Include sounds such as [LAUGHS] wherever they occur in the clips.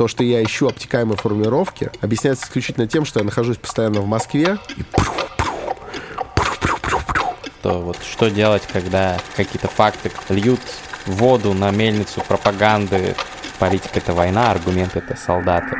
то, что я ищу обтекаемые формулировки, объясняется исключительно тем, что я нахожусь постоянно в Москве и то вот что делать, когда какие-то факты льют воду на мельницу пропаганды, политика это война, аргумент это солдаты.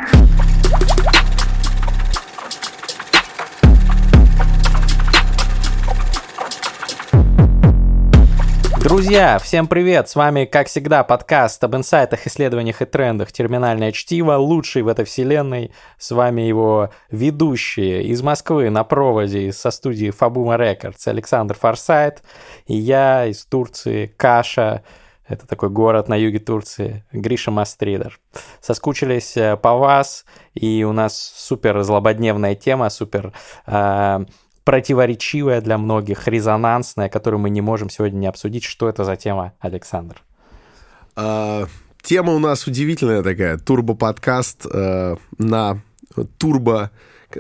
Друзья, всем привет! С вами, как всегда, подкаст об инсайтах, исследованиях и трендах «Терминальное чтиво», лучший в этой вселенной. С вами его ведущие из Москвы на проводе со студии Фабума Рекордс Александр Форсайт и я из Турции Каша, это такой город на юге Турции, Гриша Мастридер. Соскучились э, по вас, и у нас супер злободневная тема, супер э, противоречивая для многих, резонансная, которую мы не можем сегодня не обсудить. Что это за тема, Александр? А, тема у нас удивительная такая. Турбо-подкаст э, на турбо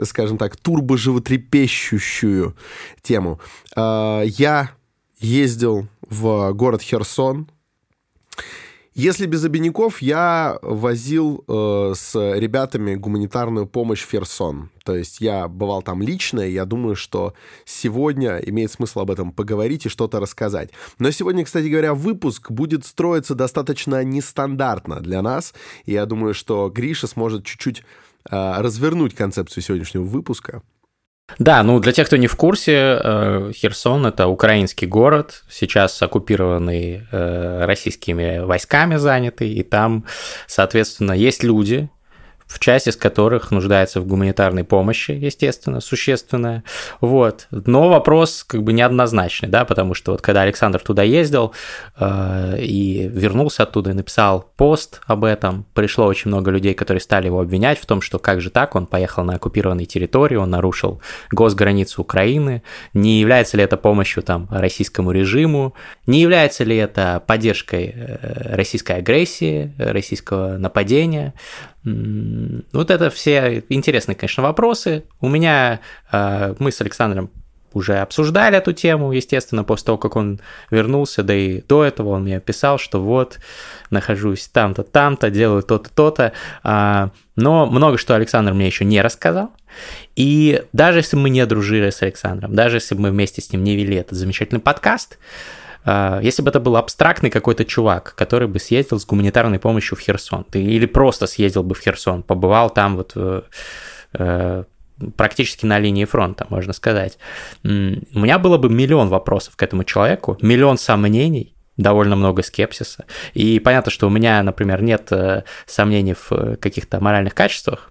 скажем так, турбо-животрепещущую тему. Э, я ездил в город Херсон, если без обиняков, я возил э, с ребятами гуманитарную помощь в Херсон. То есть я бывал там лично, и я думаю, что сегодня имеет смысл об этом поговорить и что-то рассказать. Но сегодня, кстати говоря, выпуск будет строиться достаточно нестандартно для нас. И я думаю, что Гриша сможет чуть-чуть э, развернуть концепцию сегодняшнего выпуска. Да, ну для тех, кто не в курсе, э, Херсон это украинский город, сейчас оккупированный э, российскими войсками занятый, и там, соответственно, есть люди, в часть из которых нуждается в гуманитарной помощи, естественно, существенная. Вот. Но вопрос как бы неоднозначный, да, потому что вот когда Александр туда ездил э, и вернулся оттуда и написал пост об этом, пришло очень много людей, которые стали его обвинять в том, что как же так, он поехал на оккупированной территории, он нарушил госграницу Украины, не является ли это помощью там российскому режиму, не является ли это поддержкой э, российской агрессии, российского нападения, вот это все интересные, конечно, вопросы. У меня э, мы с Александром уже обсуждали эту тему, естественно, после того, как он вернулся, да и до этого он мне писал, что вот, нахожусь там-то, там-то, делаю то-то, то-то. А, но много что Александр мне еще не рассказал. И даже если мы не дружили с Александром, даже если мы вместе с ним не вели этот замечательный подкаст, если бы это был абстрактный какой-то чувак, который бы съездил с гуманитарной помощью в Херсон, ты, или просто съездил бы в Херсон, побывал там вот э, э, практически на линии фронта, можно сказать. У меня было бы миллион вопросов к этому человеку, миллион сомнений, довольно много скепсиса. И понятно, что у меня, например, нет э, сомнений в каких-то моральных качествах,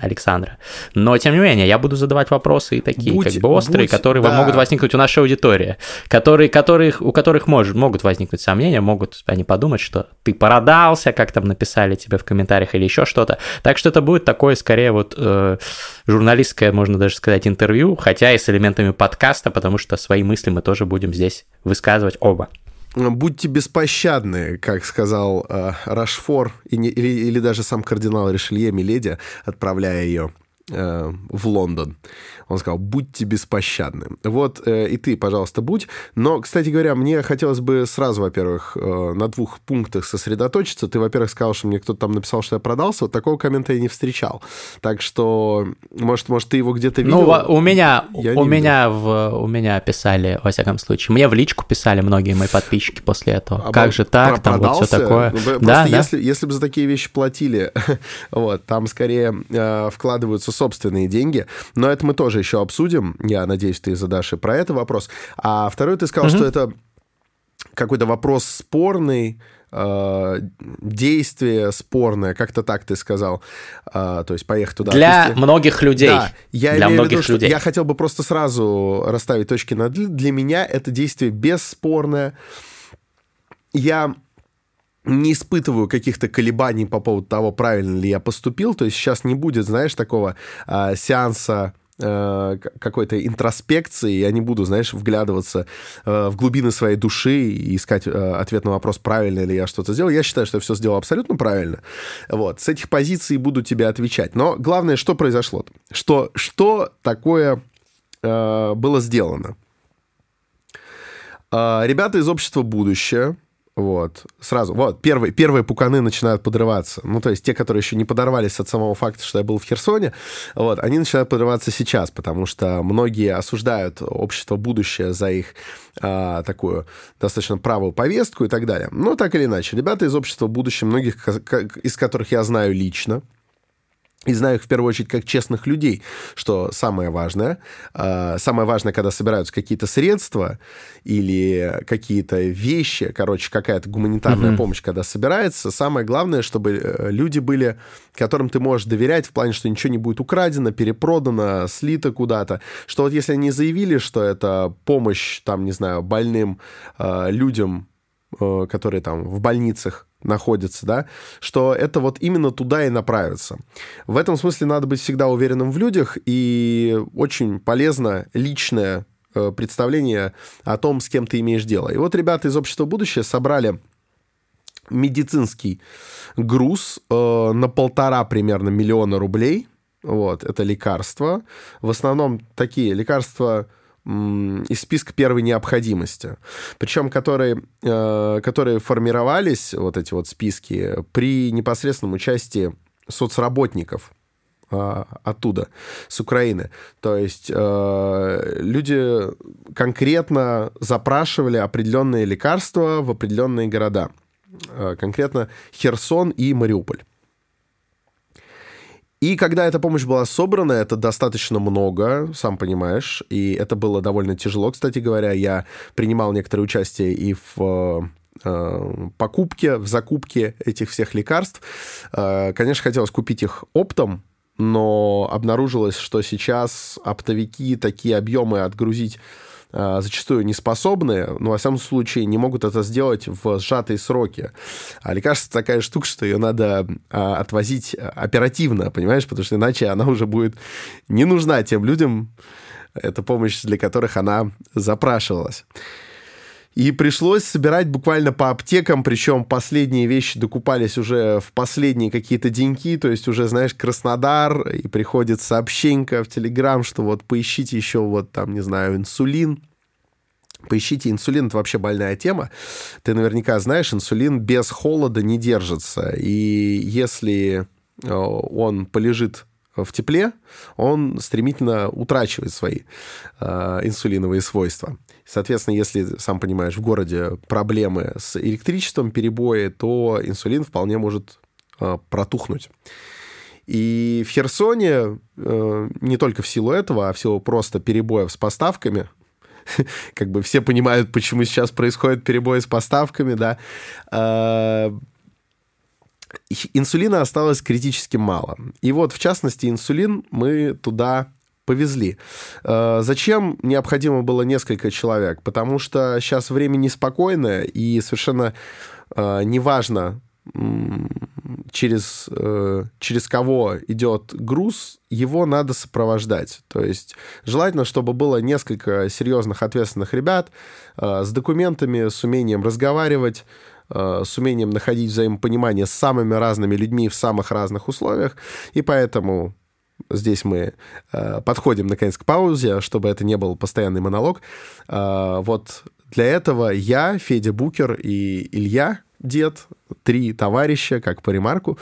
Александра. Но, тем не менее, я буду задавать вопросы и такие, будь, как бы острые, будь, которые да. могут возникнуть у нашей аудитории, которые, которых, у которых может, могут возникнуть сомнения, могут они подумать, что ты продался, как там написали тебе в комментариях или еще что-то. Так что это будет такое, скорее, вот э, журналистское, можно даже сказать, интервью, хотя и с элементами подкаста, потому что свои мысли мы тоже будем здесь высказывать оба будьте беспощадны, как сказал э, Рашфор, и не, или, или даже сам кардинал Ришелье Миледи, отправляя ее в Лондон. Он сказал, будьте беспощадны. Вот э, и ты, пожалуйста, будь. Но, кстати говоря, мне хотелось бы сразу, во-первых, э, на двух пунктах сосредоточиться. Ты, во-первых, сказал, что мне кто-то там написал, что я продался. Вот такого коммента я не встречал. Так что, может, может ты его где-то ну, видел? Ну, у меня, я у меня, в, у меня писали, во всяком случае, мне в личку писали многие мои подписчики после этого. А как же так, там продался? вот все такое. Ну, да, да? Если, если бы за такие вещи платили, [LAUGHS] вот, там скорее э, вкладываются собственные деньги. Но это мы тоже еще обсудим. Я надеюсь, ты задашь и про это вопрос. А второй ты сказал, угу. что это какой-то вопрос спорный, э, действие спорное, как-то так ты сказал, э, то есть поехать туда. Для есть, многих людей. Да, я для многих виду, людей. Я хотел бы просто сразу расставить точки над «и». Для меня это действие бесспорное. Я не испытываю каких-то колебаний по поводу того, правильно ли я поступил. То есть сейчас не будет, знаешь, такого э, сеанса Э, какой-то интроспекции, я не буду, знаешь, вглядываться э, в глубины своей души и искать э, ответ на вопрос, правильно ли я что-то сделал. Я считаю, что я все сделал абсолютно правильно. Вот. С этих позиций буду тебе отвечать. Но главное, что произошло? Что, что такое было сделано? Ребята из общества «Будущее» Вот, сразу. Вот, первые, первые пуканы начинают подрываться. Ну, то есть те, которые еще не подорвались от самого факта, что я был в Херсоне, вот, они начинают подрываться сейчас, потому что многие осуждают общество будущее за их а, такую достаточно правую повестку и так далее. Но так или иначе, ребята из общества будущее, многих из которых я знаю лично, и знаю их в первую очередь как честных людей, что самое важное. А, самое важное, когда собираются какие-то средства или какие-то вещи, короче, какая-то гуманитарная mm-hmm. помощь, когда собирается, самое главное, чтобы э, люди были, которым ты можешь доверять в плане, что ничего не будет украдено, перепродано, слито куда-то. Что вот если они заявили, что это помощь, там, не знаю, больным э, людям, э, которые там в больницах, находится, да, что это вот именно туда и направится. В этом смысле надо быть всегда уверенным в людях, и очень полезно личное э, представление о том, с кем ты имеешь дело. И вот ребята из «Общества будущее» собрали медицинский груз э, на полтора примерно миллиона рублей. Вот, это лекарства. В основном такие лекарства из списка первой необходимости. Причем которые, э, которые формировались, вот эти вот списки, при непосредственном участии соцработников э, оттуда, с Украины. То есть э, люди конкретно запрашивали определенные лекарства в определенные города. Конкретно Херсон и Мариуполь. И когда эта помощь была собрана, это достаточно много, сам понимаешь, и это было довольно тяжело, кстати говоря. Я принимал некоторое участие и в э, покупке, в закупке этих всех лекарств. Э, конечно, хотелось купить их оптом, но обнаружилось, что сейчас оптовики такие объемы отгрузить зачастую не способны, но, во всяком случае, не могут это сделать в сжатые сроки. А лекарство такая штука, что ее надо а, отвозить оперативно, понимаешь, потому что иначе она уже будет не нужна тем людям, это помощь, для которых она запрашивалась. И пришлось собирать буквально по аптекам, причем последние вещи докупались уже в последние какие-то деньки, то есть уже, знаешь, Краснодар, и приходит сообщенька в Телеграм, что вот поищите еще вот там, не знаю, инсулин. Поищите инсулин, это вообще больная тема. Ты наверняка знаешь, инсулин без холода не держится. И если э, он полежит в тепле, он стремительно утрачивает свои э, инсулиновые свойства. Соответственно, если, сам понимаешь, в городе проблемы с электричеством, перебои, то инсулин вполне может э, протухнуть. И в Херсоне э, не только в силу этого, а в силу просто перебоев с поставками, [LAUGHS] как бы все понимают, почему сейчас происходит перебои с поставками, да, э, инсулина осталось критически мало. И вот, в частности, инсулин мы туда повезли. Э, зачем необходимо было несколько человек? Потому что сейчас время неспокойное, и совершенно э, неважно, через, э, через кого идет груз, его надо сопровождать. То есть желательно, чтобы было несколько серьезных ответственных ребят с документами, с умением разговаривать, с умением находить взаимопонимание с самыми разными людьми в самых разных условиях. И поэтому здесь мы э, подходим, наконец, к паузе, чтобы это не был постоянный монолог. Э, вот для этого я, Федя Букер и Илья Дед, три товарища, как по ремарку,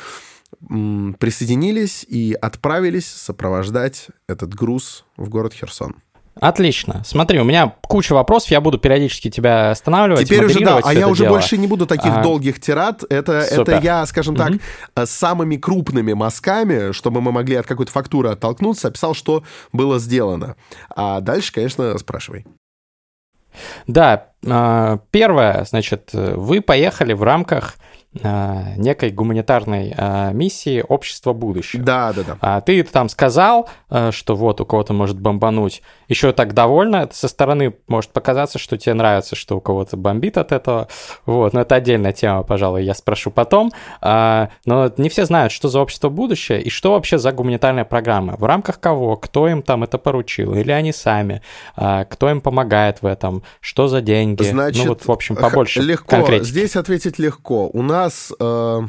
присоединились и отправились сопровождать этот груз в город Херсон. Отлично. Смотри, у меня куча вопросов, я буду периодически тебя останавливать. Теперь уже да, а я уже дело. больше не буду таких а, долгих тират. Это, это я, скажем так, угу. самыми крупными мазками, чтобы мы могли от какой-то фактуры оттолкнуться, описал, что было сделано. А дальше, конечно, спрашивай. Да, а, первое, значит, вы поехали в рамках некой гуманитарной а, миссии общества будущего. Да, да, да. А ты там сказал, а, что вот у кого-то может бомбануть. Еще так довольно. Со стороны может показаться, что тебе нравится, что у кого-то бомбит от этого. Вот, но это отдельная тема, пожалуй, я спрошу потом. Но не все знают, что за общество будущее и что вообще за гуманитарная программа. В рамках кого? Кто им там это поручил? Или они сами? Кто им помогает в этом? Что за деньги? Значит, ну вот, в общем, побольше легко. конкретики. Здесь ответить легко. У нас нас э,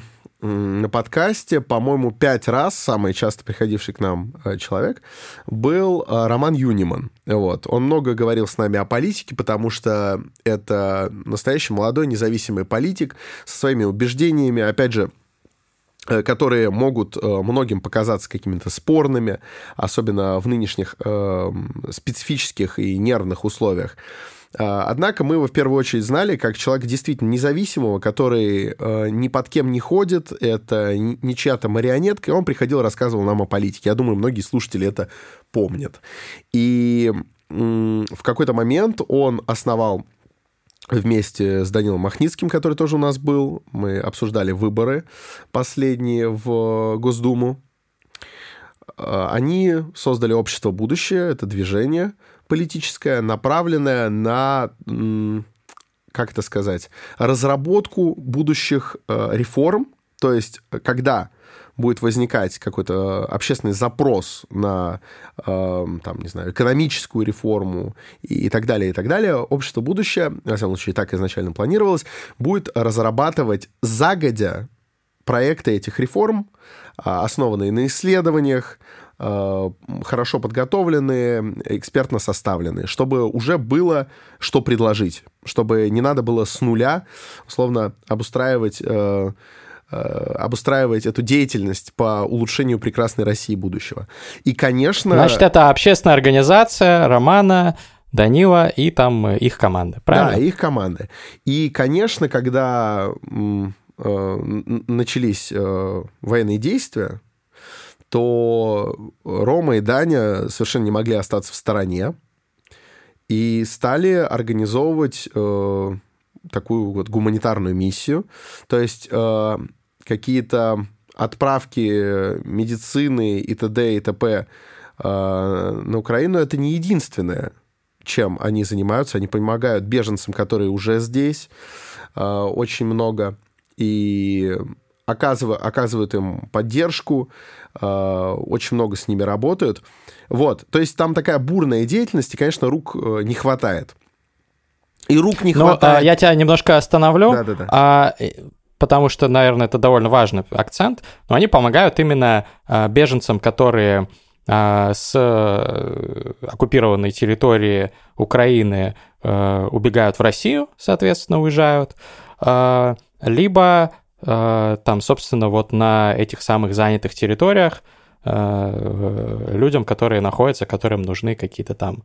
на подкасте, по-моему, пять раз, самый часто приходивший к нам э, человек, был э, Роман Юниман. Вот. Он много говорил с нами о политике, потому что это настоящий молодой независимый политик со своими убеждениями, опять же, э, которые могут многим показаться какими-то спорными, особенно в нынешних э, специфических и нервных условиях. А, однако мы его в первую очередь знали как человека действительно независимого, который э, ни под кем не ходит, это не чья-то марионетка, и он приходил и рассказывал нам о политике. Я думаю, многие слушатели это помнят. И в какой-то момент он основал вместе с Данилом Махницким, который тоже у нас был. Мы обсуждали выборы последние в Госдуму. А, они создали общество «Будущее», это движение – политическая, направленная на, как это сказать, разработку будущих э, реформ. То есть, когда будет возникать какой-то общественный запрос на, э, там, не знаю, экономическую реформу и, и так далее, и так далее, общество будущее, на самом случае, так изначально планировалось, будет разрабатывать загодя проекты этих реформ, а, основанные на исследованиях, Э, хорошо подготовленные, экспертно составленные, чтобы уже было что предложить, чтобы не надо было с нуля, условно, обустраивать э, э, обустраивать эту деятельность по улучшению прекрасной России будущего. И, конечно... Значит, это общественная организация Романа, Данила и там их команды, правильно? Да, их команды. И, конечно, когда начались военные действия, то Рома и Даня совершенно не могли остаться в стороне и стали организовывать э, такую вот гуманитарную миссию. То есть э, какие-то отправки медицины и т.д. и т.п. Э, на Украину это не единственное, чем они занимаются. Они помогают беженцам, которые уже здесь, э, очень много. И оказывают, оказывают им поддержку, э, очень много с ними работают. Вот, то есть там такая бурная деятельность, и, конечно, рук э, не хватает. И рук не Но, хватает. А, я тебя немножко остановлю. Да, да, да. А, потому что, наверное, это довольно важный акцент. Но они помогают именно а, беженцам, которые а, с э, оккупированной территории Украины а, убегают в Россию, соответственно, уезжают, либо Э, там, собственно, вот на этих самых занятых территориях э, людям, которые находятся, которым нужны какие-то там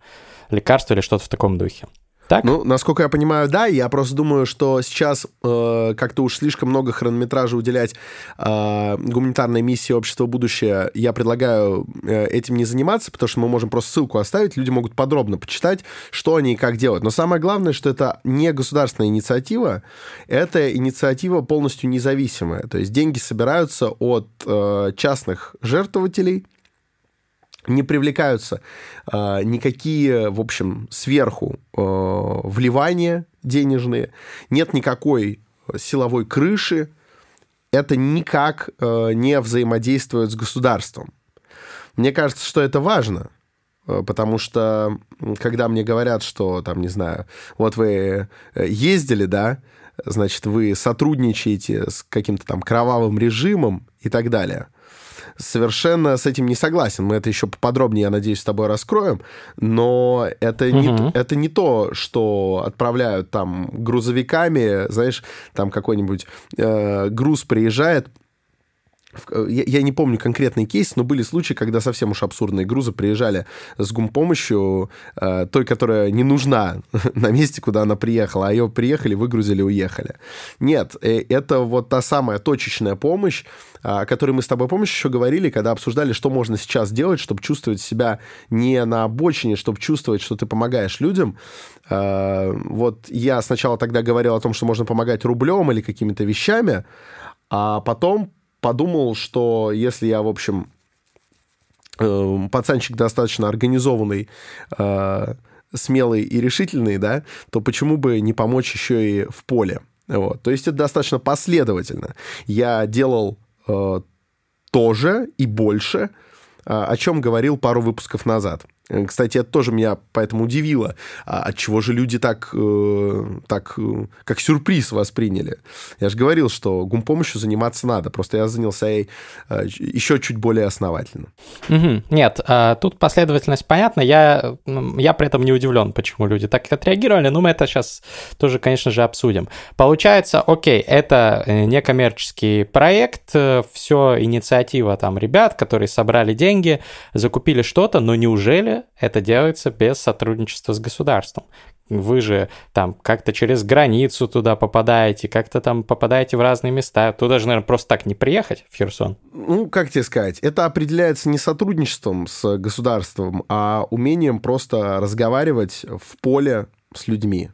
лекарства или что-то в таком духе. Так? Ну, насколько я понимаю, да. Я просто думаю, что сейчас э, как-то уж слишком много хронометража уделять э, гуманитарной миссии общества будущее. Я предлагаю э, этим не заниматься, потому что мы можем просто ссылку оставить, люди могут подробно почитать, что они и как делать. Но самое главное, что это не государственная инициатива, это инициатива полностью независимая. То есть деньги собираются от э, частных жертвователей, не привлекаются э, никакие, в общем, сверху э, вливания денежные, нет никакой силовой крыши, это никак э, не взаимодействует с государством. Мне кажется, что это важно, потому что когда мне говорят, что, там, не знаю, вот вы э, ездили, да, значит, вы сотрудничаете с каким-то там кровавым режимом и так далее – совершенно с этим не согласен. Мы это еще поподробнее, я надеюсь, с тобой раскроем. Но это, угу. не, это не то, что отправляют там грузовиками, знаешь, там какой-нибудь э, груз приезжает, я, я не помню конкретный кейс, но были случаи, когда совсем уж абсурдные грузы приезжали с гумпомощью, э, той, которая не нужна [LAUGHS] на месте, куда она приехала, а ее приехали, выгрузили, уехали. Нет, э, это вот та самая точечная помощь, о которой мы с тобой, помнишь, еще говорили, когда обсуждали, что можно сейчас делать, чтобы чувствовать себя не на обочине, чтобы чувствовать, что ты помогаешь людям. Э, вот я сначала тогда говорил о том, что можно помогать рублем или какими-то вещами, а потом подумал, что если я, в общем, э, пацанчик достаточно организованный, э, смелый и решительный, да, то почему бы не помочь еще и в поле? Вот. То есть это достаточно последовательно. Я делал э, тоже и больше, о чем говорил пару выпусков назад. Э, кстати, это тоже меня поэтому удивило. А от чего же люди так, э, так э, как сюрприз восприняли? Я же говорил, что гумпомощью заниматься надо. Просто я занялся ей э, еще чуть более основательно. Угу. Нет, э, тут последовательность понятна. Я, я при этом не удивлен, почему люди так отреагировали. Но мы это сейчас тоже, конечно же, обсудим. Получается, окей, это э, некоммерческий проект, э, все инициатива там ребят, которые собрали деньги, закупили что-то, но неужели это делается без сотрудничества с государством. Вы же там как-то через границу туда попадаете, как-то там попадаете в разные места. Туда же, наверное, просто так не приехать в Херсон. Ну, как тебе сказать, это определяется не сотрудничеством с государством, а умением просто разговаривать в поле с людьми.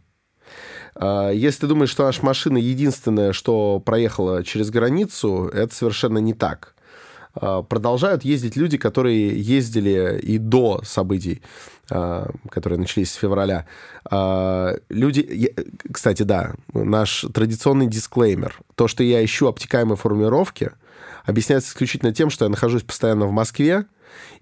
А, если ты думаешь, что наша машина единственная, что проехала через границу, это совершенно не так. А, продолжают ездить люди, которые ездили и до событий, а, которые начались с февраля. А, люди, кстати, да, наш традиционный дисклеймер. То, что я ищу обтекаемые формулировки, объясняется исключительно тем, что я нахожусь постоянно в Москве,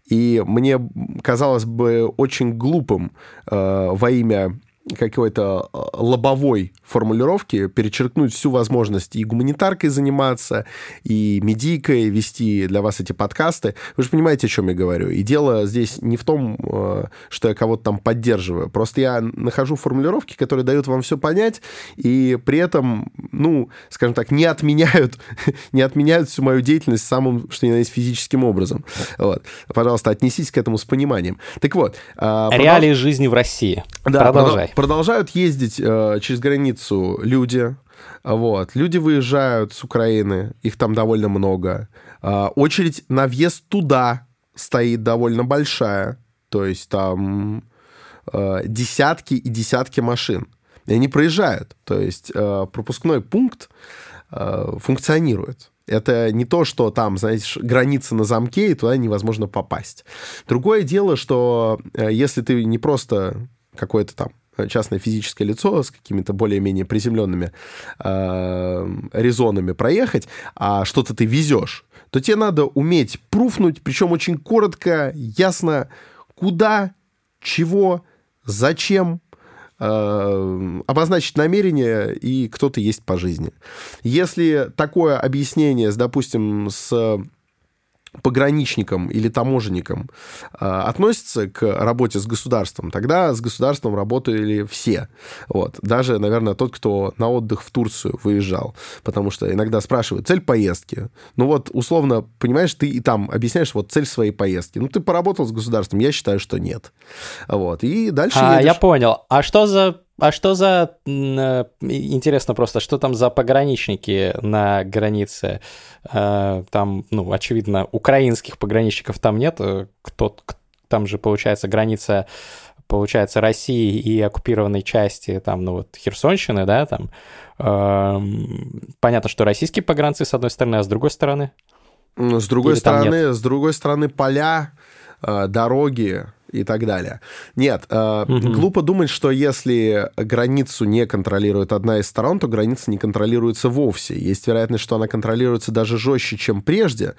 и мне казалось бы очень глупым во имя какой-то э, лобовой формулировки перечеркнуть всю возможность и гуманитаркой заниматься, и медийкой вести для вас эти подкасты. Вы же понимаете, о чем я говорю. И дело здесь не в том, э, что я кого-то там поддерживаю. Просто я нахожу формулировки, которые дают вам все понять, и при этом, ну, скажем так, не отменяют, [LAUGHS] не отменяют всю мою деятельность самым, что ни на есть, физическим образом. Вот. Пожалуйста, отнеситесь к этому с пониманием. Так вот. Э, Реалии продолж... жизни в России. Да, Продолжай. Продолжают ездить э, через границу люди. Вот. Люди выезжают с Украины, их там довольно много. Э, очередь на въезд туда стоит довольно большая. То есть там э, десятки и десятки машин. И они проезжают. То есть э, пропускной пункт э, функционирует. Это не то, что там, знаете, граница на замке, и туда невозможно попасть. Другое дело, что э, если ты не просто какой-то там частное физическое лицо с какими-то более-менее приземленными э, резонами проехать, а что-то ты везешь, то тебе надо уметь пруфнуть, причем очень коротко, ясно, куда, чего, зачем, э, обозначить намерение и кто ты есть по жизни. Если такое объяснение, допустим, с пограничникам или таможенникам э, относится к работе с государством, тогда с государством работали все. Вот. Даже, наверное, тот, кто на отдых в Турцию выезжал. Потому что иногда спрашивают, цель поездки. Ну вот, условно, понимаешь, ты и там объясняешь вот цель своей поездки. Ну, ты поработал с государством? Я считаю, что нет. Вот. И дальше а, едешь... Я понял. А что за а что за... Э, интересно просто, что там за пограничники на границе? Э, там, ну, очевидно, украинских пограничников там нет. Э, кто, там же, получается, граница получается, России и оккупированной части, там, ну, вот, Херсонщины, да, там, понятно, что российские погранцы, с одной стороны, а с другой стороны? С другой стороны, с другой стороны, поля, дороги, и так далее. Нет, э, угу. глупо думать, что если границу не контролирует одна из сторон, то граница не контролируется вовсе. Есть вероятность, что она контролируется даже жестче, чем прежде,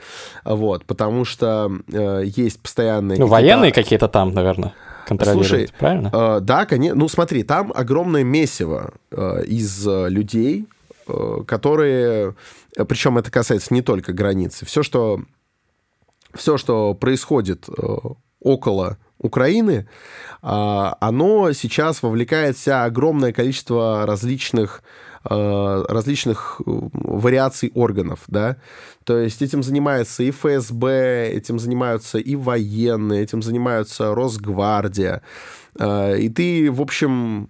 вот, потому что э, есть постоянные... Ну, военные какие-то там, наверное контролируют, Слушай, правильно? Э, да, конечно. Ну, смотри, там огромное месиво э, из людей, э, которые... Причем это касается не только границы. Все, что, все, что происходит э, около Украины, а, оно сейчас вовлекает в себя огромное количество различных а, различных вариаций органов, да, то есть этим занимается и ФСБ, этим занимаются и военные, этим занимаются Росгвардия, а, и ты, в общем,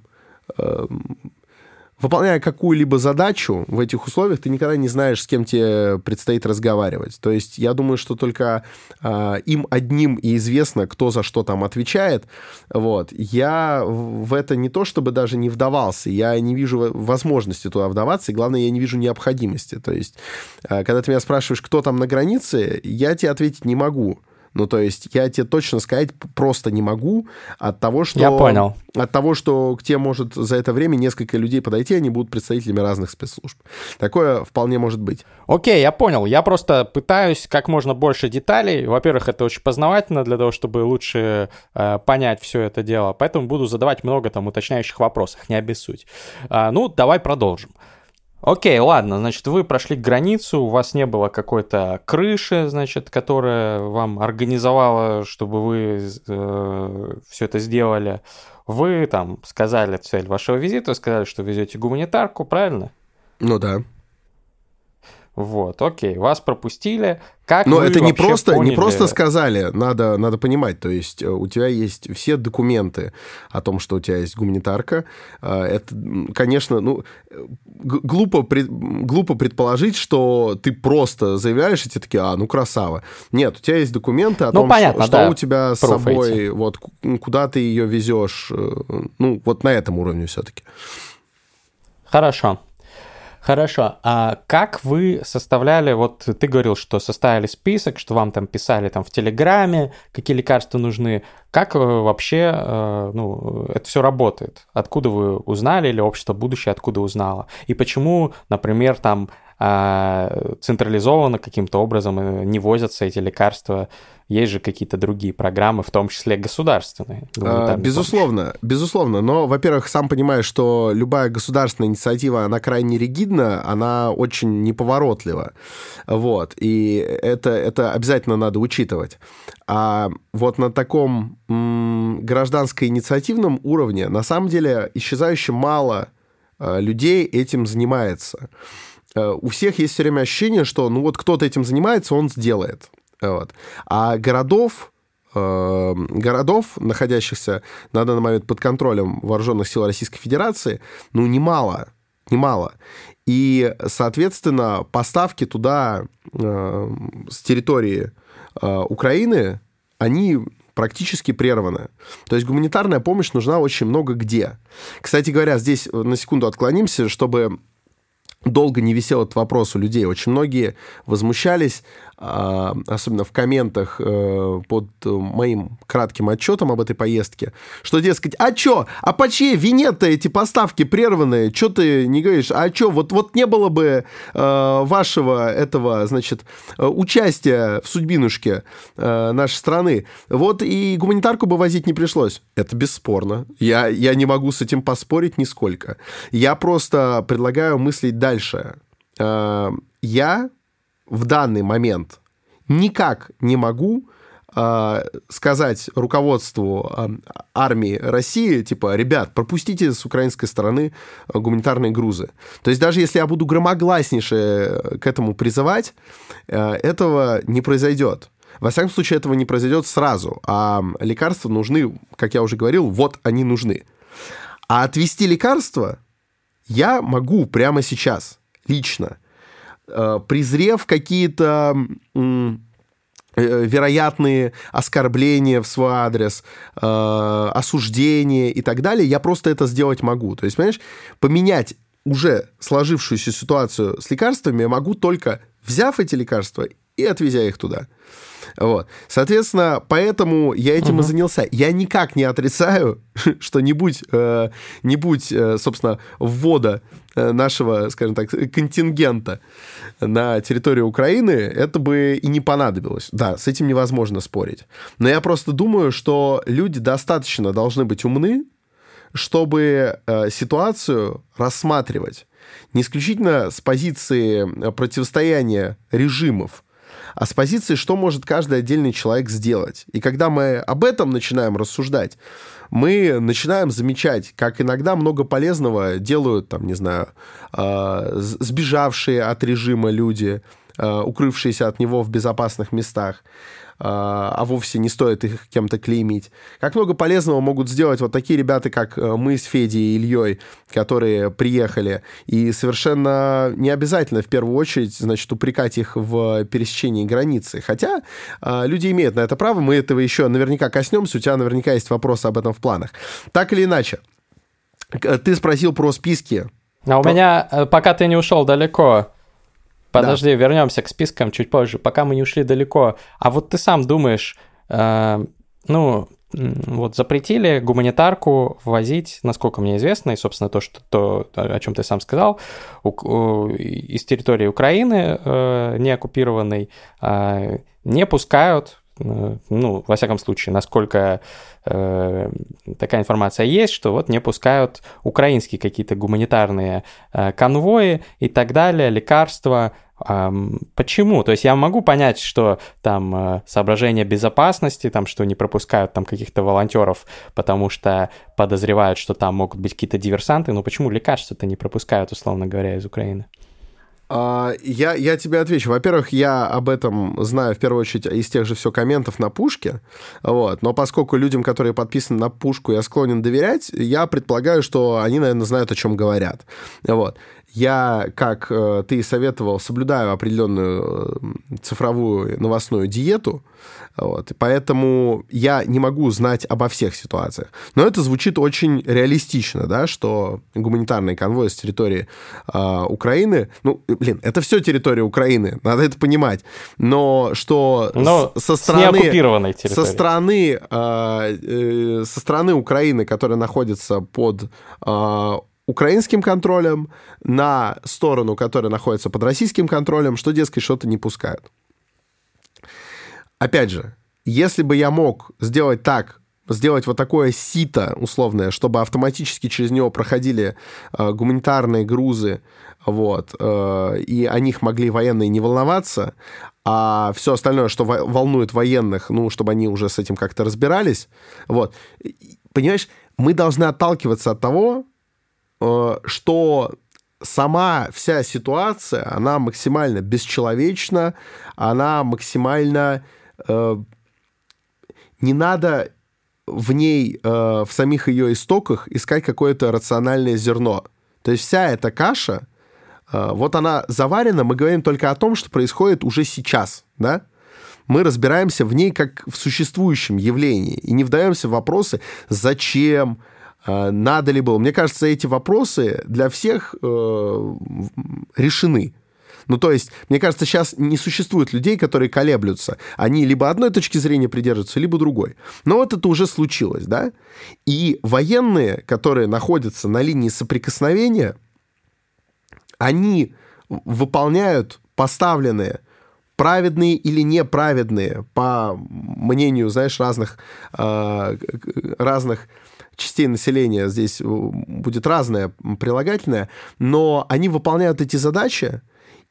выполняя какую-либо задачу в этих условиях, ты никогда не знаешь, с кем тебе предстоит разговаривать. То есть я думаю, что только э, им одним и известно, кто за что там отвечает. Вот. Я в это не то, чтобы даже не вдавался, я не вижу возможности туда вдаваться, и главное, я не вижу необходимости. То есть, э, когда ты меня спрашиваешь, кто там на границе, я тебе ответить не могу Ну, то есть я тебе точно сказать просто не могу от того, что... Я понял. От того, что к тебе может за это время несколько людей подойти, они будут представителями разных спецслужб. Такое вполне может быть. Окей, я понял. Я просто пытаюсь как можно больше деталей. Во-первых, это очень познавательно для того, чтобы лучше э, понять все это дело. Поэтому буду задавать много там уточняющих вопросов, не обессудь. А, ну, давай продолжим. Окей, ладно, значит, вы прошли границу, у вас не было какой-то крыши, значит, которая вам организовала, чтобы вы э, все это сделали. Вы там сказали цель вашего визита, сказали, что везете гуманитарку, правильно? Ну да. Вот, окей, вас пропустили. Как Но это не просто, поняли... не просто сказали, надо, надо понимать. То есть э, у тебя есть все документы о том, что у тебя есть гуманитарка. Э, это, конечно, ну, глупо, глупо предположить, что ты просто заявляешь, и тебе такие, а, ну, красава. Нет, у тебя есть документы о ну, том, понятно, что, да. что у тебя с собой, эти. вот, куда ты ее везешь. э, Ну, вот на этом уровне все-таки. Хорошо. Хорошо. А как вы составляли, вот ты говорил, что составили список, что вам там писали там в Телеграме, какие лекарства нужны. Как э, вообще э, ну, это все работает? Откуда вы узнали или общество будущее откуда узнало? И почему, например, там э, централизованно каким-то образом э, не возятся эти лекарства? Есть же какие-то другие программы, в том числе государственные. А, Безусловно, безусловно. Но, во-первых, сам понимаешь, что любая государственная инициатива, она крайне ригидна, она очень неповоротлива. Вот. И это, это обязательно надо учитывать. А вот на таком гражданско-инициативном уровне, на самом деле, исчезающе мало э, людей этим занимается. Э, У всех есть все время ощущение, что ну вот кто-то этим занимается, он сделает. Вот. А городов, э, городов, находящихся на данный момент под контролем вооруженных сил Российской Федерации, ну, немало, немало. И, соответственно, поставки туда э, с территории э, Украины, они практически прерваны. То есть гуманитарная помощь нужна очень много где. Кстати говоря, здесь на секунду отклонимся, чтобы долго не висел этот вопрос у людей. Очень многие возмущались, особенно в комментах э, под моим кратким отчетом об этой поездке, что, дескать, а чё? А по чьей вине-то эти поставки прерваны? Чё ты не говоришь? А чё? Вот, вот не было бы э, вашего этого, значит, э, участия в судьбинушке э, нашей страны, вот и гуманитарку бы возить не пришлось. Это бесспорно. Я, я не могу с этим поспорить нисколько. Я просто предлагаю мыслить дальше. Э, Я в данный момент никак не могу э, сказать руководству э, армии России, типа, ребят, пропустите с украинской стороны э, гуманитарные грузы. То есть даже если я буду громогласнейше к этому призывать, э, этого не произойдет. Во всяком случае, этого не произойдет сразу. А лекарства нужны, как я уже говорил, вот они нужны. А отвести лекарства я могу прямо сейчас, лично, э, презрев какие-то э, вероятные оскорбления в свой адрес, э, осуждения и так далее, я просто это сделать могу. То есть, понимаешь, поменять уже сложившуюся ситуацию с лекарствами я могу только взяв эти лекарства и отвезя их туда. Вот. Соответственно, поэтому я этим Мгм. и занялся. Я никак не отрицаю, [LAUGHS] что не будь, э, не будь э, собственно, ввода э, нашего, скажем так, контингента на территорию Украины, это бы и не понадобилось. Да, с этим невозможно спорить. Но я просто думаю, что люди достаточно должны быть умны, чтобы э, ситуацию рассматривать не исключительно с позиции э, противостояния режимов, а с позиции, что может каждый отдельный человек сделать. И когда мы об этом начинаем рассуждать, мы начинаем замечать, как иногда много полезного делают, там, не знаю, э, сбежавшие от режима люди, э, укрывшиеся от него в безопасных местах, а вовсе не стоит их кем-то клеймить. Как много полезного могут сделать вот такие ребята, как э, мы с Федей и Ильей, которые приехали, и совершенно не обязательно в первую очередь, значит, упрекать их в пересечении границы. Хотя э, люди имеют на это право, мы этого еще наверняка коснемся, у тебя наверняка есть вопросы об этом в планах. Так или иначе, ты спросил про списки. А у Про- меня, э, пока ты не ушел далеко, подожди, да. вернемся к спискам чуть позже, пока мы не ушли далеко. А вот ты сам думаешь, э, ну, вот запретили гуманитарку ввозить, насколько мне известно, и, собственно, то, что, то о чем ты сам сказал, у, у, из территории Украины э, не оккупированной э, не пускают Э, ну, во всяком случае, насколько э, такая информация есть, что вот не пускают украинские какие-то гуманитарные э, конвои и так далее, лекарства. Почему? То есть я могу понять, что там э, соображение безопасности, там, что не пропускают там каких-то волонтеров, потому что подозревают, что там могут быть какие-то диверсанты, но почему лекарства-то не пропускают, условно говоря, из Украины? А, я, я тебе отвечу. Во-первых, я об этом знаю в первую очередь из тех же все комментов на пушке. Вот. Но поскольку людям, которые подписаны на пушку, я склонен доверять, я предполагаю, что они, наверное, знают, о чем говорят. Вот я, как э, ты советовал, соблюдаю определенную э, цифровую новостную диету, вот, поэтому я не могу знать обо всех ситуациях. Но это звучит очень реалистично, да, что гуманитарный конвой с территории э, Украины, ну, блин, это все территория Украины, надо это понимать, но что но с, со стороны... С территории. Со стороны, э, э, со стороны Украины, которая находится под э, украинским контролем на сторону, которая находится под российским контролем, что, дескать, что-то не пускают. Опять же, если бы я мог сделать так, сделать вот такое сито условное, чтобы автоматически через него проходили э, гуманитарные грузы, вот, э, и о них могли военные не волноваться, а все остальное, что волнует военных, ну, чтобы они уже с этим как-то разбирались, вот. Понимаешь, мы должны отталкиваться от того, что сама вся ситуация, она максимально бесчеловечна, она максимально... Э, не надо в ней, э, в самих ее истоках искать какое-то рациональное зерно. То есть вся эта каша, э, вот она заварена, мы говорим только о том, что происходит уже сейчас, да? Мы разбираемся в ней как в существующем явлении и не вдаемся в вопросы, зачем, надо ли было. Мне кажется, эти вопросы для всех э, решены. Ну, то есть, мне кажется, сейчас не существует людей, которые колеблются. Они либо одной точки зрения придерживаются, либо другой. Но вот это уже случилось, да? И военные, которые находятся на линии соприкосновения, они выполняют поставленные праведные или неправедные, по мнению, знаешь, разных, э, разных частей населения здесь э, будет разное прилагательное, но они выполняют эти задачи,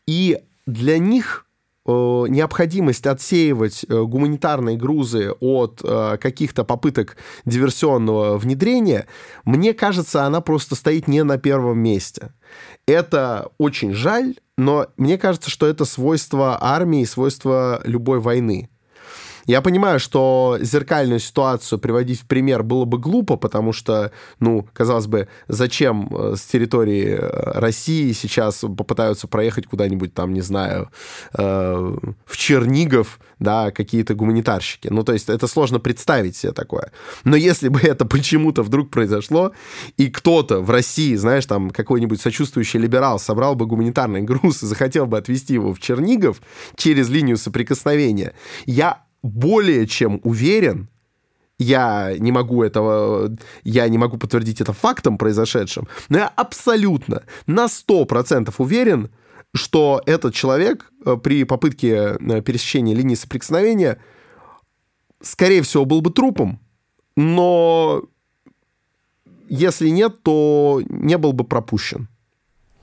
и для них э, необходимость отсеивать э, гуманитарные грузы от каких-то попыток диверсионного внедрения, мне кажется, она просто стоит не на первом месте. Это очень жаль, но мне кажется, что это свойство армии, свойство любой войны. Я понимаю, что зеркальную ситуацию приводить в пример было бы глупо, потому что, ну, казалось бы, зачем э, с территории э, России сейчас попытаются проехать куда-нибудь там, не знаю, э, в Чернигов, да, какие-то гуманитарщики. Ну, то есть это сложно представить себе такое. Но если бы это почему-то вдруг произошло, и кто-то в России, знаешь, там какой-нибудь сочувствующий либерал собрал бы гуманитарный груз и захотел бы отвезти его в Чернигов через линию соприкосновения, я более чем уверен, я не могу этого, я не могу подтвердить это фактом произошедшим, но я абсолютно на 100% уверен, что этот человек э, при попытке э, пересечения линии соприкосновения, скорее всего, был бы трупом, но если нет, то не был бы пропущен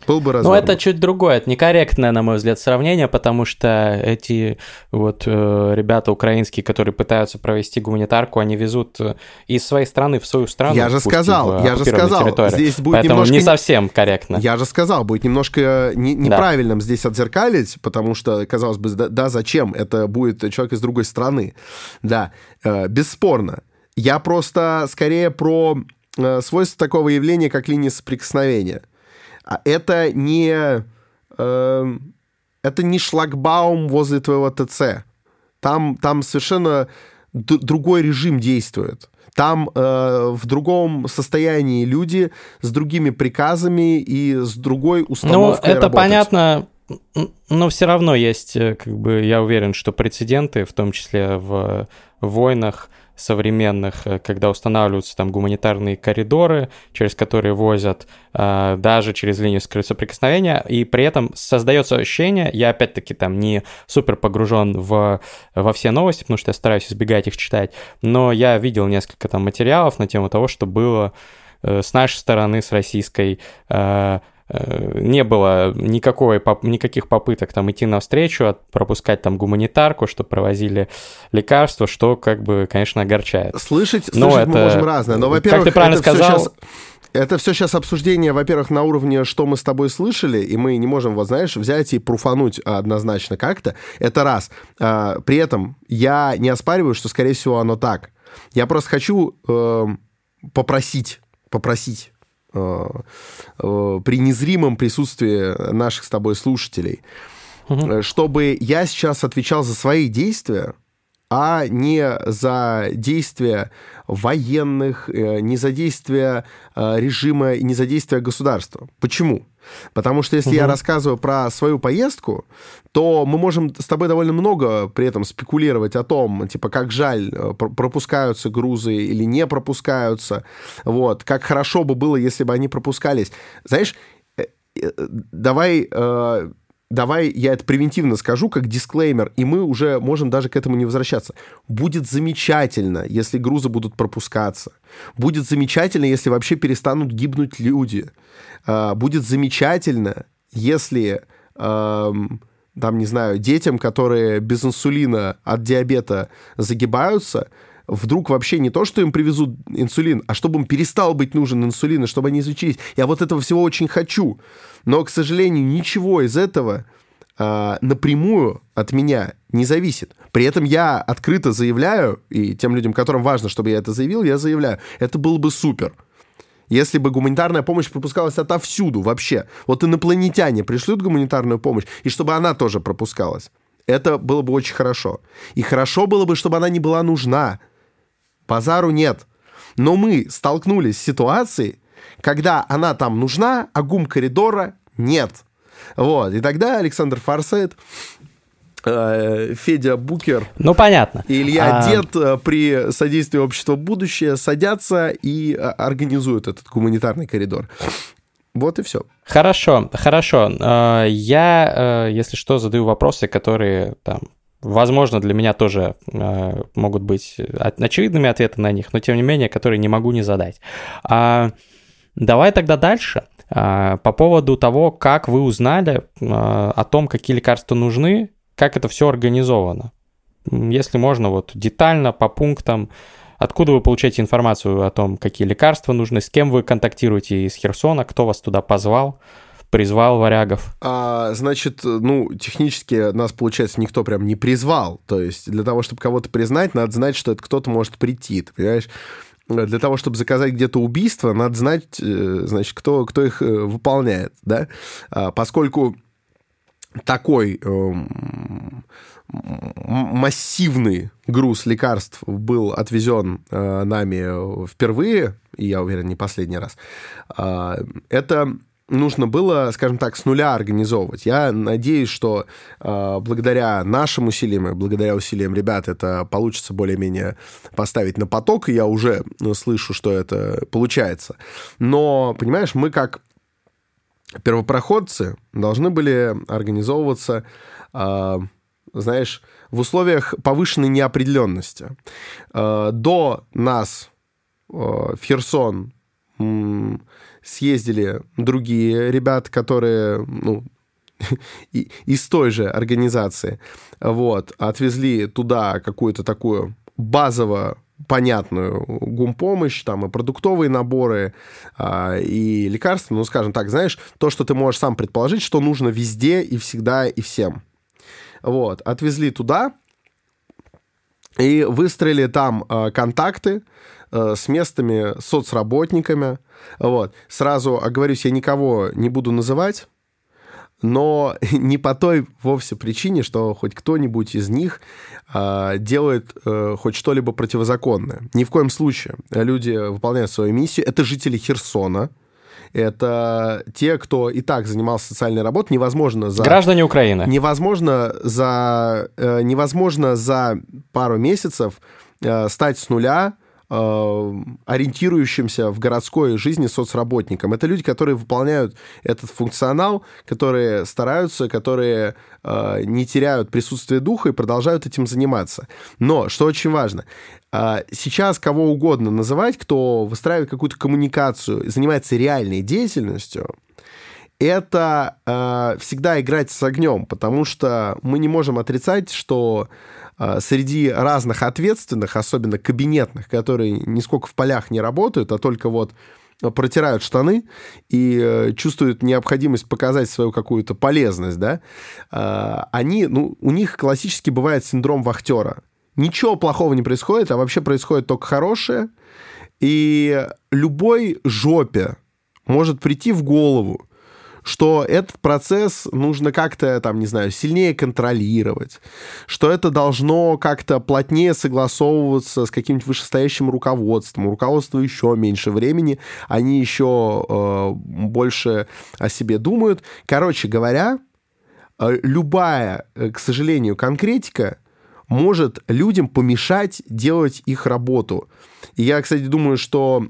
был бы развернут. Ну, это чуть другое, это некорректное, на мой взгляд, сравнение, потому что эти вот э, ребята украинские, которые пытаются провести гуманитарку, они везут э, из своей страны в свою страну. Я же сказал, я же сказал, территорию. здесь будет Поэтому немножко... не совсем корректно. Я же сказал, будет немножко не, неправильным да. здесь отзеркалить, потому что, казалось бы, да, да, зачем? Это будет человек из другой страны. Да, э, бесспорно. Я просто скорее про э, свойство такого явления, как линия соприкосновения. А это не... Э, это не шлагбаум возле твоего ТЦ. Там, там совершенно другой режим действует. Там э, в другом состоянии люди с другими приказами и с другой установкой Ну, это работать. понятно, Но все равно есть, э, как бы, я уверен, что прецеденты, в том числе в войнах, современных, э, когда устанавливаются там гуманитарные коридоры, через которые возят э, даже через линию соприкосновения, и при этом создается ощущение, я опять-таки там не супер погружен в, во все новости, потому что я стараюсь избегать их читать, но я видел несколько там материалов на тему того, что было э, с нашей стороны, с российской, не было никакой, никаких попыток там идти навстречу, пропускать там гуманитарку, что провозили лекарства, что как бы, конечно, огорчает. Слышать, но слышать это... мы можем разное. Но, во-первых, как ты правильно сказал, сейчас... Это все сейчас обсуждение, во-первых, на уровне, что мы с тобой слышали, и мы не можем, вот знаешь, взять и пруфануть однозначно как-то. Это раз. А, при этом я не оспариваю, что, скорее всего, оно так. Я просто хочу э, попросить, попросить Э, э, при незримом присутствии наших с тобой слушателей, угу. чтобы я сейчас отвечал за свои действия, а не за действия военных, не за действия режима и не за действия государства. Почему? Потому что если угу. я рассказываю про свою поездку, то мы можем с тобой довольно много при этом спекулировать о том, типа, как жаль, э, пропускаются грузы или не пропускаются, вот, как хорошо бы было, если бы они пропускались. Знаешь, э, э, давай я это превентивно скажу, как дисклеймер, и мы уже можем даже к этому не возвращаться. Будет замечательно, если грузы будут пропускаться. Будет замечательно, если вообще перестанут гибнуть люди. А, будет замечательно, если там, не знаю, детям, которые без инсулина от диабета загибаются, вдруг вообще не то, что им привезут инсулин, а чтобы им перестал быть нужен инсулин, и чтобы они изучились. Я вот этого всего очень хочу. Но, к сожалению, ничего из этого э, напрямую от меня не зависит. При этом я открыто заявляю, и тем людям, которым важно, чтобы я это заявил, я заявляю, это было бы супер. Если бы гуманитарная помощь пропускалась отовсюду вообще. Вот инопланетяне пришлют гуманитарную помощь, и чтобы она тоже пропускалась. Это было бы очень хорошо. И хорошо было бы, чтобы она не была нужна. Базару нет. Но мы столкнулись с ситуацией, когда она там нужна, а гум коридора нет. Вот. И тогда Александр Форсайт э, Федя Букер. Ну, понятно. И Илья а... Дед э, при содействии общества будущее садятся и э, организуют этот гуманитарный коридор. Вот и все. Хорошо, хорошо. Я, если что, задаю вопросы, которые там Возможно, для меня тоже э, могут быть очевидными ответы на них, но тем не менее, которые не могу не задать. А, давай тогда дальше. А, по поводу того, как вы узнали а, о том, какие лекарства нужны, как это все организовано. Если можно, вот детально, по пунктам, откуда вы получаете информацию о том, какие лекарства нужны, с кем вы контактируете из Херсона, кто вас туда позвал призвал варягов? А, значит, ну, технически нас, получается, никто прям не призвал. То есть для того, чтобы кого-то признать, надо знать, что это кто-то может прийти, ты понимаешь? Для того, чтобы заказать где-то убийство, надо знать, э, значит, кто, кто их э, выполняет, да? А, поскольку такой эм, массивный груз лекарств был отвезен э, нами впервые, и я уверен, не последний раз, э, это нужно было, скажем так, с нуля организовывать. Я надеюсь, что э, благодаря нашим усилиям и благодаря усилиям ребят это получится более-менее поставить на поток, и я уже ну, слышу, что это получается. Но, понимаешь, мы как первопроходцы должны были организовываться, э, знаешь, в условиях повышенной неопределенности. Э, до нас э, Херсон съездили другие ребята, которые, ну, [LAUGHS] из той же организации, вот, отвезли туда какую-то такую базово понятную гумпомощь, там и продуктовые наборы, а, и лекарства, ну, скажем так, знаешь, то, что ты можешь сам предположить, что нужно везде и всегда и всем. Вот, отвезли туда и выстроили там а, контакты, с местными соцработниками. Вот. Сразу оговорюсь, я никого не буду называть, но [LAUGHS] не по той вовсе причине, что хоть кто-нибудь из них э, делает э, хоть что-либо противозаконное. Ни в коем случае. Люди выполняют свою миссию. Это жители Херсона. это те, кто и так занимался социальной работой, невозможно за... Граждане Украины. Невозможно за, э, невозможно за пару месяцев э, стать с нуля Э, ориентирующимся в городской жизни соцработникам. Это люди, которые выполняют этот функционал, которые стараются, которые э, не теряют присутствие духа и продолжают этим заниматься. Но, что очень важно, э, сейчас кого угодно называть, кто выстраивает какую-то коммуникацию, занимается реальной деятельностью, это э, всегда играть с огнем, потому что мы не можем отрицать, что среди разных ответственных, особенно кабинетных, которые нисколько в полях не работают, а только вот протирают штаны и э, чувствуют необходимость показать свою какую-то полезность, да, а, они, ну, у них классически бывает синдром вахтера. Ничего плохого не происходит, а вообще происходит только хорошее. И любой жопе может прийти в голову, что этот процесс нужно как-то, там, не знаю, сильнее контролировать, что это должно как-то плотнее согласовываться с каким-нибудь вышестоящим руководством. У руководства еще меньше времени, они еще э, больше о себе думают. Короче говоря, э, любая, э, к сожалению, конкретика может людям помешать делать их работу. И я, кстати, думаю, что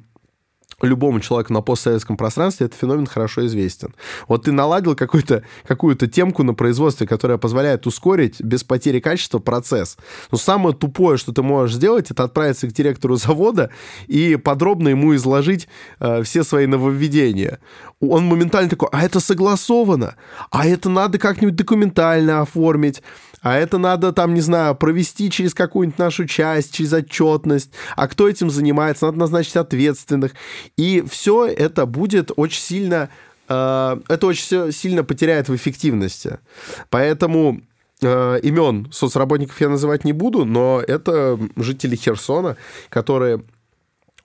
любому человеку на постсоветском пространстве этот феномен хорошо известен. Вот ты наладил какую-то какую темку на производстве, которая позволяет ускорить без потери качества процесс. Но самое тупое, что ты можешь сделать, это отправиться к директору завода и подробно ему изложить э, все свои нововведения. Он моментально такой, а это согласовано, а это надо как-нибудь документально оформить, а это надо там, не знаю, провести через какую-нибудь нашу часть, через отчетность, а кто этим занимается, надо назначить ответственных. И все это будет очень сильно, э, это очень сильно потеряет в эффективности. Поэтому э, имен соцработников я называть не буду, но это жители Херсона, которые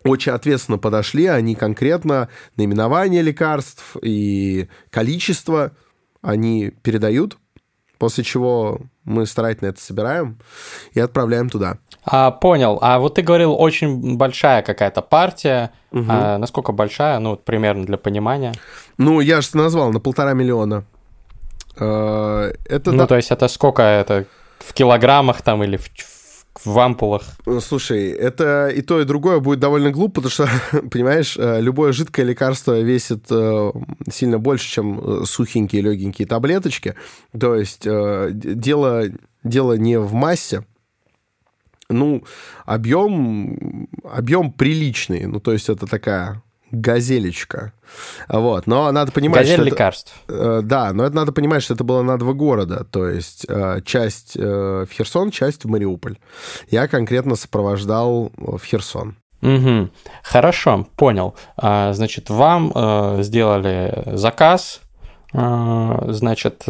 очень ответственно подошли, они конкретно наименование лекарств и количество они передают, после чего мы старательно это собираем и отправляем туда. А, понял. А вот ты говорил, очень большая какая-то партия. Угу. А, насколько большая? Ну, примерно для понимания. Ну, я же назвал на полтора миллиона. А, это ну, да... то есть это сколько это? В килограммах там или в, в ампулах. Ну, слушай, это и то, и другое будет довольно глупо, потому что, [LAUGHS] понимаешь, э, любое жидкое лекарство весит э, сильно больше, чем э, сухенькие легенькие таблеточки. То есть дело, дело не в массе, ну, объем, объем приличный. Ну, то есть это такая газелечка. Вот. Но надо понимать, Газель что лекарств. Это, да, но это надо понимать, что это было на два города. То есть э, часть э, в Херсон, часть в Мариуполь. Я конкретно сопровождал в Херсон. Угу. Хорошо, понял. А, значит, вам э, сделали заказ, значит,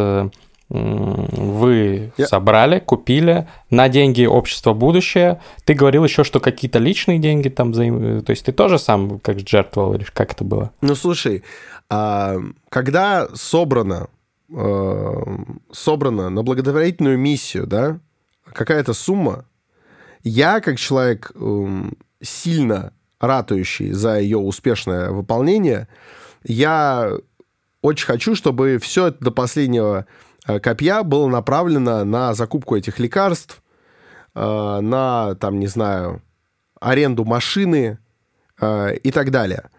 вы Я... собрали, купили на деньги общества будущее. Ты говорил еще, что какие-то личные деньги там взаим... То есть ты тоже сам как жертвовал или как это было? Ну, слушай, а, когда собрано, э, собрано на благотворительную миссию, да, какая-то сумма, я как человек эм, сильно ратующий за ее успешное выполнение, я очень хочу, чтобы все это до последнего Э, копья было направлено на закупку этих лекарств, э, на, там, не знаю, аренду машины э, и так далее.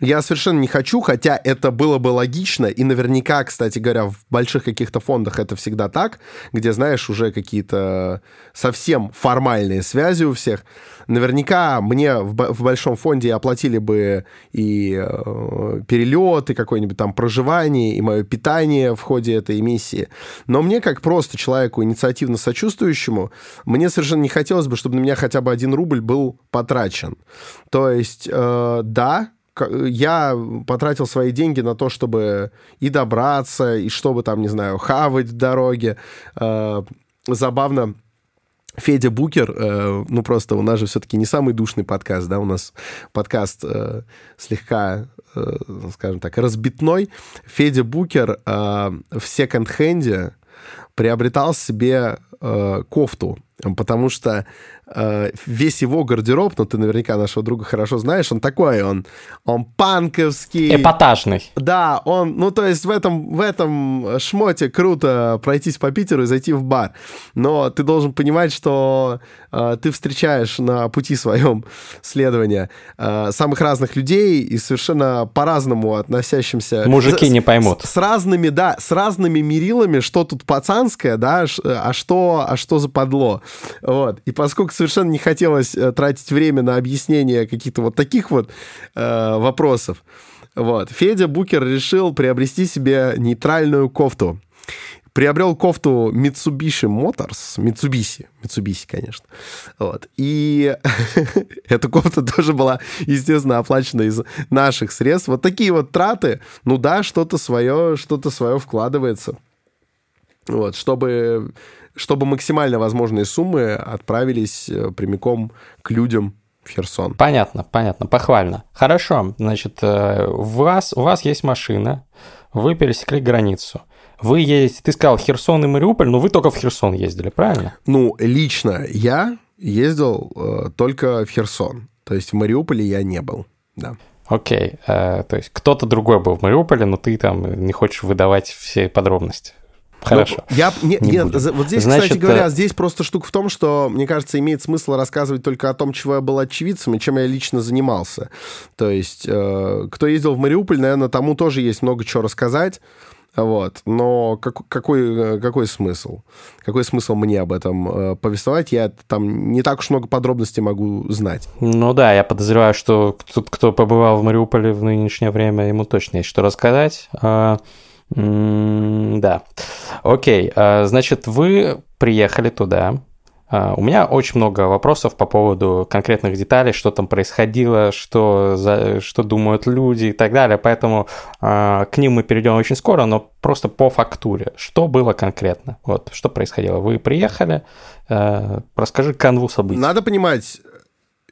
Я совершенно не хочу, хотя это было бы логично, и наверняка, кстати говоря, в больших каких-то фондах это всегда так, где, знаешь, уже какие-то совсем формальные связи у всех. Наверняка мне в, большом фонде оплатили бы и э, перелет, и какое-нибудь там проживание, и мое питание в ходе этой миссии. Но мне, как просто человеку инициативно сочувствующему, мне совершенно не хотелось бы, чтобы на меня хотя бы один рубль был потрачен. То есть, э, да, я потратил свои деньги на то, чтобы и добраться, и чтобы там, не знаю, хавать в дороге. Э, забавно, Федя Букер, э, ну просто у нас же все-таки не самый душный подкаст, да, у нас подкаст э, слегка, скажем так, разбитной. Федя Букер в секонд-хенде приобретал себе кофту потому что э, весь его гардероб, ну, ты наверняка нашего друга хорошо знаешь, он такой, он, он панковский. Эпатажный. Да, он, ну, то есть в этом, в этом шмоте круто пройтись по Питеру и зайти в бар. Но ты должен понимать, что э, ты встречаешь на пути своем следования э, самых разных людей и совершенно по-разному относящимся... Мужики с, не поймут. С, с разными, да, с разными мерилами, что тут пацанское, да, а что, а что западло. Вот. И поскольку совершенно не хотелось э, тратить время на объяснение каких-то вот таких вот э, вопросов, вот, Федя Букер решил приобрести себе нейтральную кофту. Приобрел кофту Mitsubishi Motors, Mitsubishi, Mitsubishi, конечно. Вот. И [LAUGHS] эта кофта тоже была, естественно, оплачена из наших средств. Вот такие вот траты, ну да, что-то свое, что-то свое вкладывается. Вот, чтобы чтобы максимально возможные суммы отправились э, прямиком к людям в Херсон. Понятно, понятно, похвально. Хорошо, значит, э, у вас, у вас есть машина, вы пересекли границу. Вы едете, ты сказал Херсон и Мариуполь, но вы только в Херсон ездили, правильно? Ну, лично я ездил э, только в Херсон. То есть в Мариуполе я не был, да. Окей, э, то есть кто-то другой был в Мариуполе, но ты там не хочешь выдавать все подробности. Хорошо. Ну, я, не, не нет, вот здесь, Значит, кстати говоря, э, здесь просто штука в том, что, мне кажется, имеет смысл рассказывать только о том, чего я был очевидцем и чем я лично занимался. То есть, э, кто ездил в Мариуполь, наверное, тому тоже есть много чего рассказать. Вот. Но как, какой, э, какой смысл? Какой смысл мне об этом э, повествовать? Я там не так уж много подробностей могу знать. Ну да, я подозреваю, что тот, кто побывал в Мариуполе в нынешнее время, ему точно есть что рассказать. Да. Окей. А, значит, вы приехали туда. А, у меня очень много вопросов по поводу конкретных деталей, что там происходило, что, за, что думают люди и так далее. Поэтому а, к ним мы перейдем очень скоро, но просто по фактуре. Что было конкретно? Вот, что происходило? Вы приехали, расскажи канву событий. Надо понимать,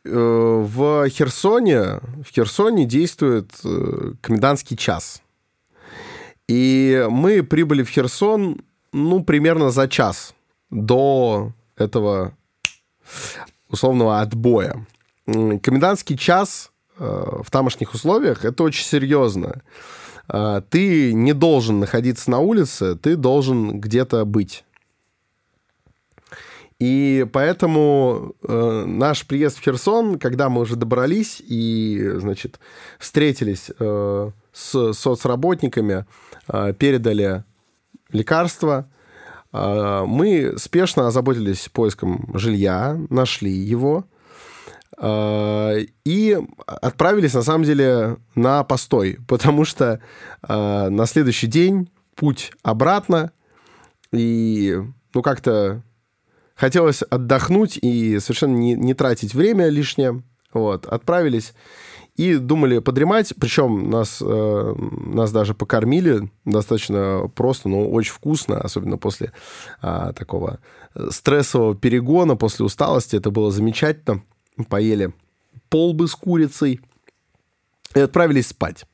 э, в Херсоне, в Херсоне действует э, комендантский час. И мы прибыли в Херсон, ну, примерно за час до этого условного отбоя. Комендантский час э, в тамошних условиях это очень серьезно. Э, ты не должен находиться на улице, ты должен где-то быть. И поэтому э, наш приезд в Херсон, когда мы уже добрались и, значит, встретились э, с соцработниками, э, передали лекарства, э, мы спешно озаботились поиском жилья, нашли его э, и отправились, на самом деле, на постой, [LAUGHS] потому что на следующий день путь обратно, и, ну, как-то хотелось отдохнуть и совершенно не, не тратить время лишнее. Вот, отправились и думали подремать, причем нас, э, нас даже покормили достаточно просто, но очень вкусно, особенно после э, такого стрессового перегона, после усталости, это было замечательно. Поели полбы с курицей и отправились спать.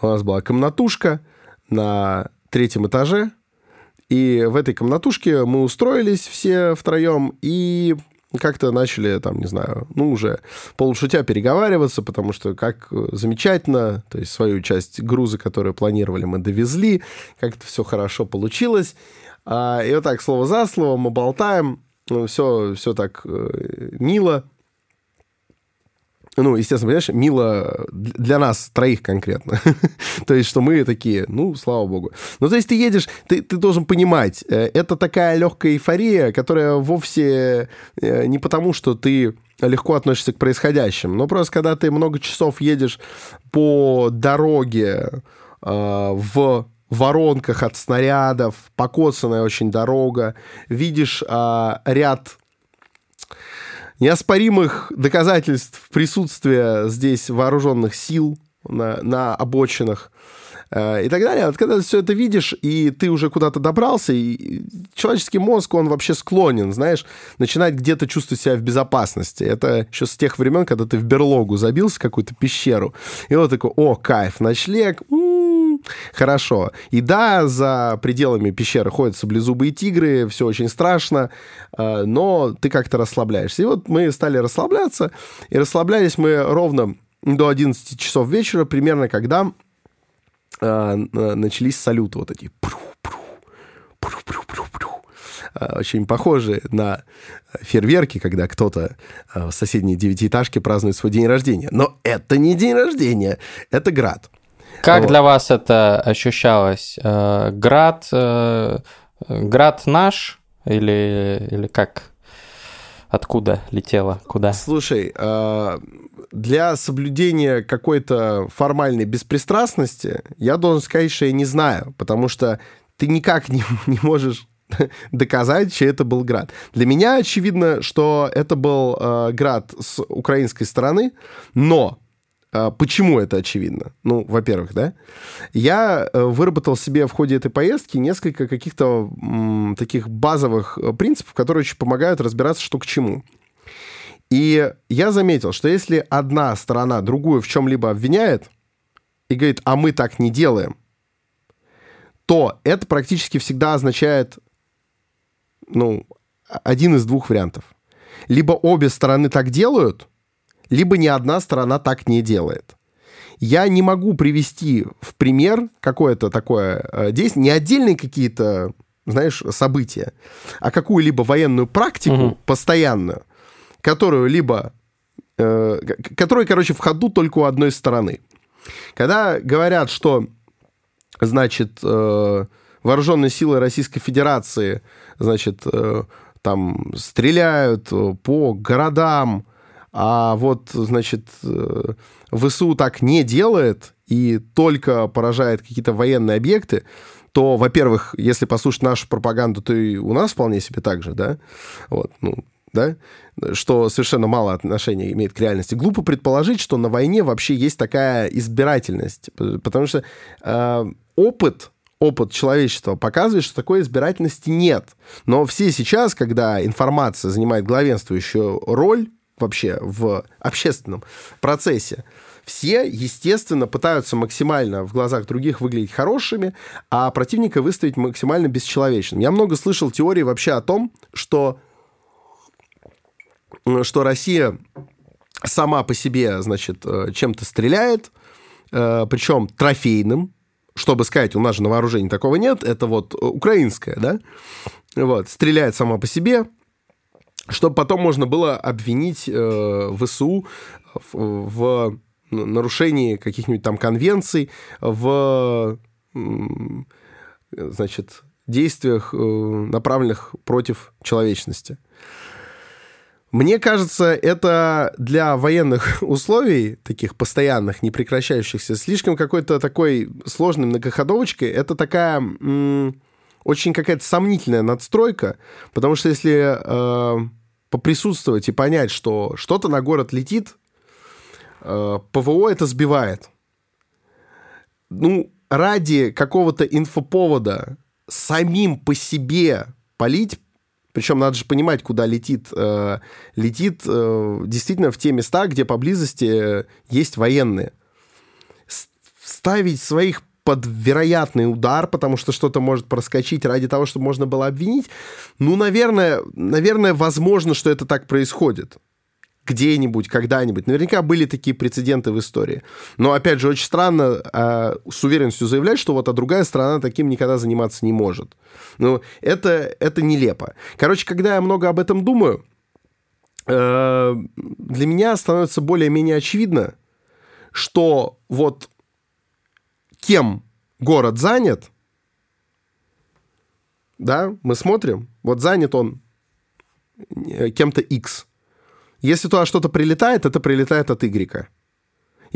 У нас была комнатушка на третьем этаже, и в этой комнатушке мы устроились все втроем и как-то начали, там, не знаю, ну, уже полушутя переговариваться, потому что как замечательно, то есть свою часть груза, которую планировали, мы довезли, как это все хорошо получилось. А, и вот так, слово за слово, мы болтаем, все, все так э, мило, ну, естественно, понимаешь, мило для нас троих конкретно. [LAUGHS] то есть, что мы такие, ну, слава богу. Ну, то есть, ты едешь, ты, ты должен понимать, э, это такая легкая эйфория, которая вовсе э, не потому, что ты легко относишься к происходящему, но просто когда ты много часов едешь по дороге э, в воронках от снарядов, покоцанная очень дорога, видишь э, ряд неоспоримых доказательств присутствия здесь вооруженных сил на, на обочинах э, и так далее. Вот когда ты все это видишь, и ты уже куда-то добрался, и человеческий мозг, он вообще склонен, знаешь, начинать где-то чувствовать себя в безопасности. Это еще с тех времен, когда ты в берлогу забился, какую-то пещеру, и вот такой, о, кайф, ночлег, м-м-м, Хорошо. И да, за пределами пещеры ходят саблезубые тигры, все очень страшно, э, но ты как-то расслабляешься. И вот мы стали расслабляться, и расслаблялись мы ровно до 11 часов вечера, примерно когда э, начались салюты вот эти. Очень похожие на фейерверки, когда кто-то в соседней девятиэтажке празднует свой день рождения. Но это не день рождения, это град. Как вот. для вас это ощущалось? Э, град, э, град наш или, или как? Откуда летело? Куда? Слушай, э, для соблюдения какой-то формальной беспристрастности я должен сказать, что я не знаю, потому что ты никак [LAUGHS] не, не можешь доказать, чей это был град. Для меня очевидно, что это был э, град с украинской стороны, но почему это очевидно? Ну, во-первых, да, я э, выработал себе в ходе этой поездки несколько каких-то таких базовых э, принципов, которые очень помогают разбираться, что к чему. И я заметил, что если одна сторона другую в чем-либо обвиняет и говорит, а мы так не делаем, то это практически всегда означает, ну, один из двух вариантов. Либо обе стороны так делают – либо ни одна сторона так не делает. Я не могу привести в пример какое-то такое э, действие, не отдельные какие-то, знаешь, события, а какую-либо военную практику угу. постоянную, которую либо... Э, которая, короче, в ходу только у одной стороны. Когда говорят, что, значит, э, вооруженные силы Российской Федерации, значит, э, там стреляют по городам, а вот, значит, э, ВСУ так не делает и только поражает какие-то военные объекты, то, во-первых, если послушать нашу пропаганду, то и у нас вполне себе так же, да, вот, ну, да, что совершенно мало отношения имеет к реальности. Глупо предположить, что на войне вообще есть такая избирательность, потому что э, опыт опыт человечества показывает, что такой избирательности нет. Но все сейчас, когда информация занимает главенствующую роль, вообще в общественном процессе. Все, естественно, пытаются максимально в глазах других выглядеть хорошими, а противника выставить максимально бесчеловечным. Я много слышал теории вообще о том, что, что Россия сама по себе, значит, э, чем-то стреляет, э, причем трофейным, чтобы сказать, у нас же на вооружении такого нет, это вот украинское, да, вот, стреляет сама по себе, чтобы потом можно было обвинить э, ВСУ в, в нарушении каких-нибудь там конвенций, в значит, действиях, э, направленных против человечности. Мне кажется, это для военных [LAUGHS] условий, таких постоянных, непрекращающихся, слишком какой-то такой сложной многоходовочкой. Это такая очень какая-то сомнительная надстройка, потому что если э, поприсутствовать и понять, что что-то на город летит, э, ПВО это сбивает. Ну, ради какого-то инфоповода самим по себе полить, причем надо же понимать, куда летит. Э, летит э, действительно в те места, где поблизости есть военные. Ставить своих под вероятный удар, потому что что-то может проскочить ради того, чтобы можно было обвинить. Ну, наверное, наверное, возможно, что это так происходит где-нибудь, когда-нибудь. Наверняка были такие прецеденты в истории. Но, опять же, очень странно э, с уверенностью заявлять, что вот а другая страна таким никогда заниматься не может. Ну, это, это нелепо. Короче, когда я много об этом думаю, э, для меня становится более-менее очевидно, что вот кем город занят, да, мы смотрим, вот занят он э, кем-то X. Если туда что-то прилетает, это прилетает от Y.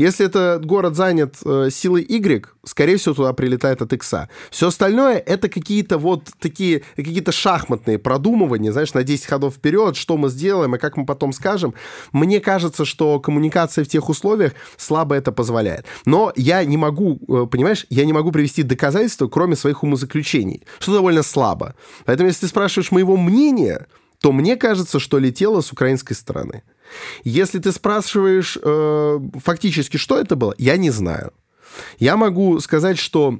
Если этот город занят э, силой Y, скорее всего, туда прилетает от X. Все остальное это какие-то вот такие, какие-то шахматные продумывания, знаешь, на 10 ходов вперед, что мы сделаем и как мы потом скажем. Мне кажется, что коммуникация в тех условиях слабо это позволяет. Но я не могу, э, понимаешь, я не могу привести доказательства, кроме своих умозаключений, что довольно слабо. Поэтому, если ты спрашиваешь моего мнения, то мне кажется, что летело с украинской стороны. Если ты спрашиваешь э, фактически, что это было, я не знаю. Я могу сказать, что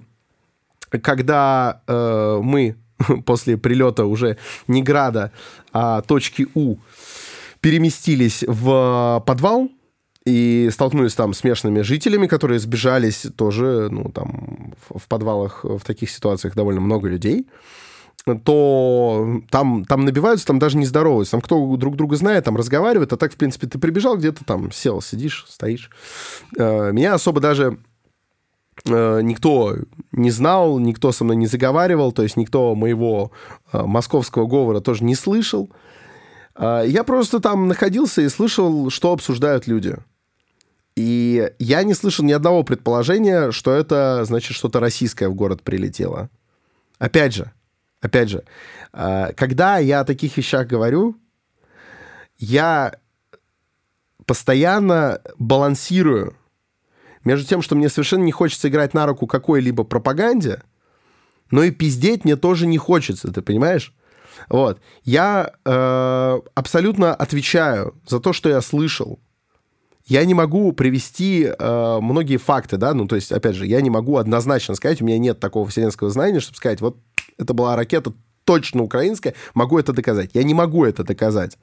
когда э, мы [LAUGHS] после прилета уже не града, а точки У переместились в подвал, и столкнулись там с местными жителями, которые сбежались тоже, ну, там, в подвалах в таких ситуациях довольно много людей, то там, там набиваются, там даже не здороваются. Там кто друг друга знает, там разговаривает, а так, в принципе, ты прибежал где-то там, сел, сидишь, стоишь. Э, меня особо даже э, никто не знал, никто со мной не заговаривал, то есть никто моего э, московского говора тоже не слышал. Я просто там находился и слышал, что обсуждают люди. И я не слышал ни одного предположения, что это, значит, что-то российское в город прилетело. Опять же, опять же, а, когда я о таких вещах говорю, я постоянно балансирую между тем, что мне совершенно не хочется играть на руку какой-либо пропаганде, но и пиздеть мне тоже не хочется, ты понимаешь? Вот. Я э, абсолютно отвечаю за то, что я слышал я не могу привести э, многие факты, да, ну, то есть, опять же, я не могу однозначно сказать, у меня нет такого вселенского знания, чтобы сказать, вот это была ракета точно украинская, могу это доказать. Я не могу это доказать.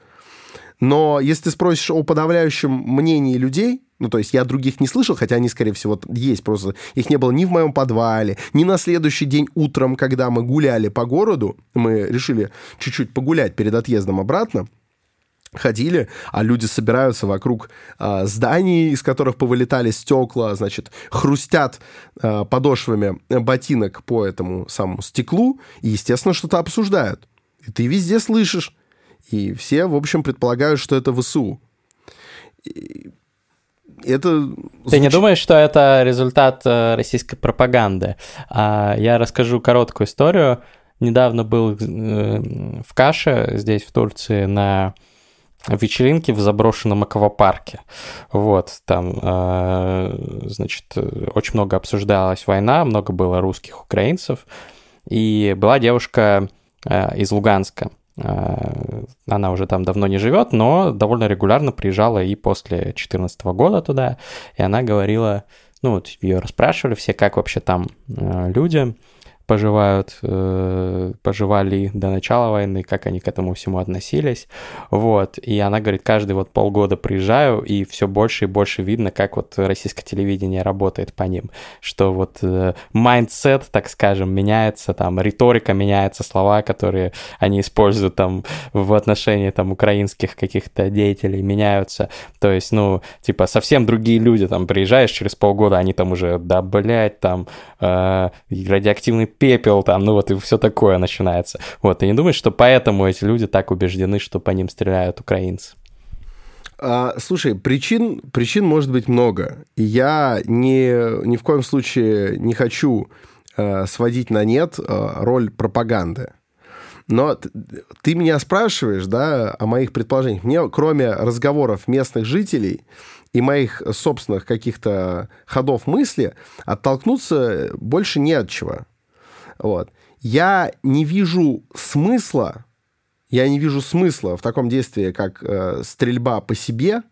Но если ты спросишь о подавляющем мнении людей, ну, то есть я других не слышал, хотя они, скорее всего, есть просто. Их не было ни в моем подвале, ни на следующий день утром, когда мы гуляли по городу. Мы решили чуть-чуть погулять перед отъездом обратно ходили, а люди собираются вокруг э, зданий, из которых повылетали стекла, значит, хрустят э, подошвами ботинок по этому самому стеклу, и, естественно, что-то обсуждают. И ты везде слышишь. И все, в общем, предполагают, что это ВСУ. И это звучит... Ты не думаешь, что это результат э, российской пропаганды? А, я расскажу короткую историю. Недавно был э, в Каше, здесь, в Турции, на вечеринки в заброшенном аквапарке. Вот, там, э, значит, очень много обсуждалась война, много было русских, украинцев, и была девушка э, из Луганска. Э, она уже там давно не живет, но довольно регулярно приезжала и после 2014 года туда, и она говорила, ну, вот ее расспрашивали все, как вообще там люди, поживают, э, поживали до начала войны, как они к этому всему относились. Вот. И она говорит, каждый вот полгода приезжаю, и все больше и больше видно, как вот российское телевидение работает по ним. Что вот mindset, э, так скажем, меняется, там риторика меняется, слова, которые они используют там в отношении там украинских каких-то деятелей меняются. То есть, ну, типа, совсем другие люди, там, приезжаешь через полгода, они там уже, да, блядь, там, э, радиоактивный пепел там, ну вот и все такое начинается. Вот, ты не думаешь, что поэтому эти люди так убеждены, что по ним стреляют украинцы? А, слушай, причин, причин может быть много. Я ни, ни в коем случае не хочу э, сводить на нет э, роль пропаганды. Но ты меня спрашиваешь, да, о моих предположениях. Мне, кроме разговоров местных жителей, и моих собственных каких-то ходов мысли оттолкнуться больше не от чего. Вот. Я не вижу смысла, я не вижу смысла в таком действии, как э, стрельба по себе,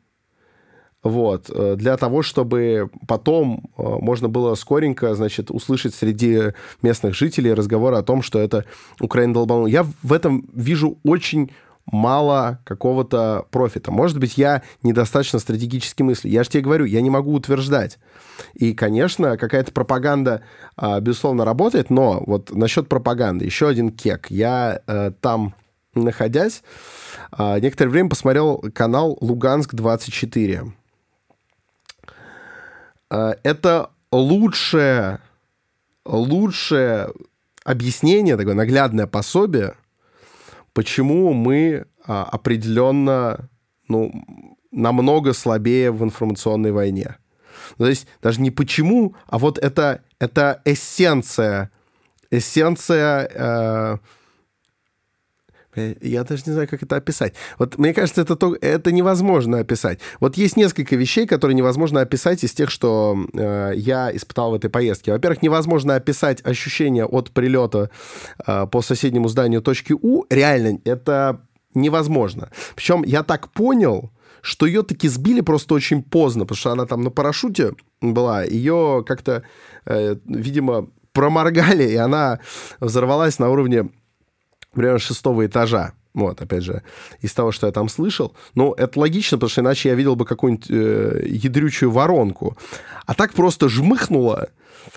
вот, э, для того, чтобы потом э, можно было скоренько, значит, услышать среди местных жителей разговор о том, что это Украина долбанула. Я в этом вижу очень мало какого-то профита. Может быть, я недостаточно стратегически мыслю. Я же тебе говорю, я не могу утверждать. И, конечно, какая-то пропаганда, а, безусловно, работает, но вот насчет пропаганды, еще один кек. Я э, там, находясь, а, некоторое время посмотрел канал «Луганск-24». А, это лучшее, лучшее объяснение, такое наглядное пособие – почему мы а, определенно ну, намного слабее в информационной войне. То есть даже не почему, а вот это, это эссенция, эссенция э, я даже не знаю, как это описать. Вот мне кажется, это, то, это невозможно описать. Вот есть несколько вещей, которые невозможно описать из тех, что э, я испытал в этой поездке. Во-первых, невозможно описать ощущение от прилета э, по соседнему зданию точки У. Реально, это невозможно. Причем я так понял, что ее таки сбили просто очень поздно, потому что она там на парашюте была, ее как-то, э, видимо, проморгали, и она взорвалась на уровне примерно шестого этажа. Вот, опять же, из того, что я там слышал. Ну, это логично, потому что иначе я видел бы какую-нибудь э, ядрючую воронку. А так просто жмыхнуло,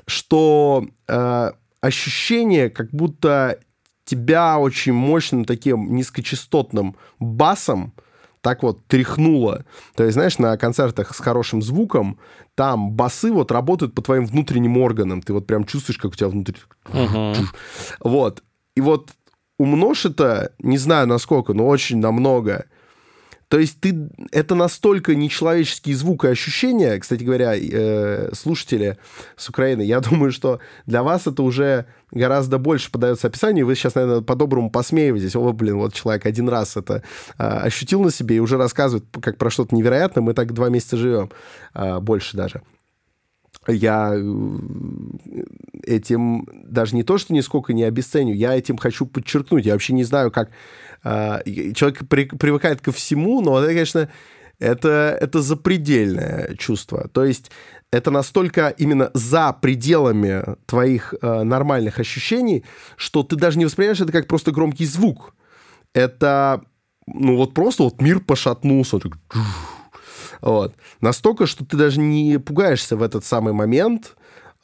что э, ощущение, как будто тебя очень мощным таким низкочастотным басом так вот тряхнуло. То есть, знаешь, на концертах с хорошим звуком там басы вот работают по твоим внутренним органам. Ты вот прям чувствуешь, как у тебя внутри... Uh-huh. Вот. И вот умножь это, не знаю насколько, но очень намного. То есть ты, это настолько нечеловеческий звук и ощущения, кстати говоря, э, слушатели с Украины, я [LAUGHS] думаю, что для вас это уже гораздо больше подается описанию, вы сейчас, наверное, по-доброму посмеиваетесь, о, блин, вот человек один раз это э, ощутил на себе и уже рассказывает как про что-то невероятное, мы так два месяца живем, э, больше даже я э, этим даже не то, что нисколько не обесценю, я этим хочу подчеркнуть. Я вообще не знаю, как э, человек при, привыкает ко всему, но это, конечно, это, это запредельное чувство. То есть это настолько именно за пределами твоих э, нормальных ощущений, что ты даже не воспринимаешь это как просто громкий звук. Это, ну вот просто вот мир пошатнулся. Так, вот. Настолько, что ты даже не пугаешься в этот самый момент,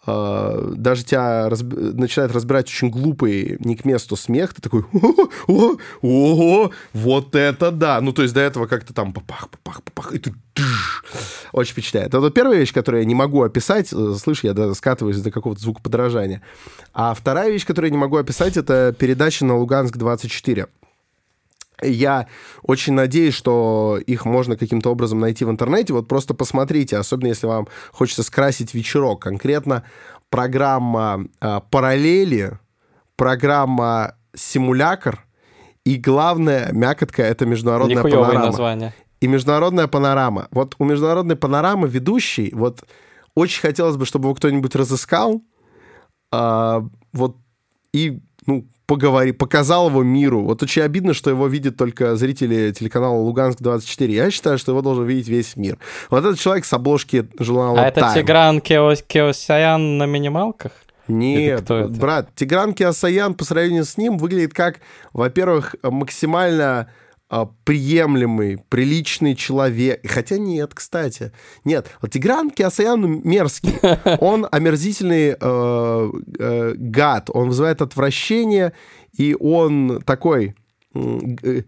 Uh, даже тебя разб... начинает разбирать очень глупый, не к месту смех, ты такой, о, о, о, вот это да. Ну, то есть до этого как-то там папах, папах, папах, и ты очень впечатляет. Это первая вещь, которую я не могу описать. Э, слышь, я даже скатываюсь до какого-то звукоподражания. А вторая вещь, которую я не могу описать, это передача на Луганск-24. Я очень надеюсь, что их можно каким-то образом найти в интернете. Вот просто посмотрите, особенно если вам хочется скрасить вечерок. Конкретно программа э, «Параллели», программа «Симулякр» и, главное, мякотка — это международная Нихуевое панорама. название. И международная панорама. Вот у международной панорамы ведущий, вот очень хотелось бы, чтобы его кто-нибудь разыскал, э, вот и, ну, поговори, показал его миру. Вот очень обидно, что его видят только зрители телеканала Луганск-24. Я считаю, что его должен видеть весь мир. Вот этот человек с обложки журнала А это Тигран Кеос, Кеосяян на минималках? Нет, брат, Тигран Кеосаян по сравнению с ним выглядит как, во-первых, максимально приемлемый, приличный человек. Хотя нет, кстати. Нет, Тигран Киасаян мерзкий. [LAUGHS] Он омерзительный э, э, гад. Он вызывает отвращение, и он такой э,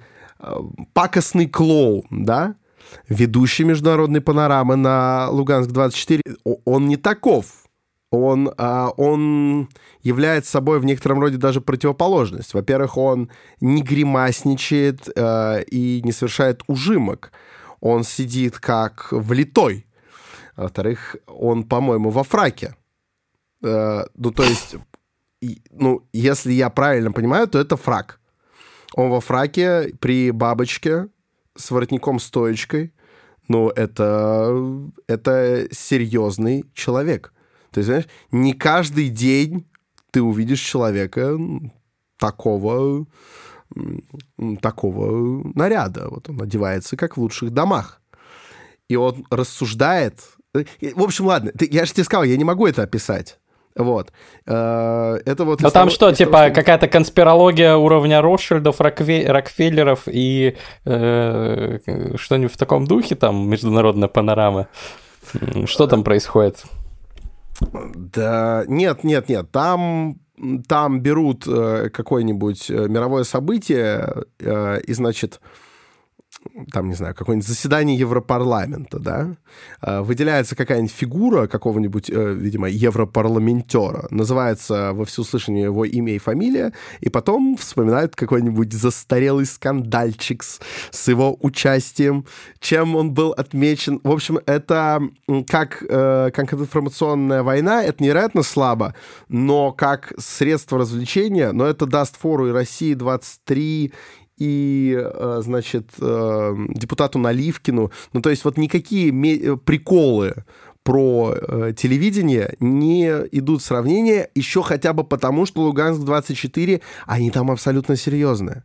пакостный клоун, да? Ведущий международной панорамы на Луганск-24. Он не таков он, а, он является собой в некотором роде даже противоположность. Во-первых, он не гримасничает э, и не совершает ужимок. Он сидит как влитой. Во-вторых, он, по-моему, во фраке. Э, ну, то есть, ну, если я правильно понимаю, то это фрак. Он во фраке при бабочке с воротником-стоечкой. Ну, это, это серьезный человек. То есть, знаешь, не каждый день ты увидишь человека такого, такого наряда. Вот он одевается, как в лучших домах. И он рассуждает. В общем, ладно, я же тебе сказал, я не могу это описать. Вот. Э, это вот... Ну там что, типа того, какая-то конспирология уровня Ротшильдов, Рокве... Рокфеллеров и э, что-нибудь в таком духе, там, международная панорама? Что там происходит? Да, нет, нет, нет, там там берут э, какое-нибудь э, мировое событие э, и, значит, там, не знаю, какое-нибудь заседание Европарламента, да, а, выделяется какая-нибудь фигура какого-нибудь, э, видимо, европарламентера, называется во всеуслышание его имя и фамилия, и потом вспоминают какой-нибудь застарелый скандальчик с, с его участием, чем он был отмечен. В общем, это как, э, как информационная война, это невероятно слабо, но как средство развлечения, но это даст фору и России 23, и, э, значит, э, депутату Наливкину. Ну, то есть вот никакие э, приколы про э, телевидение не идут в сравнение еще хотя бы потому, что Луганск-24, они там абсолютно серьезные.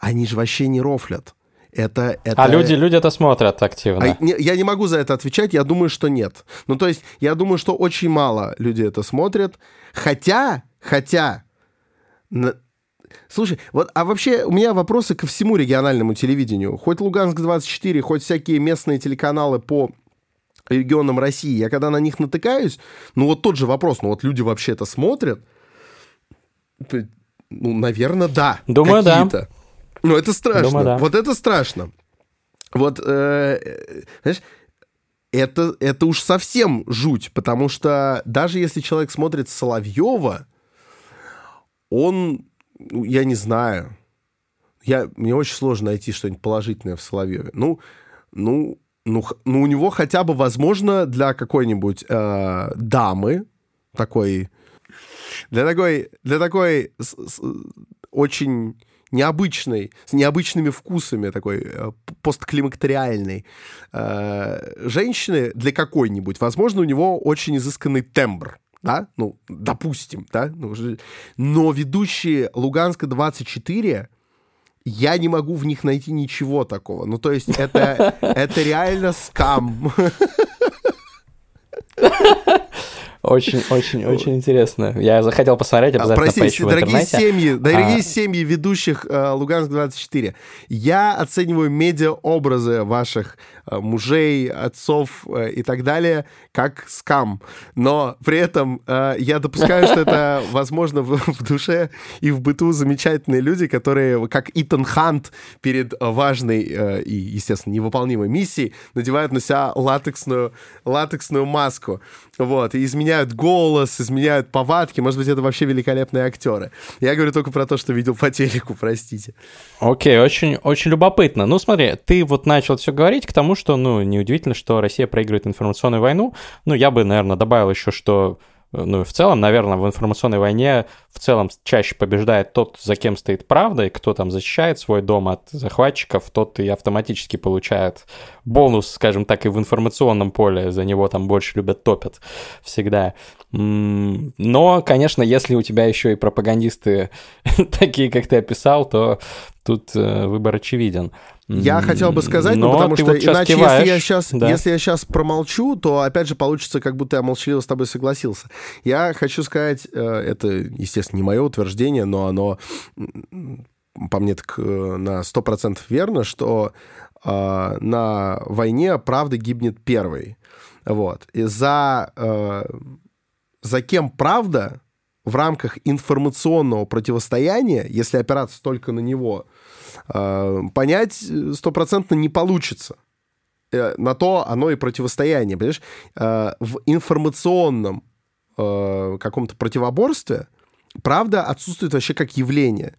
Они же вообще не рофлят. Это, это... А люди, люди это смотрят активно. А, не, я не могу за это отвечать, я думаю, что нет. Ну, то есть, я думаю, что очень мало людей это смотрят. Хотя, хотя. Слушай, вот, а вообще у меня вопросы ко всему региональному телевидению. Хоть Луганск-24, хоть всякие местные телеканалы по регионам России. Я когда на них натыкаюсь, ну вот тот же вопрос, ну вот люди вообще это смотрят? Ну, наверное, да. Думаю, да. Ну, это страшно. Думаю, да. Вот это страшно. Вот, э, знаешь, это, это уж совсем жуть, потому что даже если человек смотрит Соловьева, он, я не знаю, я, мне очень сложно найти что-нибудь положительное в Соловьеве. Ну, ну, ну, ну, у него хотя бы, возможно, для какой-нибудь э, дамы, такой, для такой, для такой с, с, очень необычной, с необычными вкусами, такой э, постклимактериальной э, женщины для какой-нибудь, возможно, у него очень изысканный тембр, да, ну, допустим, да, ну, но ведущие Луганска 24 я не могу в них найти ничего такого. Ну, то есть это, [LAUGHS] это реально скам. [LAUGHS] Очень, очень, очень интересно. Я захотел посмотреть, обязательно Простите, поищу дорогие в интернете. Семьи, дорогие а... семьи ведущих э, Луганск-24, я оцениваю медиа-образы ваших э, мужей, отцов э, и так далее как скам. Но при этом я допускаю, что это, [LAUGHS] возможно, в, душе и в быту замечательные люди, которые, как Итан Хант, перед важной и, естественно, невыполнимой миссией надевают на себя латексную, латексную маску. Вот, и изменяют голос, изменяют повадки. Может быть, это вообще великолепные актеры. Я говорю только про то, что видел по телеку, простите. Окей, очень, очень любопытно. Ну, смотри, ты вот начал все говорить к тому, что, ну, неудивительно, что Россия проигрывает информационную войну. Ну, я бы, наверное, добавил еще, что ну, в целом, наверное, в информационной войне в целом чаще побеждает тот, за кем стоит правда, и кто там защищает свой дом от захватчиков, тот и автоматически получает бонус, скажем так, и в информационном поле, за него там больше любят, топят всегда. Но, конечно, если у тебя еще и пропагандисты [LAUGHS] такие, как ты описал, то тут э, выбор очевиден. Я хотел бы сказать, ну, потому что вот иначе, киваешь, если я, сейчас, да. если я сейчас промолчу, то опять же получится, как будто я молчаливо с тобой согласился. Я хочу сказать, э, это, естественно, не мое утверждение, но оно по мне так э, на 100% верно, что э, на войне правда гибнет первой. Вот. И за, э, за кем правда в рамках информационного противостояния, если опираться только на него, Э, понять стопроцентно не получится. Э, на то оно и противостояние, понимаешь? Э, в информационном каком-то противоборстве правда отсутствует вообще как явление.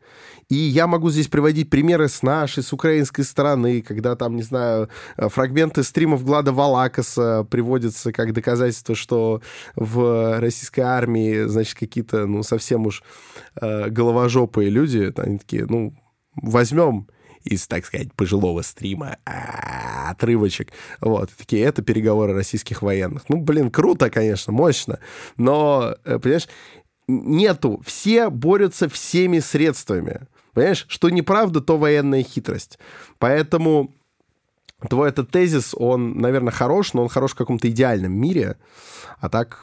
И я могу здесь приводить примеры с нашей, с украинской стороны, когда там, не знаю, фрагменты стримов Глада Валакаса приводятся как доказательство, что в российской армии, значит, какие-то, ну, совсем уж э, головожопые люди, они такие, ну, возьмем из, так сказать, пожилого стрима а, отрывочек. Вот, такие, это переговоры российских военных. Ну, блин, круто, конечно, мощно, но, э, понимаешь, нету. Все борются всеми средствами. Понимаешь, что неправда, то военная хитрость. Поэтому твой этот тезис, он, наверное, хорош, но он хорош в каком-то идеальном мире. А так,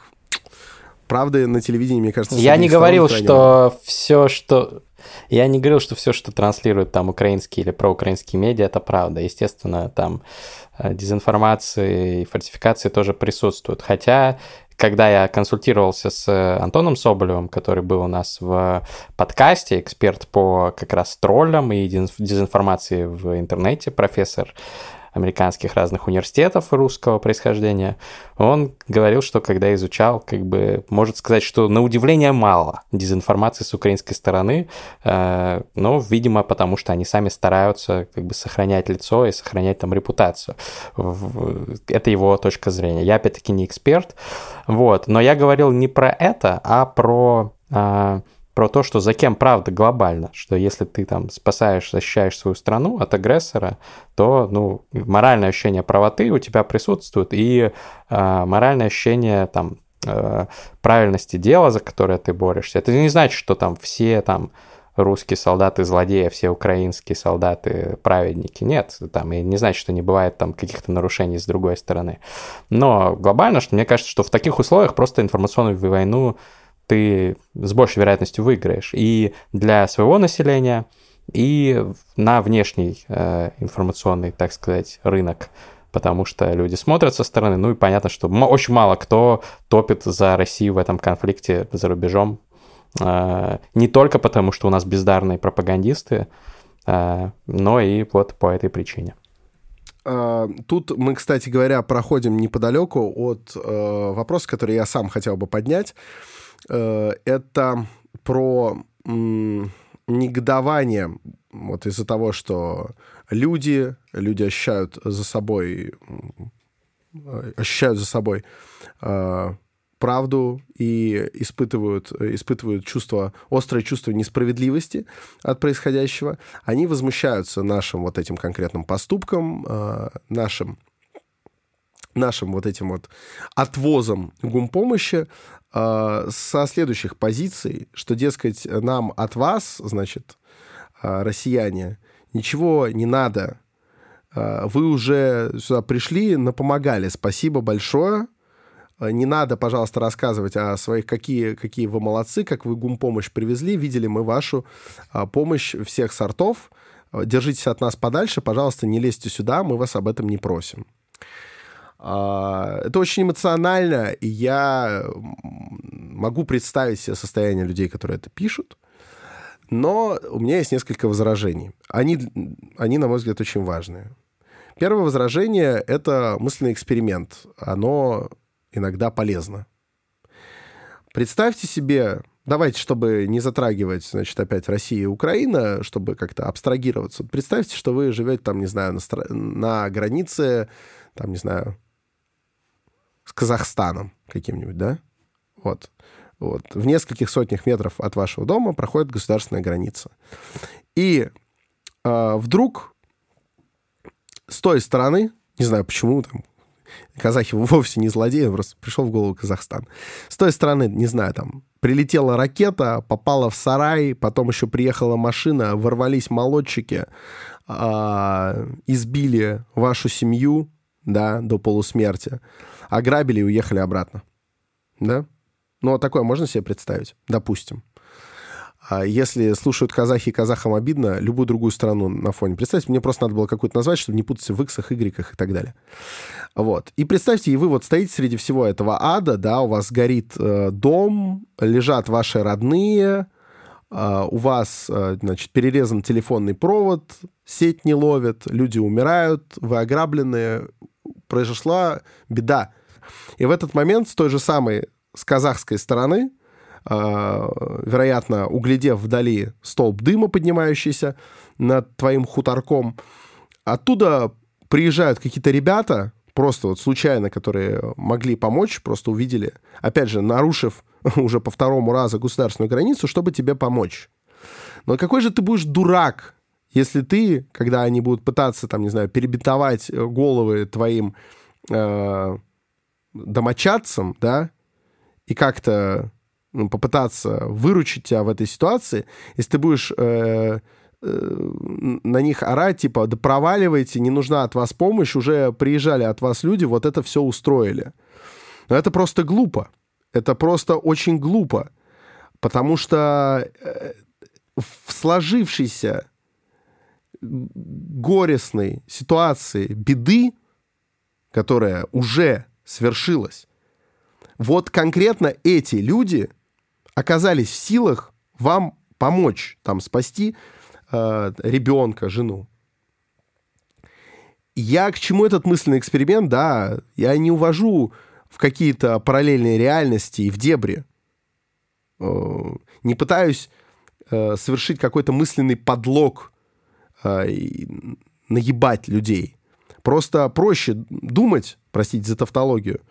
правда, на телевидении, мне кажется... Я не говорил, что все, что я не говорил, что все, что транслируют там украинские или проукраинские медиа, это правда. Естественно, там э, дезинформации и фальсификации тоже присутствуют. Хотя когда я консультировался с Антоном Соболевым, который был у нас в подкасте, эксперт по как раз троллям и дезинформации в интернете, профессор американских разных университетов русского происхождения, он говорил, что когда изучал, как бы, может сказать, что на удивление мало дезинформации с украинской стороны, э, но, видимо, потому что они сами стараются как бы сохранять лицо и сохранять там репутацию. Это его точка зрения. Я, опять-таки, не эксперт, вот, но я говорил не про это, а про э, про то, что за кем правда глобально, что если ты там спасаешь, защищаешь свою страну от агрессора, то ну, моральное ощущение правоты у тебя присутствует, и э, моральное ощущение там э, правильности дела, за которое ты борешься. Это не значит, что там все там русские солдаты злодеи, а все украинские солдаты праведники. Нет, там, и не значит, что не бывает там каких-то нарушений с другой стороны. Но глобально, что мне кажется, что в таких условиях просто информационную войну ты с большей вероятностью выиграешь. И для своего населения, и на внешний э, информационный, так сказать, рынок потому что люди смотрят со стороны, ну и понятно, что очень мало кто топит за Россию в этом конфликте за рубежом, э, не только потому, что у нас бездарные пропагандисты, э, но и вот по этой причине. А, тут мы, кстати говоря, проходим неподалеку от э, вопроса, который я сам хотел бы поднять. Это про негодование вот из-за того, что люди, люди ощущают за собой, ощущают за собой э, правду и испытывают, испытывают чувство, острое чувство несправедливости от происходящего, они возмущаются нашим вот этим конкретным поступком, э, нашим нашим вот этим вот отвозом гумпомощи э, со следующих позиций, что, дескать, нам от вас, значит, э, россияне, ничего не надо. А, вы уже сюда пришли, напомогали. Спасибо большое. Не надо, пожалуйста, рассказывать о своих, какие, какие вы молодцы, как вы гумпомощь привезли. Видели мы вашу помощь всех сортов. Держитесь от нас подальше, пожалуйста, не лезьте сюда, мы вас об этом не просим. Это очень эмоционально, и я могу представить себе состояние людей, которые это пишут. Но у меня есть несколько возражений. Они, они, на мой взгляд, очень важные. Первое возражение — это мысленный эксперимент. Оно иногда полезно. Представьте себе, давайте, чтобы не затрагивать, значит, опять Россия и Украина, чтобы как-то абстрагироваться. Представьте, что вы живете там, не знаю, на, стра... на границе, там, не знаю, с Казахстаном каким-нибудь, да? Вот. Вот. В нескольких сотнях метров от вашего дома проходит государственная граница. И э, вдруг с той стороны, не знаю почему, там, казахи [LAUGHS] вовсе не злодеи, просто пришел в голову Казахстан. С той стороны, не знаю, там, прилетела ракета, попала в сарай, потом еще приехала машина, ворвались молодчики, э, избили вашу семью, да, до полусмерти, ограбили и уехали обратно. Да? Ну, такое можно себе представить, допустим. А если слушают казахи казахам обидно, любую другую страну на фоне. Представьте, мне просто надо было какую-то назвать, чтобы не путаться в иксах, игреках и так далее. Вот. И представьте, и вы вот стоите среди всего этого ада, да, у вас горит э, дом, лежат ваши родные, э, у вас, э, значит, перерезан телефонный провод, сеть не ловит, люди умирают, вы ограблены, произошла беда. И в этот момент с той же самой с казахской стороны, а, вероятно, углядев вдали столб дыма, поднимающийся над твоим хуторком, оттуда приезжают какие-то ребята, просто вот случайно, которые могли помочь, просто увидели, опять же, нарушив [LAUGHS] уже по второму разу государственную границу, чтобы тебе помочь. Но какой же ты будешь дурак, если ты, когда они будут пытаться, там, не знаю, перебинтовать головы твоим э, домочадцам, да, и как-то ну, попытаться выручить тебя в этой ситуации, если ты будешь э, э, на них орать, типа, да проваливайте, не нужна от вас помощь, уже приезжали от вас люди, вот это все устроили. Но это просто глупо. Это просто очень глупо. Потому что э, в сложившейся горестной ситуации беды, которая уже свершилась, вот конкретно эти люди оказались в силах вам помочь, там, спасти э, ребенка, жену. Я к чему этот мысленный эксперимент, да, я не увожу в какие-то параллельные реальности и в дебри. Э, не пытаюсь э, совершить какой-то мысленный подлог, наебать людей. Просто проще думать, простите за тавтологию,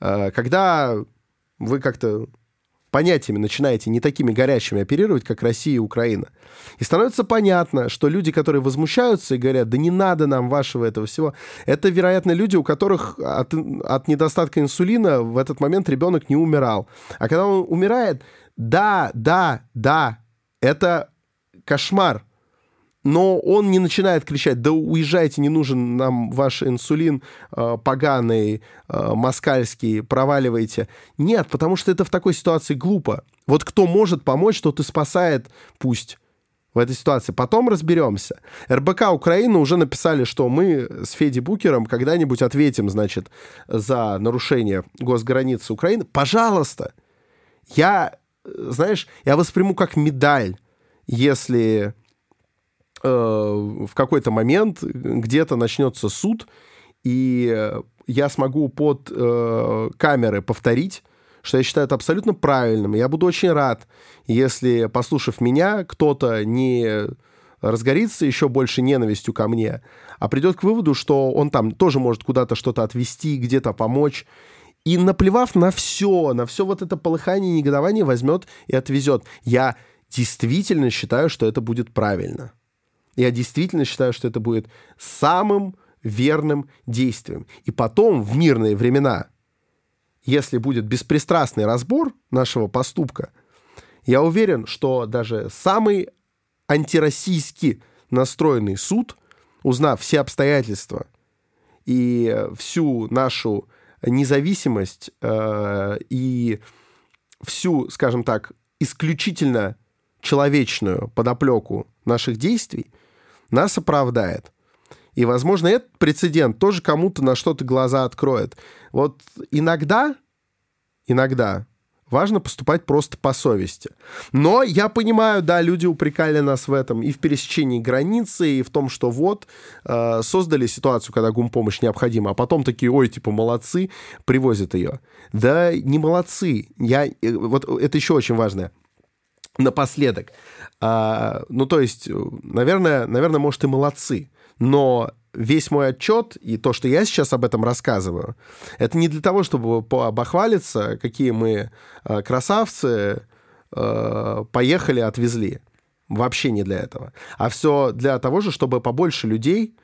Э, когда вы как-то понятиями начинаете не такими горячими оперировать, как Россия и Украина. И становится понятно, что люди, которые возмущаются и говорят, да не надо нам вашего этого всего, это, вероятно, люди, у которых от, от недостатка инсулина в этот момент ребенок не умирал. А когда он умирает, да, да, да, это кошмар. Но он не начинает кричать, да уезжайте, не нужен нам ваш инсулин э, поганый, э, москальский, проваливайте. Нет, потому что это в такой ситуации глупо. Вот кто может помочь, тот и спасает, пусть в этой ситуации. Потом разберемся. РБК Украины уже написали, что мы с Феди Букером когда-нибудь ответим, значит, за нарушение госграницы Украины. Пожалуйста. Я, знаешь, я восприму как медаль, если Э, в какой-то момент где-то начнется суд, и я смогу под э, камеры повторить, что я считаю это абсолютно правильным. Я буду очень рад, если, послушав меня, кто-то не разгорится еще больше ненавистью ко мне, а придет к выводу, что он там тоже может куда-то что-то отвести, где-то помочь. И наплевав на все, на все вот это полыхание и негодование, возьмет и отвезет. Я действительно считаю, что это будет правильно. Я действительно считаю, что это будет самым верным действием. И потом, в мирные времена, если будет беспристрастный разбор нашего поступка, я уверен, что даже самый антироссийский настроенный суд, узнав все обстоятельства и всю нашу независимость э, и всю, скажем так, исключительно человечную подоплеку наших действий, нас оправдает. И, возможно, этот прецедент тоже кому-то на что-то глаза откроет. Вот иногда, иногда важно поступать просто по совести. Но я понимаю, да, люди упрекали нас в этом и в пересечении границы, и в том, что вот э, создали ситуацию, когда гумпомощь необходима, а потом такие, ой, типа, молодцы, привозят ее. Да не молодцы. Я, э, вот это еще очень важное напоследок. А, ну, то есть, наверное, наверное, может, и молодцы. Но весь мой отчет и то, что я сейчас об этом рассказываю, это не для того, чтобы обохвалиться, какие мы а, красавцы, а, поехали, отвезли. Вообще не для этого. А все для того же, чтобы побольше людей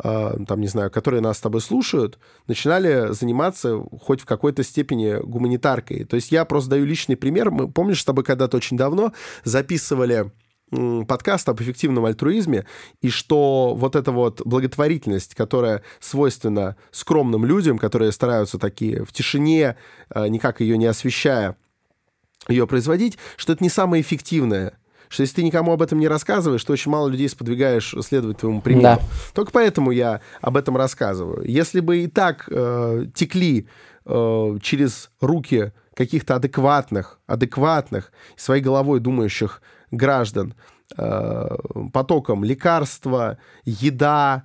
там, не знаю, которые нас с тобой слушают, начинали заниматься хоть в какой-то степени гуманитаркой. То есть я просто даю личный пример. Мы, помнишь, с тобой когда-то очень давно записывали подкаст об эффективном альтруизме, и что вот эта вот благотворительность, которая свойственна скромным людям, которые стараются такие в тишине, а, никак ее не освещая, ее производить, что это не самое эффективное что если ты никому об этом не рассказываешь, то очень мало людей сподвигаешь следовать твоему примеру. Да. Только поэтому я об этом рассказываю. Если бы и так э, текли э, через руки каких-то адекватных, адекватных, своей головой думающих граждан э, потоком лекарства, еда,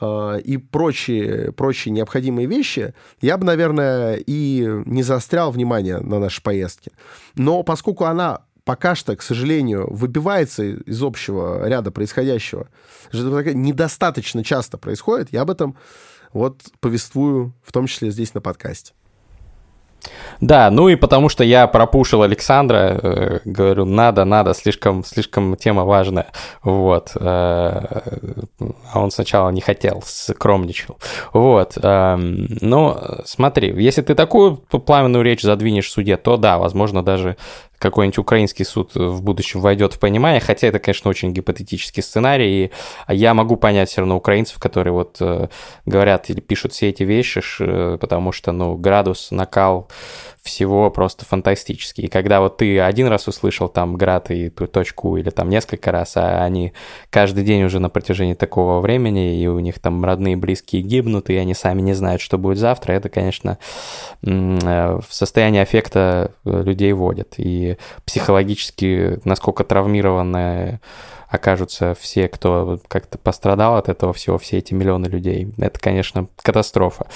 э, и прочие, прочие необходимые вещи, я бы, наверное, и не заострял внимание на нашей поездке. Но поскольку она пока что, к сожалению, выбивается из общего ряда происходящего, недостаточно часто происходит, я об этом вот повествую, в том числе здесь на подкасте. Да, ну и потому что я пропушил Александра, э, говорю, надо, надо, слишком, слишком тема важная, вот. Э, а он сначала не хотел, скромничал. Вот. Э, ну, смотри, если ты такую пламенную речь задвинешь в суде, то да, возможно, даже какой-нибудь украинский суд в будущем войдет в понимание, хотя это, конечно, очень гипотетический сценарий, и я могу понять все равно украинцев, которые вот э, говорят или пишут все эти вещи, потому что, ну, градус, накал всего просто фантастический. И когда вот ты один раз услышал там град и точку или там несколько раз, а они каждый день уже на протяжении такого времени, и у них там родные близкие гибнут, и они сами не знают, что будет завтра, это, конечно, э, в состоянии аффекта людей вводит. И психологически, насколько травмированная окажутся все, кто как-то пострадал от этого всего, все эти миллионы людей. Это, конечно, катастрофа.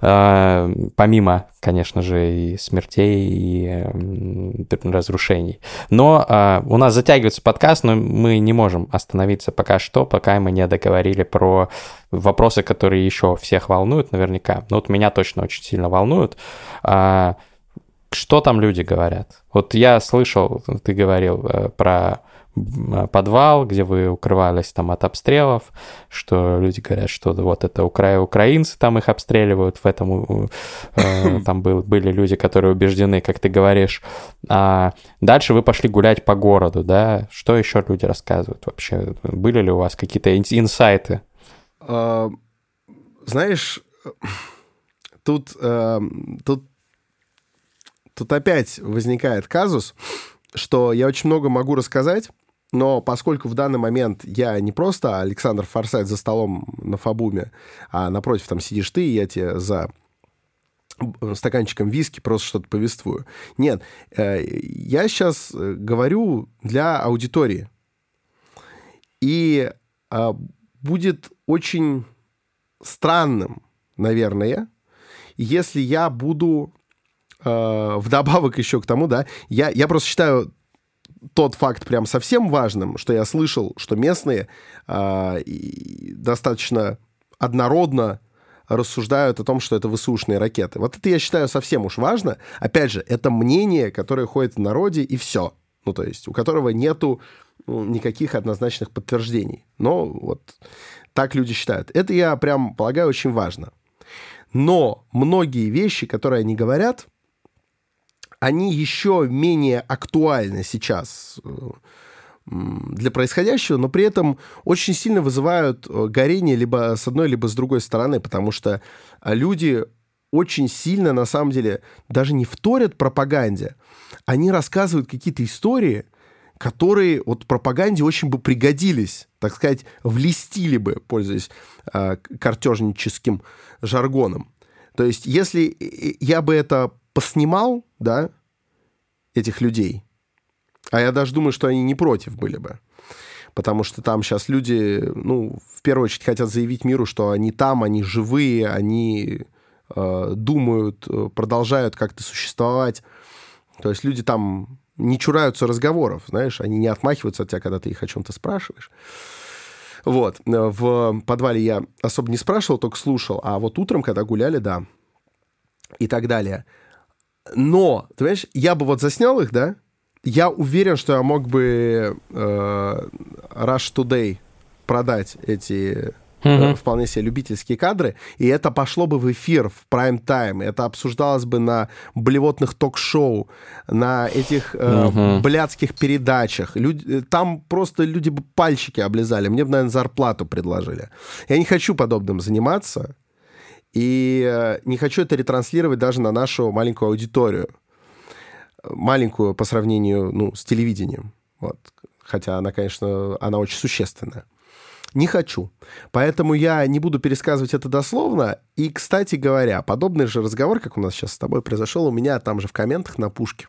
А, помимо, конечно же, и смертей, и разрушений. Но а, у нас затягивается подкаст, но мы не можем остановиться пока что, пока мы не договорили про вопросы, которые еще всех волнуют наверняка. Ну вот меня точно очень сильно волнуют. А, что там люди говорят? Вот я слышал, ты говорил э, про подвал, где вы укрывались там от обстрелов, что люди говорят, что вот это укра... украинцы там их обстреливают, в этом э, [COUGHS] там был, были люди, которые убеждены, как ты говоришь. А дальше вы пошли гулять по городу, да? Что еще люди рассказывают вообще? Были ли у вас какие-то инсайты? А, знаешь, тут, э, тут, тут опять возникает казус, что я очень много могу рассказать, но поскольку в данный момент я не просто Александр Форсайт за столом на Фабуме, а напротив там сидишь ты, и я тебе за стаканчиком виски просто что-то повествую. Нет, э, я сейчас э, говорю для аудитории. И а, будет очень странным, наверное, если я буду э, вдобавок еще к тому, да, я, я просто считаю тот факт прям совсем важным, что я слышал, что местные э, достаточно однородно рассуждают о том, что это ВСУшные ракеты. Вот это я считаю совсем уж важно. Опять же, это мнение, которое ходит в народе, и все. Ну, то есть, у которого нету ну, никаких однозначных подтверждений. Но вот так люди считают. Это, я прям полагаю, очень важно. Но многие вещи, которые они говорят, они еще менее актуальны сейчас э, для происходящего, но при этом очень сильно вызывают э, горение либо с одной, либо с другой стороны, потому что э, люди очень сильно, на самом деле, даже не вторят пропаганде, они рассказывают какие-то истории, которые вот пропаганде очень бы пригодились, так сказать, влестили бы, пользуясь э, картежническим жаргоном. То есть, если я бы это поснимал, да, этих людей. А я даже думаю, что они не против были бы. Потому что там сейчас люди, ну, в первую очередь хотят заявить миру, что они там, они живые, они э, думают, э, продолжают как-то существовать. То есть люди там не чураются разговоров, знаешь, они не отмахиваются от тебя, когда ты их о чем-то спрашиваешь. Вот. В подвале я особо не спрашивал, только слушал. А вот утром, когда гуляли, да. И так далее. Но, ты понимаешь, я бы вот заснял их, да? Я уверен, что я мог бы э, Rush Today продать эти mm-hmm. вполне себе любительские кадры, и это пошло бы в эфир в прайм-тайм, это обсуждалось бы на блевотных ток-шоу, на этих э, mm-hmm. блядских передачах. Люди, там просто люди бы пальчики облизали, мне бы, наверное, зарплату предложили. Я не хочу подобным заниматься, и э, не хочу это ретранслировать даже на нашу маленькую аудиторию. Маленькую по сравнению ну, с телевидением. Вот. Хотя она, конечно, она очень существенная. Не хочу. Поэтому я не буду пересказывать это дословно. И, кстати говоря, подобный же разговор, как у нас сейчас с тобой произошел, у меня там же в комментах на пушке.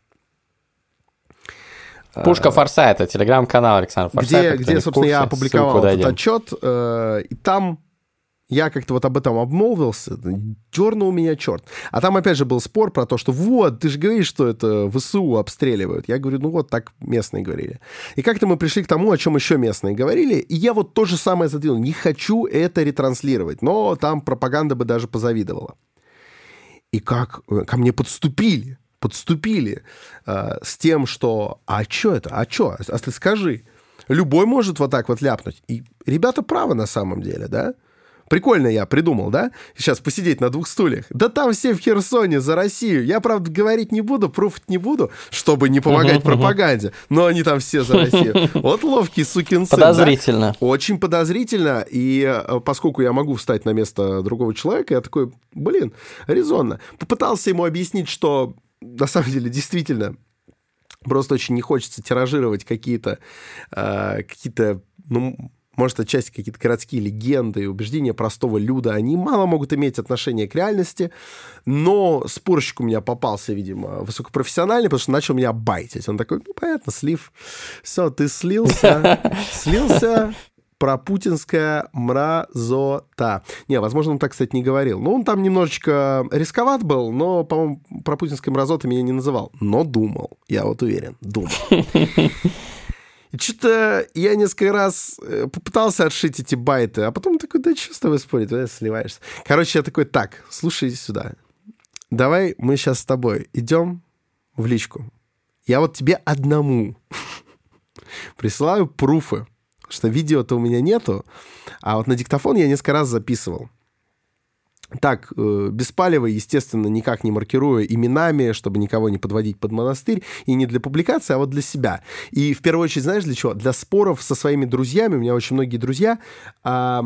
Пушка Форсайта, телеграм-канал Александр Форсайта. Где, где собственно, я опубликовал этот отчет. Э, и там я как-то вот об этом обмолвился, дернул меня черт. А там опять же был спор про то, что вот, ты же говоришь, что это ВСУ обстреливают. Я говорю, ну вот так местные говорили. И как-то мы пришли к тому, о чем еще местные говорили, и я вот то же самое задвинул. Не хочу это ретранслировать, но там пропаганда бы даже позавидовала. И как э, ко мне подступили, подступили э, с тем, что а что это, а что, а ты скажи. Любой может вот так вот ляпнуть. И ребята правы на самом деле, да? Прикольно я придумал, да? Сейчас посидеть на двух стульях. Да там все в Херсоне за Россию. Я, правда, говорить не буду, пруфить не буду, чтобы не помогать пропаганде. Но они там все за Россию. [LAUGHS] Вот ловкий сукин сын. Подозрительно. Да? Очень подозрительно. И э, поскольку я могу встать на место другого человека, я такой, блин, резонно. Попытался ему объяснить, что на самом деле действительно просто очень не хочется тиражировать какие-то э, какие-то ну, может, отчасти какие-то городские легенды и убеждения простого люда, они мало могут иметь отношение к реальности, но спорщик у меня попался, видимо, высокопрофессиональный, потому что начал меня байтить. Он такой, ну, понятно, слив. Все, ты слился, [LAUGHS] слился, про путинская мразота. Не, возможно, он так, кстати, не говорил. Ну, он там немножечко рисковат был, но, по-моему, про путинская мразота меня не называл. Но думал, я вот уверен, думал. [LAUGHS] И что-то я несколько раз э, попытался отшить эти байты, а потом такой, да что с тобой спорить, ты сливаешься. Короче, я такой, так, слушай сюда. Давай мы сейчас с тобой идем в личку. Я вот тебе одному [LAUGHS] Присылаю пруфы, что видео-то у меня нету, а вот на диктофон я несколько раз записывал. Так, э, беспалево, естественно, никак не маркируя именами, чтобы никого не подводить под монастырь, и не для публикации, а вот для себя. И в первую очередь, знаешь, для чего? Для споров со своими друзьями. У меня очень многие друзья а,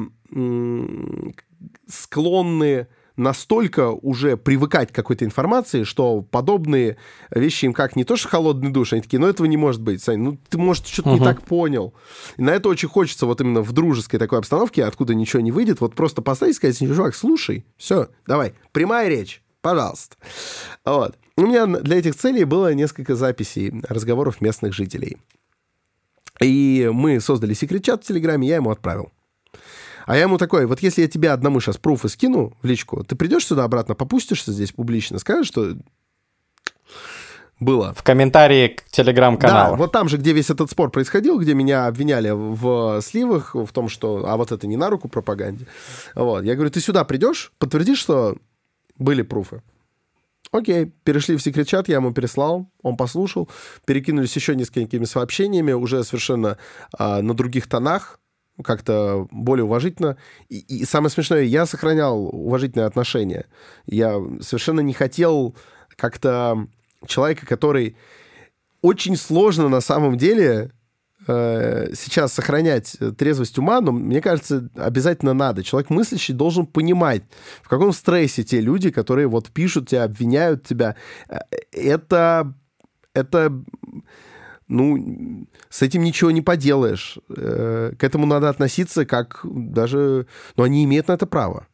склонны настолько уже привыкать к какой-то информации, что подобные вещи им как не то, что холодный душ, они такие, ну этого не может быть, Сань, ну ты, может, что-то uh-huh. не так понял. И на это очень хочется вот именно в дружеской такой обстановке, откуда ничего не выйдет, вот просто поставить и сказать, чувак, слушай, все, давай, прямая речь, пожалуйста. Вот. У меня для этих целей было несколько записей разговоров местных жителей. И мы создали секрет-чат в Телеграме, я ему отправил. А я ему такой, вот если я тебе одному сейчас пруфы скину в личку, ты придешь сюда обратно, попустишься здесь публично, скажешь, что было. В комментарии к телеграм-каналу. Да, вот там же, где весь этот спор происходил, где меня обвиняли в сливах, в том, что, а вот это не на руку пропаганде. Вот. Я говорю, ты сюда придешь, подтвердишь, что были пруфы. Окей, перешли в секрет-чат, я ему переслал, он послушал, перекинулись еще несколькими сообщениями, уже совершенно а, на других тонах, как-то более уважительно. И, и самое смешное, я сохранял уважительные отношения. Я совершенно не хотел как-то человека, который очень сложно на самом деле э, сейчас сохранять трезвость ума, но мне кажется, обязательно надо. Человек мыслящий должен понимать, в каком стрессе те люди, которые вот пишут тебя, обвиняют тебя. Э, это, это ну, с этим ничего не поделаешь. Э, к этому надо относиться как даже... Ну, они имеют на это право.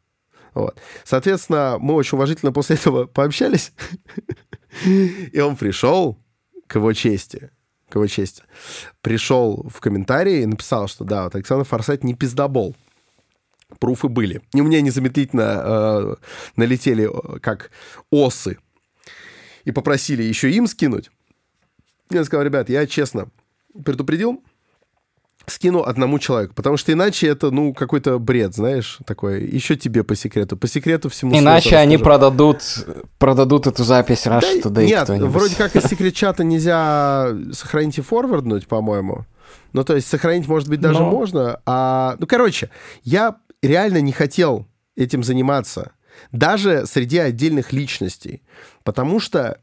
Вот. Соответственно, мы очень уважительно после этого [LAUGHS] пообщались. И он пришел к его чести, к его чести, пришел в комментарии и написал, что да, вот Александр Форсайт не пиздобол. Пруфы были. И у меня незамедлительно э, налетели э, как осы. И попросили еще им скинуть. Я сказал, ребят, я честно предупредил, скину одному человеку, потому что иначе это, ну, какой-то бред, знаешь, такой, еще тебе по секрету, по секрету всему Иначе они продадут, продадут эту запись раз да, туда Нет, вроде как из [LAUGHS] секрет-чата нельзя сохранить и форварднуть, по-моему. Ну, то есть сохранить, может быть, даже Но... можно. А, ну, короче, я реально не хотел этим заниматься, даже среди отдельных личностей, потому что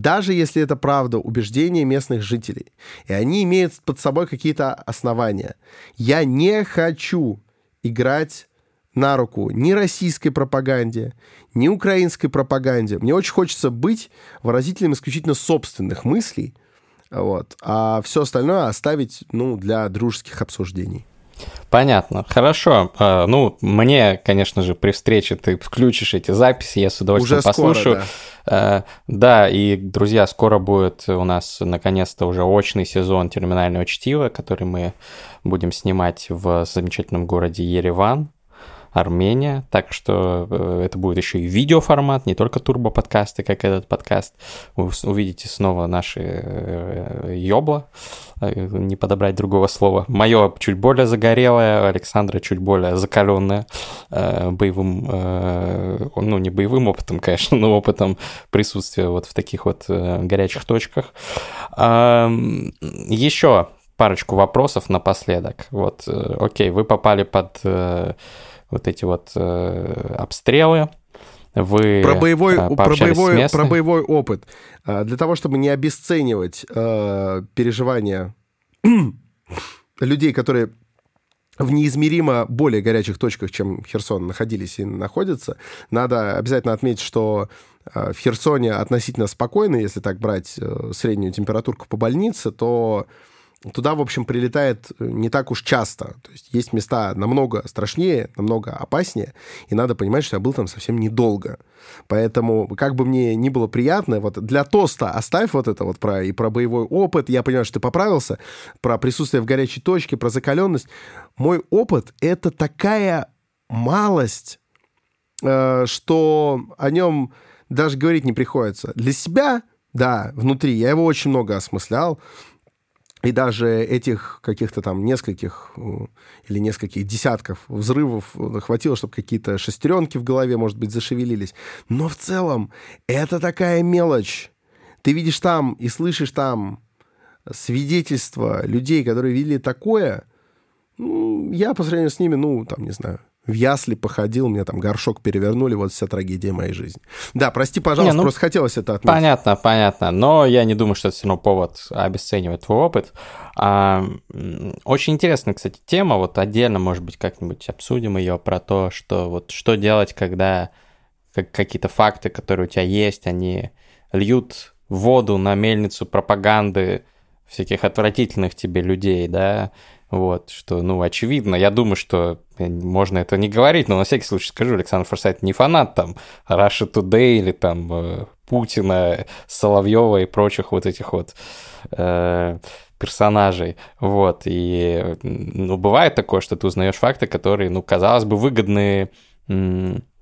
даже если это правда, убеждения местных жителей, и они имеют под собой какие-то основания, я не хочу играть на руку ни российской пропаганде, ни украинской пропаганде. Мне очень хочется быть выразителем исключительно собственных мыслей, вот, а все остальное оставить ну, для дружеских обсуждений. Понятно. Хорошо. А, ну, мне, конечно же, при встрече ты включишь эти записи, я с удовольствием уже послушаю. Скоро, да. А, да, и, друзья, скоро будет у нас наконец-то уже очный сезон терминального чтива, который мы будем снимать в замечательном городе Ереван. Армения, так что э, это будет еще и видеоформат, не только турбо-подкасты, как этот подкаст. Вы увидите снова наши э, ёбла, э, не подобрать другого слова. Мое чуть более загорелое, Александра чуть более закаленное боевым, ну не боевым опытом, конечно, [LAUGHS] но опытом присутствия вот в таких вот горячих точках. Еще парочку вопросов напоследок. Вот, окей, вы попали под вот эти вот э, обстрелы. Вы про боевой, э, про, боевой, про боевой опыт. А, для того, чтобы не обесценивать э, переживания [CLEARS THROAT] людей, которые в неизмеримо более горячих точках, чем Херсон, находились и находятся, надо обязательно отметить, что э, в Херсоне относительно спокойно, если так брать э, среднюю температурку по больнице, то туда, в общем, прилетает э, не так уж часто. То есть есть места намного страшнее, намного опаснее, и надо понимать, что я был там совсем недолго. Поэтому, как бы мне ни было приятно, вот для тоста оставь вот это вот про, и про боевой опыт, я понимаю, что ты поправился, про присутствие в горячей точке, про закаленность. Мой опыт — это такая малость, э, что о нем даже говорить не приходится. Для себя, да, внутри, я его очень много осмыслял, и даже этих каких-то там нескольких э, или нескольких десятков взрывов хватило, чтобы какие-то шестеренки в голове, может быть, зашевелились. Но в целом это такая мелочь. Ты видишь там и слышишь там свидетельства людей, которые видели такое, ну, я по сравнению с ними, ну, там, не знаю, в ясли походил, мне там горшок перевернули, вот вся трагедия моей жизни. Да, прости, пожалуйста, не, ну, просто хотелось это отметить. Понятно, понятно, но я не думаю, что это все равно повод обесценивать твой опыт. А, очень интересная, кстати, тема, вот отдельно, может быть, как-нибудь обсудим ее про то, что вот что делать, когда какие-то факты, которые у тебя есть, они льют воду на мельницу пропаганды всяких отвратительных тебе людей, да, вот, что, ну, очевидно. Я думаю, что можно это не говорить, но на всякий случай скажу, Александр Форсайт не фанат там Russia Today или там э, Путина, Соловьева и прочих вот этих вот э, персонажей. Вот, и, ну, бывает такое, что ты узнаешь факты, которые, ну, казалось бы, выгодны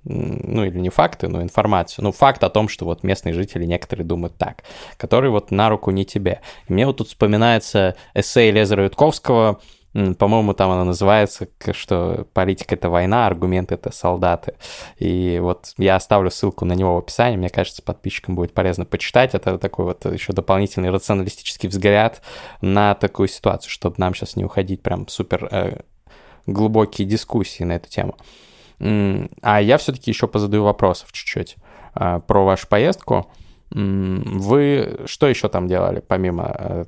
ну или не факты, но информацию. Ну, факт о том, что вот местные жители некоторые думают так, который вот на руку не тебе. И мне вот тут вспоминается эссе Лезера Ютковского, по-моему, там она называется, что политика — это война, аргументы — это солдаты. И вот я оставлю ссылку на него в описании, мне кажется, подписчикам будет полезно почитать. Это такой вот еще дополнительный рационалистический взгляд на такую ситуацию, чтобы нам сейчас не уходить прям супер э, глубокие дискуссии на эту тему. А я все-таки еще позадаю вопросов чуть-чуть а, про вашу поездку. Вы что еще там делали, помимо э,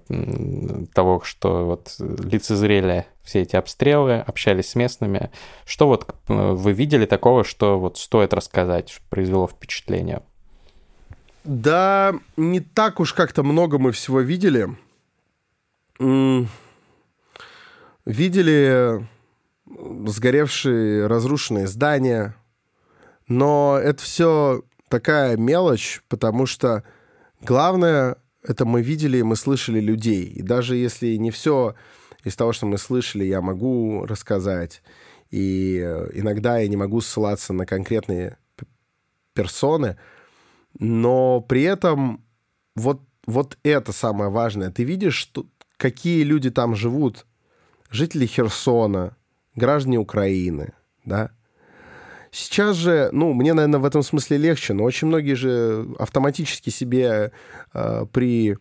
того, что вот лицезрели все эти обстрелы, общались с местными? Что вот вы видели такого, что вот стоит рассказать, что произвело впечатление? Да, не так уж как-то много мы всего видели. Видели сгоревшие, разрушенные здания. Но это все такая мелочь, потому что главное, это мы видели, мы слышали людей. И даже если не все из того, что мы слышали, я могу рассказать, и иногда я не могу ссылаться на конкретные персоны, но при этом вот, вот это самое важное. Ты видишь, что, какие люди там живут, жители Херсона, граждане Украины, да. Сейчас же, ну, мне, наверное, в этом смысле легче, но очень многие же автоматически себе э, при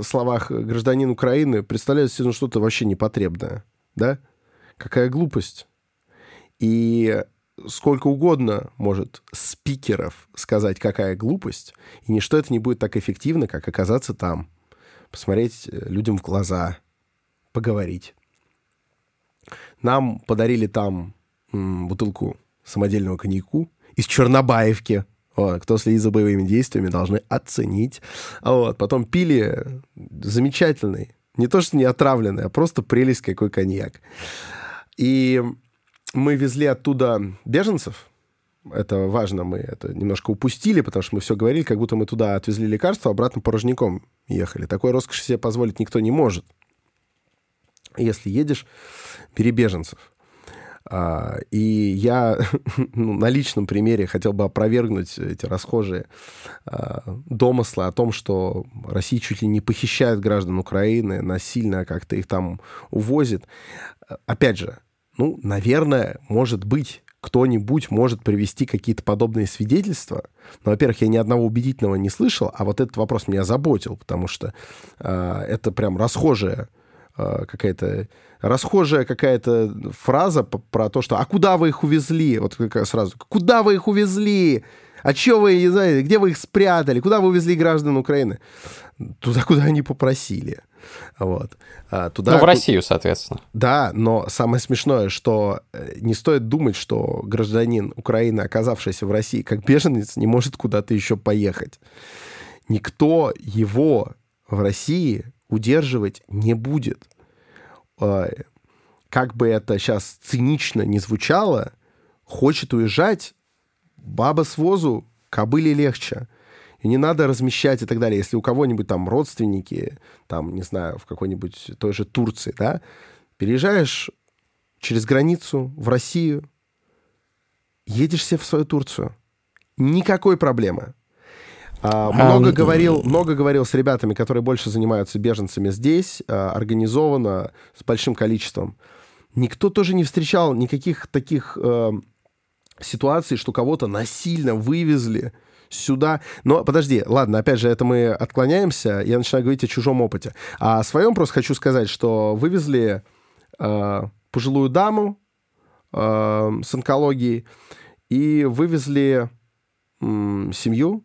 словах гражданин Украины представляют себе ну, что-то вообще непотребное, да? Какая глупость. И сколько угодно может спикеров сказать, какая глупость, и ничто это не будет так эффективно, как оказаться там, посмотреть э, людям в глаза, поговорить. Нам подарили там м, бутылку самодельного коньяку из Чернобаевки. Вот, кто следит за боевыми действиями, должны оценить. Вот, потом пили замечательный, не то что не отравленный, а просто прелесть какой коньяк. И мы везли оттуда беженцев, это важно, мы это немножко упустили, потому что мы все говорили, как будто мы туда отвезли лекарства, обратно порожняком ехали. Такой роскоши себе позволить никто не может. Если едешь перебеженцев. А, и я [LAUGHS] ну, на личном примере хотел бы опровергнуть эти расхожие а, домыслы о том, что Россия чуть ли не похищает граждан Украины, насильно как-то их там увозит. Опять же, ну, наверное, может быть, кто-нибудь может привести какие-то подобные свидетельства. Но, во-первых, я ни одного убедительного не слышал, а вот этот вопрос меня заботил, потому что э, это прям расхожая э, какая-то расхожая какая-то фраза про то, что «А куда вы их увезли?» Вот сразу. «Куда вы их увезли? А что вы, не знаю, где вы их спрятали? Куда вы увезли граждан Украины?» Туда, куда они попросили. Вот. А, туда, ну, в Россию, соответственно. Да, но самое смешное, что э, не стоит думать, что гражданин Украины, оказавшийся в России как беженец, не может куда-то еще поехать. Никто его в России удерживать не будет. А, как бы это сейчас цинично не звучало, хочет уезжать, баба с возу, кобыле легче. И не надо размещать и так далее. Если у кого-нибудь там родственники, там, не знаю, в какой-нибудь той же Турции, да, переезжаешь через границу в Россию, едешь себе в свою Турцию. Никакой проблемы. А, много, говорил, много говорил с ребятами, которые больше занимаются беженцами здесь, а, организованно, с большим количеством. Никто тоже не встречал никаких таких э, ситуаций, что кого-то насильно вывезли сюда. Но подожди, ладно, опять же, это мы отклоняемся, я начинаю говорить о чужом опыте. А о своем просто хочу сказать, что вывезли э, пожилую даму э, с онкологией и вывезли э, семью,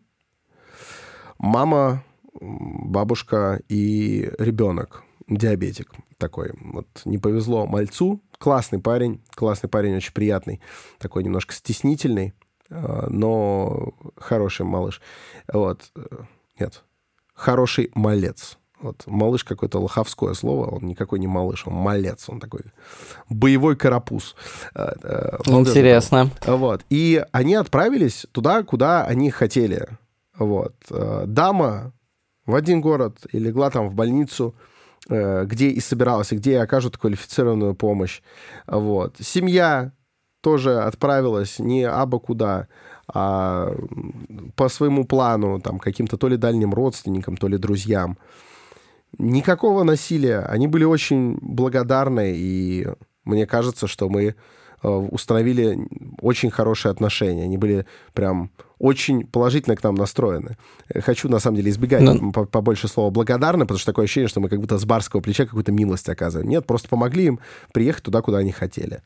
мама, бабушка и ребенок, диабетик такой. Вот не повезло мальцу, классный парень, классный парень, очень приятный, такой немножко стеснительный, э, но хороший малыш. Вот, э, нет, хороший малец. Вот малыш какое-то лоховское слово, он никакой не малыш, он малец, он такой боевой карапуз. Э, Интересно. Вот. И они отправились туда, куда они хотели. Вот. Дама в один город и легла там в больницу, Э, где и собиралась, и где ей окажут квалифицированную помощь. Вот. Семья тоже отправилась не абы куда, а по своему плану, там, каким-то то ли дальним родственникам, то ли друзьям. Никакого насилия. Они были очень благодарны, и мне кажется, что мы Э, установили очень хорошие отношения. Они были прям очень положительно к нам настроены. Э, хочу, на самом деле, избегать Но... побольше слова благодарны, потому что такое ощущение, что мы как будто с барского плеча какую-то милость оказываем. Нет, просто помогли им приехать туда, куда они хотели.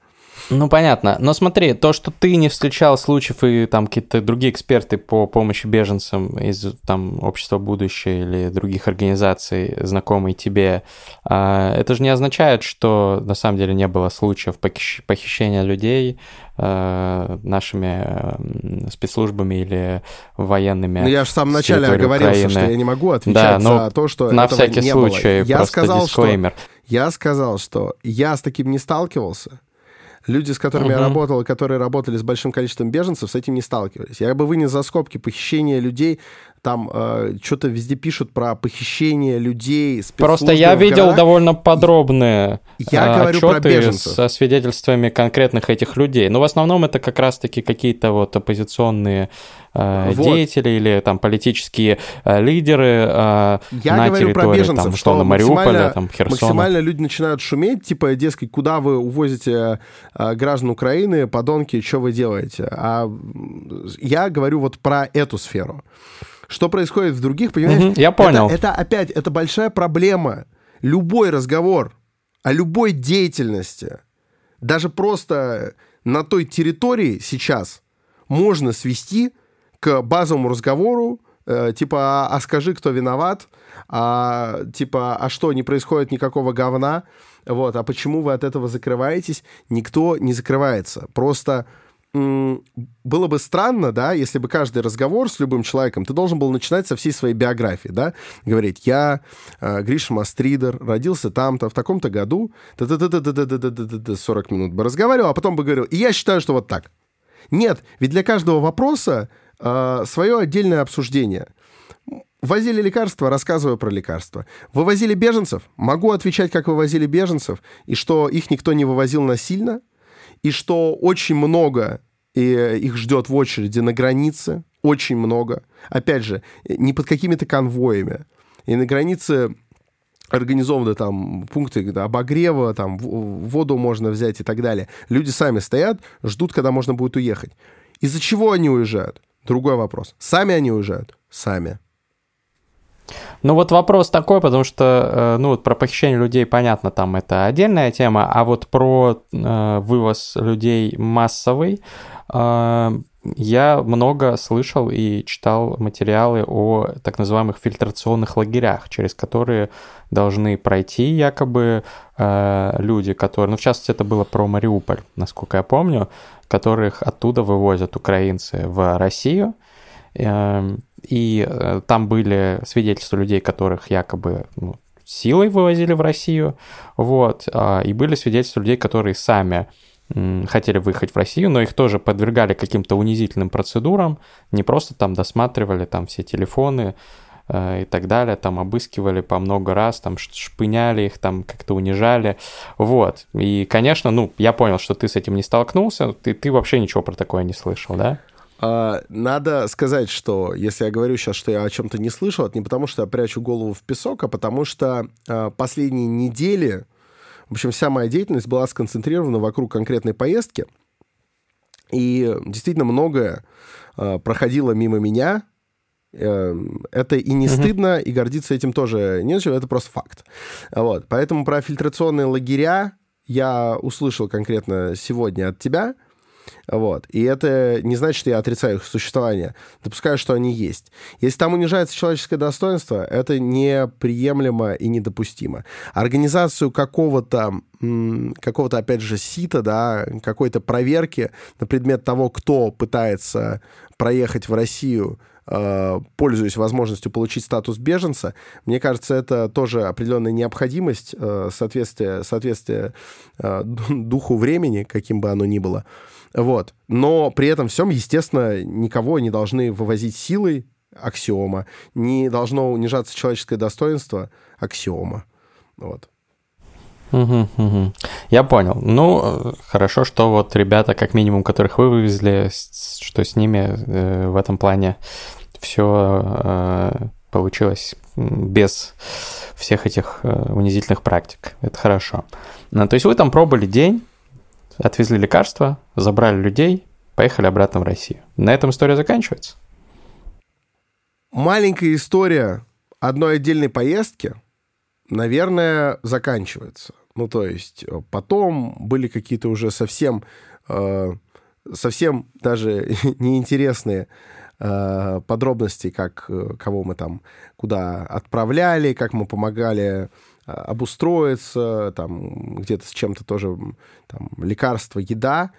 Ну, понятно. Но смотри, то, что ты не встречал случаев и там какие-то другие эксперты по помощи беженцам из там Общества будущее или других организаций, знакомые тебе, а, это же не означает, что на самом деле не было случаев похищения людей нашими спецслужбами или военными. Ну, я же в самом начале оговорился, что я не могу отвечать да, за то, что на всякий не случай, было. Я сказал, дисклеймер. Что, я сказал, что я с таким не сталкивался, люди, с которыми угу. я работал, которые работали с большим количеством беженцев, с этим не сталкивались. Я бы вынес за скобки похищение людей, там э, что-то везде пишут про похищение людей. Просто я видел городах. довольно подробные я э, говорю про беженцев. со свидетельствами конкретных этих людей. Но в основном это как раз-таки какие-то вот оппозиционные э, вот. деятели или там политические э, лидеры э, я на говорю территории, про беженцев, там, что на Мариуполе, там, Херсона. Максимально люди начинают шуметь, типа, дескать, куда вы увозите э, граждан Украины, подонки, что вы делаете? А я говорю вот про эту сферу. Что происходит в других, понимаешь? Угу, я понял. Это, это опять, это большая проблема. Любой разговор о любой деятельности, даже просто на той территории сейчас, можно свести к базовому разговору, э, типа, а, а скажи, кто виноват, а, типа, а что, не происходит никакого говна, вот, а почему вы от этого закрываетесь? Никто не закрывается. Просто было бы странно, да, если бы каждый разговор с любым человеком ты должен был начинать со всей своей биографии, да, говорить, я э, Гриша Мастридер, родился там-то, в таком-то году, 40 минут бы разговаривал, а потом бы говорил, и я считаю, что вот так. Нет, ведь для каждого вопроса э, свое отдельное обсуждение. Возили лекарства, рассказываю про лекарства. Вывозили беженцев, могу отвечать, как вывозили беженцев, и что их никто не вывозил насильно, и что очень много и их ждет в очереди на границе, очень много. Опять же, не под какими-то конвоями. И на границе организованы там пункты обогрева, там воду можно взять и так далее. Люди сами стоят, ждут, когда можно будет уехать. Из-за чего они уезжают? Другой вопрос. Сами они уезжают? Сами. Ну вот вопрос такой, потому что, э, ну вот про похищение людей, понятно, там это отдельная тема, а вот про э, вывоз людей массовый, э, я много слышал и читал материалы о так называемых фильтрационных лагерях, через которые должны пройти якобы э, люди, которые, ну в частности это было про Мариуполь, насколько я помню, которых оттуда вывозят украинцы в Россию, э, и э, там были свидетельства людей, которых якобы ну, силой вывозили в Россию, вот, а, и были свидетельства людей, которые сами хотели выехать в Россию, но их тоже подвергали каким-то унизительным процедурам, не просто там досматривали там все телефоны э, и так далее, там обыскивали по много раз, там шпыняли их, там как-то унижали, вот. И, конечно, ну, я понял, что ты с этим не столкнулся, ты, ты вообще ничего про такое не слышал, да? А, надо сказать, что если я говорю сейчас, что я о чем-то не слышал, это не потому, что я прячу голову в песок, а потому что а, последние недели, в общем, вся моя деятельность была сконцентрирована вокруг конкретной поездки. И действительно многое а, проходило мимо меня, Эм, это и не стыдно, и гордиться этим тоже не нечего, это просто факт. Вот. Поэтому про фильтрационные лагеря я услышал конкретно сегодня от тебя – вот. И это не значит, что я отрицаю их существование. Допускаю, что они есть. Если там унижается человеческое достоинство, это неприемлемо и недопустимо. Организацию какого-то, какого-то опять же, сита, да, какой-то проверки на предмет того, кто пытается проехать в Россию э, пользуясь возможностью получить статус беженца, мне кажется, это тоже определенная необходимость, э, соответствие, соответствие э, духу времени, каким бы оно ни было. Вот. Но при этом всем, естественно, никого не должны вывозить силой, аксиома. Не должно унижаться человеческое достоинство, аксиома. Вот. Угу, угу. Я понял. Ну, хорошо, что вот ребята, как минимум, которых вы вывезли, что с ними э, в этом плане все э, получилось без всех этих э, унизительных практик. Это хорошо. Ну, то есть вы там пробовали день, отвезли лекарства, забрали людей, поехали обратно в Россию. На этом история заканчивается. Маленькая история одной отдельной поездки, наверное, заканчивается. Ну, то есть э, потом были какие-то уже совсем, э, совсем даже [LAUGHS] неинтересные э, подробности, как э, кого мы там куда отправляли, как мы помогали обустроиться, там где-то с чем-то тоже, там, лекарства, еда,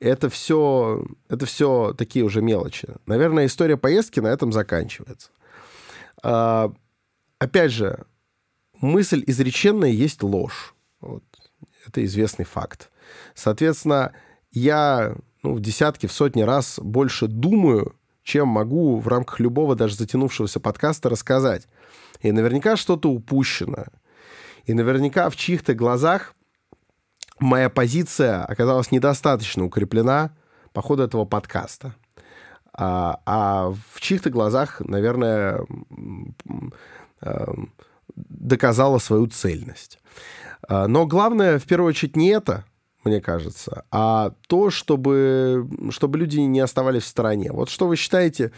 это все, это все такие уже мелочи. Наверное, история поездки на этом заканчивается. А, опять же, мысль изреченная есть ложь. Вот. Это известный факт. Соответственно, я ну, в десятки, в сотни раз больше думаю, чем могу в рамках любого даже затянувшегося подкаста рассказать. И наверняка что-то упущено. И наверняка в чьих-то глазах моя позиция оказалась недостаточно укреплена по ходу этого подкаста. А, а в чьих-то глазах, наверное, эм, доказала свою цельность. А, но главное, в первую очередь, не это, мне кажется, а то, чтобы, чтобы люди не оставались в стороне. Вот что вы считаете,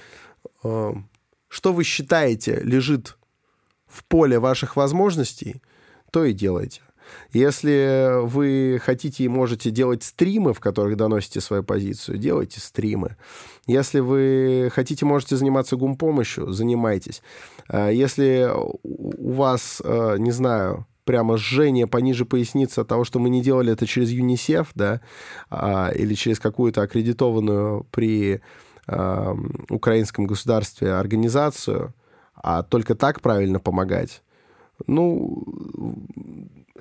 эм, что вы считаете лежит в поле ваших возможностей, то и делайте. Если вы хотите и можете делать стримы, в которых доносите свою позицию, делайте стримы. Если вы хотите, можете заниматься гумпомощью, занимайтесь. А если у вас, э, не знаю, прямо жжение пониже поясницы от того, что мы не делали это через ЮНИСЕФ, да, а, или через какую-то аккредитованную при украинском государстве организацию, а только так правильно помогать, ну,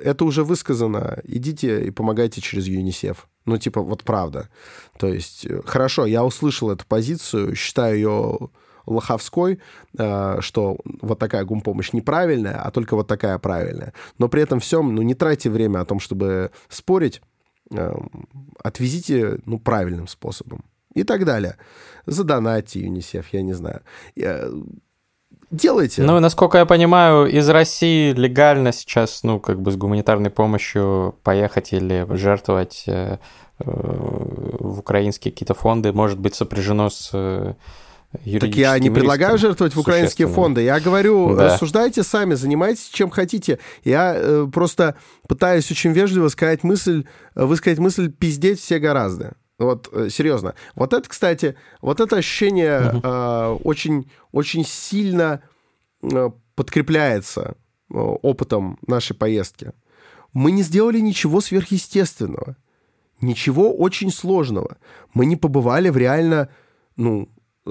это уже высказано. Идите и помогайте через ЮНИСЕФ. Ну, типа, вот правда. То есть, э, хорошо, я услышал эту позицию, считаю ее лоховской, э, что вот такая гумпомощь неправильная, а только вот такая правильная. Но при этом всем, ну, не тратьте время о том, чтобы спорить, эм, отвезите, ну, правильным способом. И так далее. Задонайте ЮНИСЕФ, я не знаю делайте. Ну, насколько я понимаю, из России легально сейчас, ну, как бы с гуманитарной помощью поехать или жертвовать э, э в украинские какие-то фонды может быть сопряжено с э, так я не предлагаю жертвовать в украинские фонды. Я говорю, да. рассуждайте сами, занимайтесь чем хотите. Я э, просто пытаюсь очень вежливо сказать мысль, высказать мысль пиздеть все гораздо. Вот, э, серьезно. Вот это, кстати, вот это ощущение uh-huh. э, очень, очень сильно э, подкрепляется э, опытом нашей поездки. Мы не сделали ничего сверхъестественного. Ничего очень сложного. Мы не побывали в реально, ну,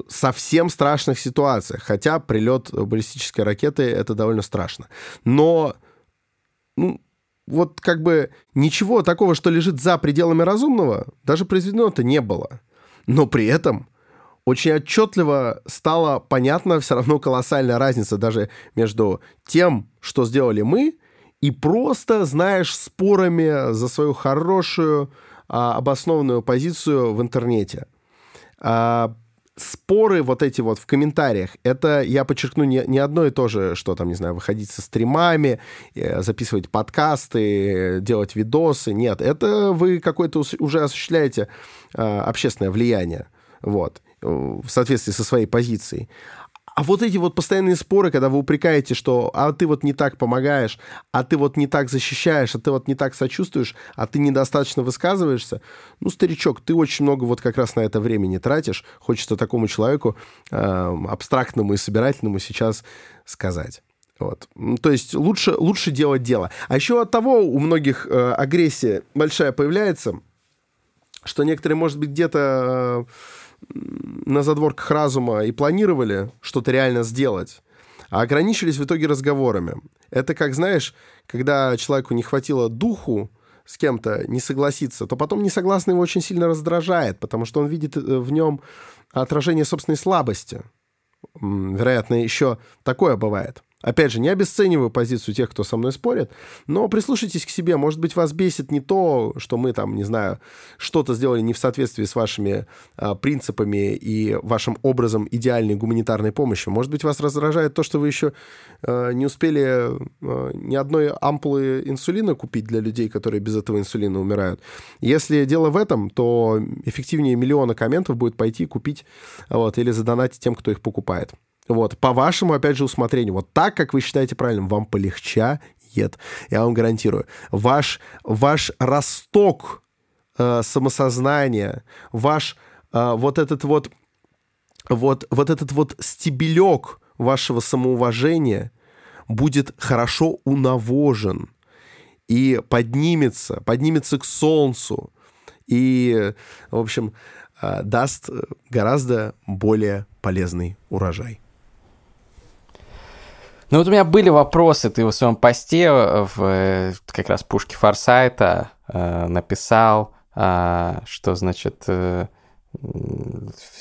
совсем страшных ситуациях. Хотя прилет баллистической ракеты — это довольно страшно. Но, ну, вот как бы ничего такого, что лежит за пределами разумного, даже произведено-то не было. Но при этом очень отчетливо стала понятна все равно колоссальная разница даже между тем, что сделали мы, и просто, знаешь, спорами за свою хорошую, а, обоснованную позицию в интернете. А, споры вот эти вот в комментариях, это, я подчеркну, не, не одно и то же, что там, не знаю, выходить со стримами, э, записывать подкасты, делать видосы. Нет, это вы какое-то уже осуществляете э, общественное влияние, вот, в соответствии со своей позицией. А вот эти вот постоянные споры, когда вы упрекаете, что а ты вот не так помогаешь, а ты вот не так защищаешь, а ты вот не так сочувствуешь, а ты недостаточно высказываешься, ну, старичок, ты очень много вот как раз на это времени тратишь. Хочется такому человеку э, абстрактному и собирательному сейчас сказать. Вот. То есть лучше, лучше делать дело. А еще от того у многих э, агрессия большая появляется, что некоторые, может быть, где-то... Э, на задворках разума и планировали что-то реально сделать, а ограничились в итоге разговорами. Это как, знаешь, когда человеку не хватило духу с кем-то не согласиться, то потом несогласный его очень сильно раздражает, потому что он видит э, в нем отражение собственной слабости. Вероятно, еще такое бывает. Опять же, не обесцениваю позицию тех, кто со мной спорит, но прислушайтесь к себе. Может быть, вас бесит не то, что мы там, не знаю, что-то сделали не в соответствии с вашими а, принципами и вашим образом идеальной гуманитарной помощи. Может быть, вас раздражает то, что вы еще а, не успели а, ни одной ампулы инсулина купить для людей, которые без этого инсулина умирают. Если дело в этом, то эффективнее миллиона комментов будет пойти купить вот, или задонатить тем, кто их покупает. Вот, по вашему, опять же, усмотрению. Вот так, как вы считаете правильным, вам полегчает. Я вам гарантирую. Ваш, ваш росток э, самосознания, ваш э, вот этот вот, вот, вот этот вот стебелек вашего самоуважения будет хорошо унавожен и поднимется, поднимется к солнцу и, в общем, э, даст гораздо более полезный урожай. Ну вот у меня были вопросы, ты в своем посте э, в э, как раз пушке Форсайта э, написал, э, что значит э,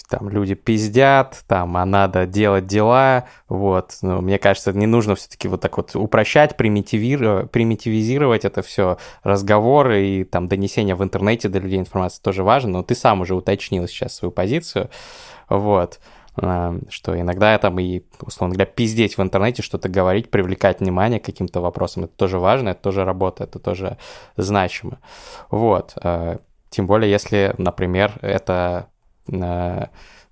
там люди пиздят, там, а надо делать дела, вот. Но мне кажется, не нужно все-таки вот так вот упрощать, примитивировать, примитивизировать это все, разговоры и там донесение в интернете до людей информации тоже важно, но ты сам уже уточнил сейчас свою позицию, вот. Эм, что иногда там и, условно говоря, пиздеть в интернете, что-то говорить, привлекать внимание к каким-то вопросам, это тоже важно, это тоже работа, это тоже значимо. Вот. Э, тем более, если, например, это э,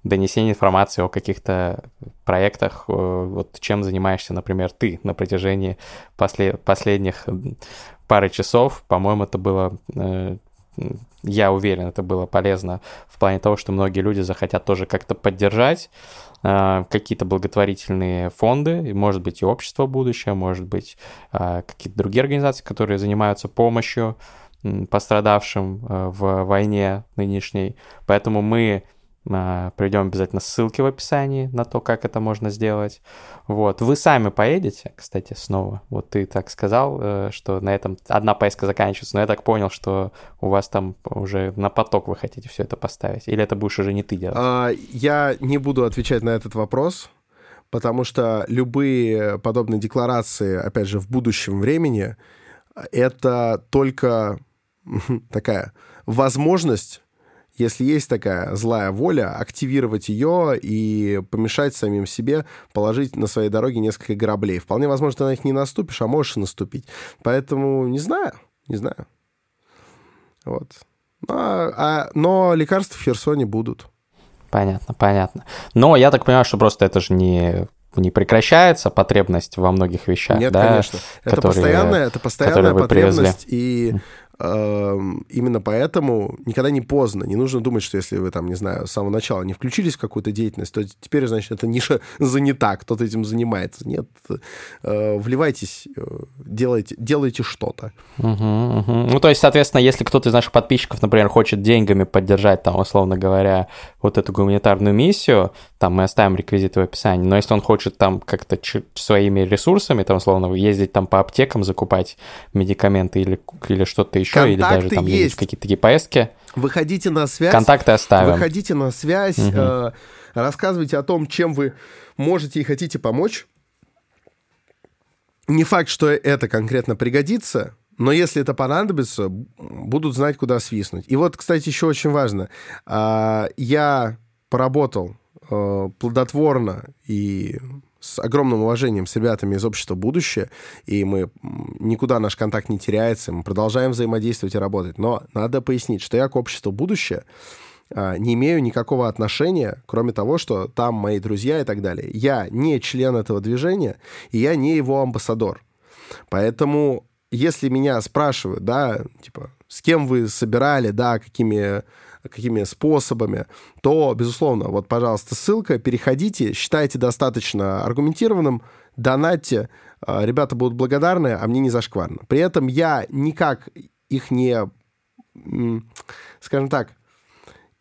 донесение информации о каких-то проектах, э, вот чем занимаешься, например, ты на протяжении после, последних пары часов, по-моему, это было я уверен, это было полезно в плане того, что многие люди захотят тоже как-то поддержать э, какие-то благотворительные фонды, может быть и общество будущее, может быть э, какие-то другие организации, которые занимаются помощью пострадавшим э, в войне нынешней. Поэтому мы а, Приведем обязательно ссылки в описании на то, как это можно сделать. Вот. Вы сами поедете, кстати, снова. Вот ты так сказал, э, что на этом одна поездка заканчивается, но я так понял, что у вас там уже на поток вы хотите все это поставить. Или это будешь уже не ты делать? А, я не буду отвечать на этот вопрос, потому что любые подобные декларации, опять же, в будущем времени, это только [LAUGHS] такая возможность если есть такая злая воля, активировать ее и помешать самим себе положить на своей дороге несколько граблей. Вполне возможно, ты на них не наступишь, а можешь и наступить. Поэтому не знаю, не знаю. Вот. А, а, но лекарства в Херсоне будут. Понятно, понятно. Но я так понимаю, что просто это же не не прекращается потребность во многих вещах, Нет, да? конечно. Это которые, постоянная, это постоянная потребность, привезли. и именно поэтому никогда не поздно. Не нужно думать, что если вы там, не знаю, с самого начала не включились в какую-то деятельность, то теперь, значит, эта ниша [LAUGHS] занята, кто-то этим занимается. Нет, э, вливайтесь, э, делайте, делайте что-то. Угу, угу. Ну, то есть, соответственно, если кто-то из наших подписчиков, например, хочет деньгами поддержать, там, условно говоря, вот эту гуманитарную миссию, там мы оставим реквизиты в описании, но если он хочет там как-то своими ресурсами, там, условно, ездить там по аптекам, закупать медикаменты или, или что-то еще, Контакты или даже там есть. какие-то такие поездки. Выходите на связь. Контакты оставим. Выходите на связь, угу. э, рассказывайте о том, чем вы можете и хотите помочь. Не факт, что это конкретно пригодится, но если это понадобится, будут знать, куда свистнуть. И вот, кстати, еще очень важно. Э, я поработал э, плодотворно и с огромным уважением с ребятами из общества «Будущее», и мы никуда наш контакт не теряется, мы продолжаем взаимодействовать и работать. Но надо пояснить, что я к обществу «Будущее» а, не имею никакого отношения, кроме того, что там мои друзья и так далее. Я не член этого движения, и я не его амбассадор. Поэтому, если меня спрашивают, да, типа, с кем вы собирали, да, какими какими способами, то, безусловно, вот, пожалуйста, ссылка, переходите, считайте достаточно аргументированным, донатьте, а, ребята будут благодарны, а мне не зашкварно. При этом я никак их не, скажем так,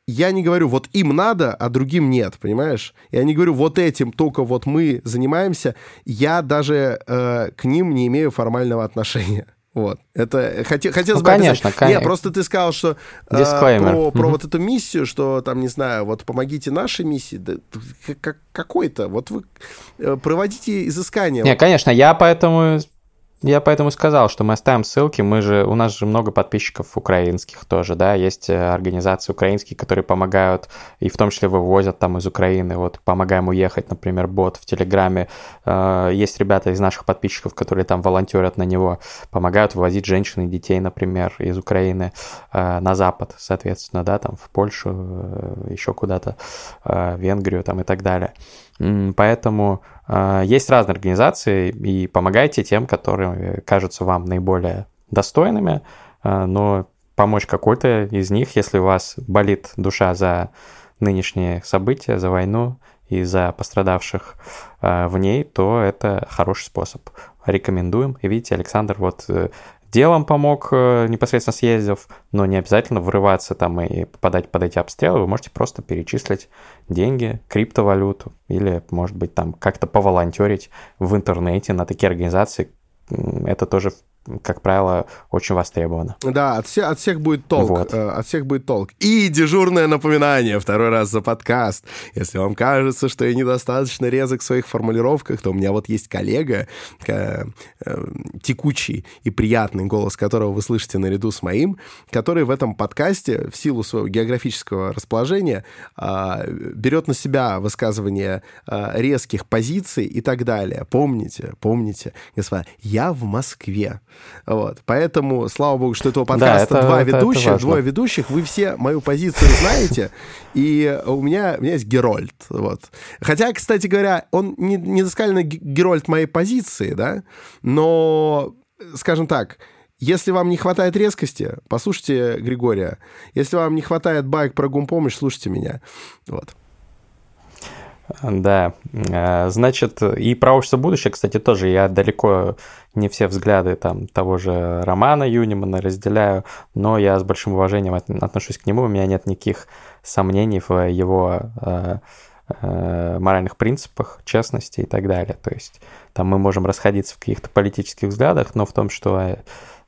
я не говорю, вот им надо, а другим нет, понимаешь? Я не говорю, вот этим только вот мы занимаемся. Я даже э, к ним не имею формального отношения. Вот. Это хотел, хотелось ну, бы конечно, описать. конечно. Нет, просто ты сказал, что э, про, про вот эту миссию, что там, не знаю, вот помогите нашей миссии. Да, как, какой-то. Вот вы э, проводите изыскания. Не, конечно, я поэтому я поэтому сказал, что мы оставим ссылки. Мы же, у нас же много подписчиков украинских тоже, да, есть э, организации украинские, которые помогают, и в том числе вывозят там из Украины. Вот помогаем уехать, например, бот в Телеграме. Э, есть ребята из наших подписчиков, которые там волонтерят на него, помогают вывозить женщин и детей, например, из Украины э, на Запад, соответственно, да, там в Польшу, еще куда-то, Венгрию там и так далее. Поэтому есть разные организации, и помогайте тем, которые кажутся вам наиболее достойными, э, но помочь какой-то из них, если у вас болит душа за нынешние события, за войну и за пострадавших э, в ней, то это хороший способ. Рекомендуем. И видите, Александр вот делом помог, э, непосредственно съездив, но не обязательно врываться там и попадать под эти обстрелы. Вы можете просто перечислить деньги, криптовалюту или, может быть, там как-то поволонтерить в интернете на такие организации. Это тоже как правило, очень востребовано. Да, от, все, от всех будет толк. Вот. Э, от всех будет толк. И дежурное напоминание второй раз за подкаст. Если вам кажется, что я недостаточно резок в своих формулировках, то у меня вот есть коллега, э, текучий и приятный голос которого вы слышите наряду с моим, который в этом подкасте в силу своего географического расположения э, берет на себя высказывание э, резких позиций и так далее. Помните, помните, господа, я в Москве. Вот. Поэтому, слава богу, что этого подкаста да, это, два это, ведущих, это двое ведущих, вы все мою позицию знаете, и у меня, у меня есть Герольд. Вот. Хотя, кстати говоря, он не, не доскально Герольд моей позиции, да, но, скажем так, если вам не хватает резкости, послушайте Григория. Если вам не хватает байк про гумпомощь, слушайте меня. Вот. Да, э, значит, и про общество будущее, кстати, тоже я далеко не все взгляды там того же Романа Юнимана разделяю, но я с большим уважением отношусь к нему, у меня нет никаких сомнений в его э, э, моральных принципах, честности и так далее. То есть там мы можем расходиться в каких-то политических взглядах, но в том, что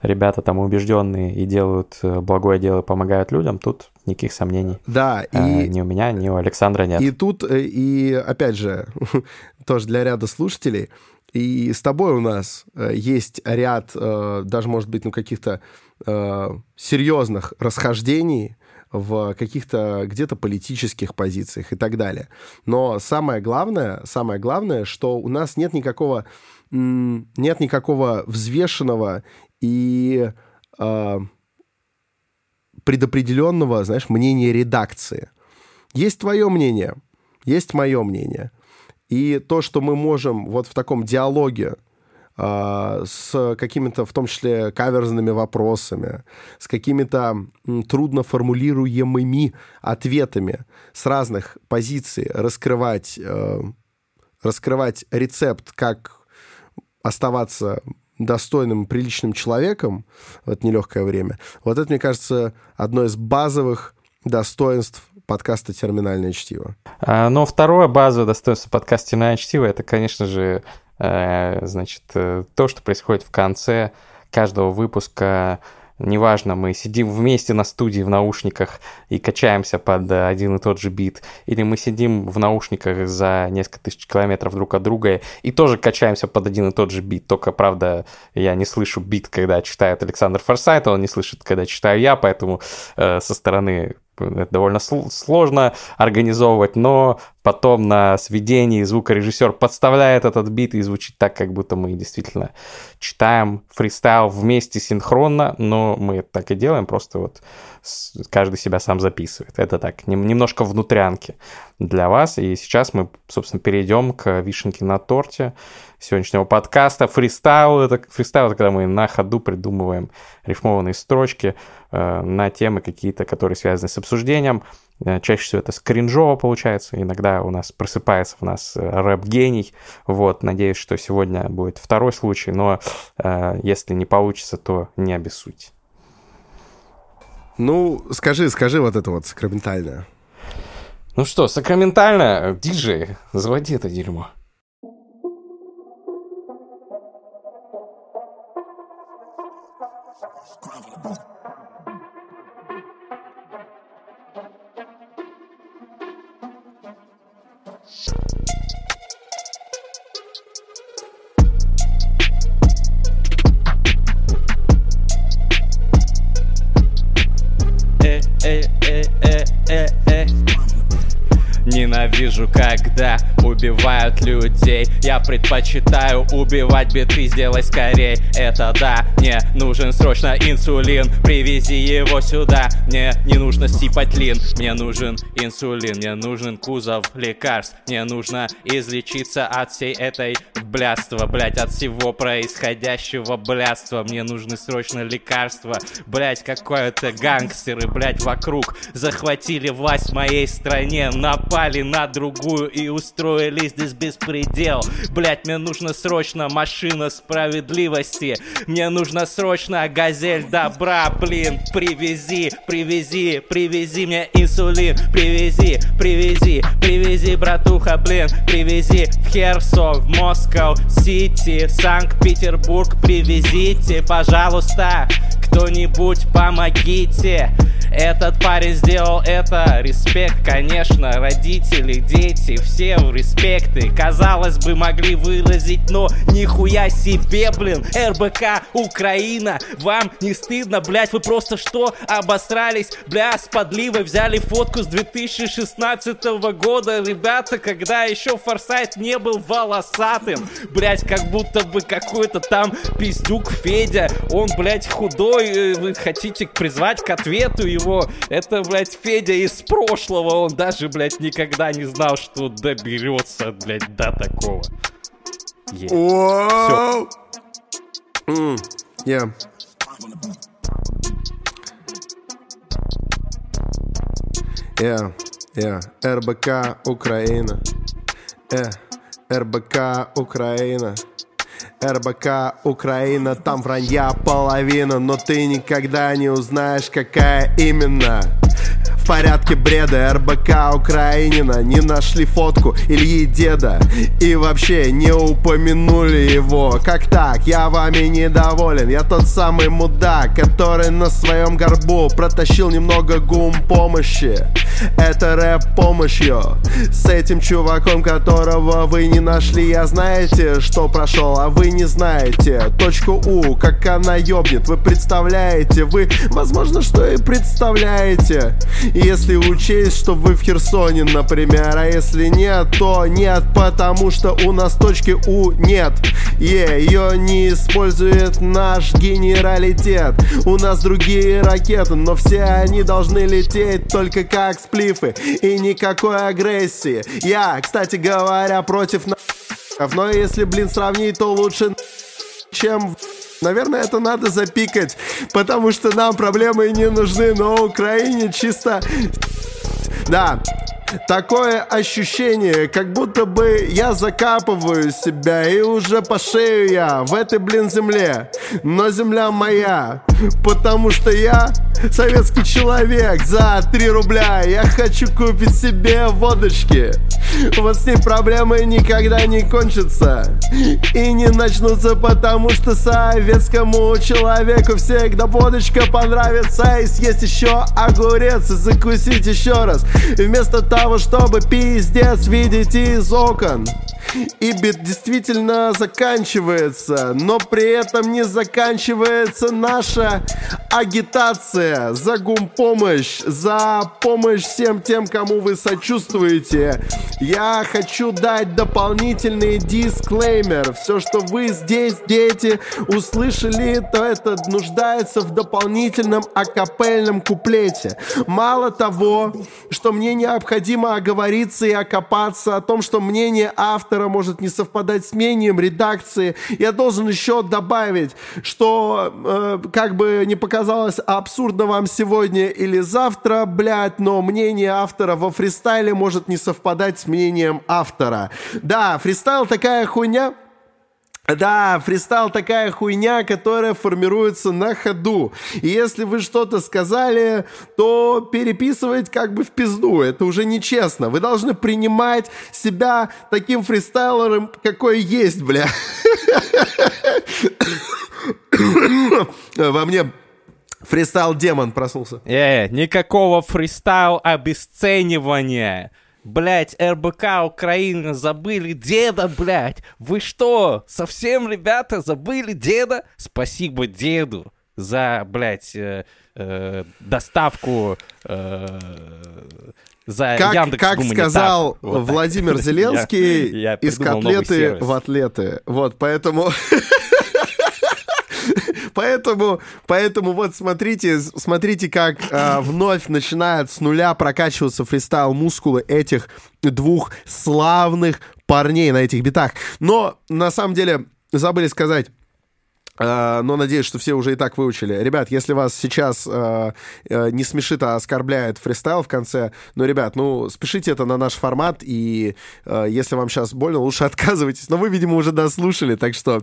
ребята там убежденные и делают благое дело, помогают людям, тут никаких сомнений. Да, и... Э, ни у меня, ни у Александра нет. И тут, э, и опять же, [LAUGHS] тоже для ряда слушателей, и с тобой у нас есть ряд, даже, может быть, ну, каких-то серьезных расхождений в каких-то где-то политических позициях и так далее. Но самое главное, самое главное, что у нас нет никакого нет никакого взвешенного и э, предопределенного, знаешь, мнения редакции. Есть твое мнение, есть мое мнение. И то, что мы можем вот в таком диалоге э, с какими-то, в том числе, каверзными вопросами, с какими-то трудно формулируемыми ответами с разных позиций раскрывать, э, раскрывать рецепт, как оставаться достойным, приличным человеком в это нелегкое время, вот это, мне кажется, одно из базовых достоинств подкаста «Терминальное чтиво». А, но второе базовое достоинство подкаста «Терминальное чтиво» — это, конечно же, э, значит, э, то, что происходит в конце каждого выпуска неважно, мы сидим вместе на студии в наушниках и качаемся под один и тот же бит, или мы сидим в наушниках за несколько тысяч километров друг от друга и тоже качаемся под один и тот же бит, только, правда, я не слышу бит, когда читает Александр Форсайт, он не слышит, когда читаю я, поэтому э, со стороны это довольно сложно организовывать, но потом на сведении звукорежиссер подставляет этот бит и звучит так, как будто мы действительно читаем фристайл вместе синхронно, но мы так и делаем, просто вот каждый себя сам записывает. Это так, немножко внутрянки для вас. И сейчас мы, собственно, перейдем к вишенке на торте сегодняшнего подкаста. Фристайл это, фристайл это когда мы на ходу придумываем рифмованные строчки э, на темы какие-то, которые связаны с обсуждением. Э, чаще всего это кринжово получается. Иногда у нас просыпается в нас э, рэп-гений. Вот, надеюсь, что сегодня будет второй случай, но э, если не получится, то не обессудьте. Ну, скажи, скажи вот это вот сакраментальное. Ну что, сакраментально, диджей, заводи это дерьмо. Ненавижу, когда убивают людей. Я предпочитаю убивать биты, сделай скорей. Это да, мне нужен срочно инсулин. Привези его сюда, мне не нужно сипатлин Мне нужен инсулин, мне нужен кузов лекарств. Мне нужно излечиться от всей этой блядства Блять, от всего происходящего блядства. Мне нужны срочно лекарства. Блять, какое-то гангстеры, блять, вокруг. Захватили власть в моей стране Напали на другую и устроили здесь беспредел Блять, мне нужно срочно машина справедливости. Мне нужно срочно газель добра, блин Привези, привези, привези мне инсулин. Привези, привези, привези, братуха, блин Привези в Херсон, в Москву, Сити, Санкт-Петербург Привезите, пожалуйста, кто-нибудь помогите. Этот парень сделал это, респект, конечно, родители, дети, все в респекты Казалось бы, могли выразить, но нихуя себе, блин. РБК Украина, вам не стыдно, блять, вы просто что, обосрались, бля, с подливой взяли фотку с 2016 года. Ребята, когда еще Форсайт не был волосатым Блять, как будто бы какой-то там пиздюк Федя. Он, блять, худой, э, вы хотите призвать к ответу его Это, блять, Федя из прошлого Он даже, блять, никогда не знал, что доберется, блять, до такого yeah. Mm, Yeah Yeah, yeah. РБК Украина. Э, РБК Украина. РБК Украина, там вранья половина, но ты никогда не узнаешь, какая именно в порядке бреда. РБК Украинина Не нашли фотку Ильи деда. И вообще не упомянули его. Как так? Я вами недоволен. Я тот самый мудак, который на своем горбу Протащил немного гум помощи. Это рэп помощью. С этим чуваком, которого вы не нашли Я знаете, что прошел, а вы не знаете. Точку У, как она ёбнет. Вы представляете, вы, возможно, что и представляете если учесть, что вы в Херсоне, например А если нет, то нет, потому что у нас точки У нет. Ее не использует наш генералитет. У нас другие ракеты, но все они должны лететь только как сплифы И никакой агрессии. Я, кстати говоря, против на... Но если, блин, сравнить, то лучше чем Наверное, это надо запикать, потому что нам проблемы не нужны, но Украине чисто... Да, Такое ощущение, как будто бы я закапываю себя И уже по шею я в этой, блин, земле. Но земля моя, потому что я советский человек. За 3 рубля я хочу купить себе водочки. Вот с ней проблемы никогда не кончатся И не начнутся, потому что советскому человеку Всегда водочка понравится. И съесть еще огурец и закусить еще раз. Вместо того того, чтобы пиздец видеть из окон. И бит действительно заканчивается, но при этом не заканчивается наша агитация, за гумпомощь, за помощь всем тем, кому вы сочувствуете. Я хочу дать дополнительный дисклеймер. Все, что вы здесь, дети, услышали, то это нуждается в дополнительном акапельном куплете. Мало того, что мне необходимо оговориться и окопаться о том, что мнение автора может не совпадать с мнением редакции, я должен еще добавить, что э, как бы не показалось абсурдно вам сегодня или завтра, блядь, но мнение автора во фристайле может не совпадать с мнением автора. Да, фристайл такая хуйня, да, фристайл такая хуйня, которая формируется на ходу. И если вы что-то сказали, то переписывать как бы в пизду. Это уже нечестно. Вы должны принимать себя таким фристайлером, какой есть, бля. Во мне фристайл демон проснулся. Э, никакого фристайл Блять, РБК Украина забыли деда, блять. Вы что, совсем, ребята, забыли деда? Спасибо деду за, блядь, э, э, доставку э, за Как, Яндекс как Гуманитар. сказал Вот. Владимир [LAUGHS] Зеленский, я из котлеты в атлеты. Вот, поэтому... [LAUGHS] Поэтому, поэтому вот смотрите, смотрите, как а, вновь начинает с нуля прокачиваться фристайл мускулы этих двух славных парней на этих битах. Но на самом деле забыли сказать. А, но надеюсь, что все уже и так выучили. Ребят, если вас сейчас а, а, не смешит, а оскорбляет фристайл в конце, ну, ребят, ну, спешите это на наш формат, и если вам сейчас больно, лучше [LAUGHS] отказывайтесь. Но вы, видимо, уже дослушали, так что,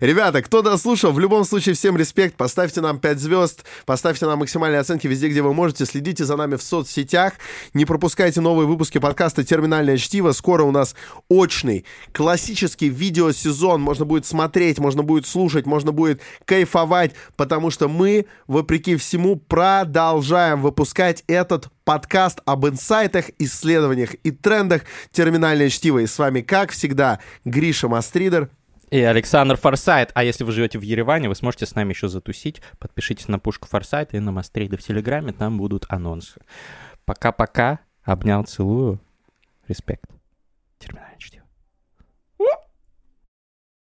ребята, кто дослушал, в любом случае, всем респект, поставьте нам 5 звезд, поставьте нам максимальные оценки везде, где вы можете, следите за нами в соцсетях, не пропускайте новые выпуски подкаста «Терминальное чтиво». Скоро у нас очный, классический видеосезон, можно будет смотреть, можно будет слушать, можно будет кайфовать, потому что мы, вопреки всему, продолжаем выпускать этот подкаст об инсайтах, исследованиях и трендах «Терминальное чтиво». И с вами, как всегда, Гриша Мастридер. И Александр Форсайт. А если вы живете в Ереване, вы сможете с нами еще затусить. Подпишитесь на пушку Форсайта и на Мастрида в Телеграме, там будут анонсы. Пока-пока. Обнял, целую. Респект. Терминальное чтиво.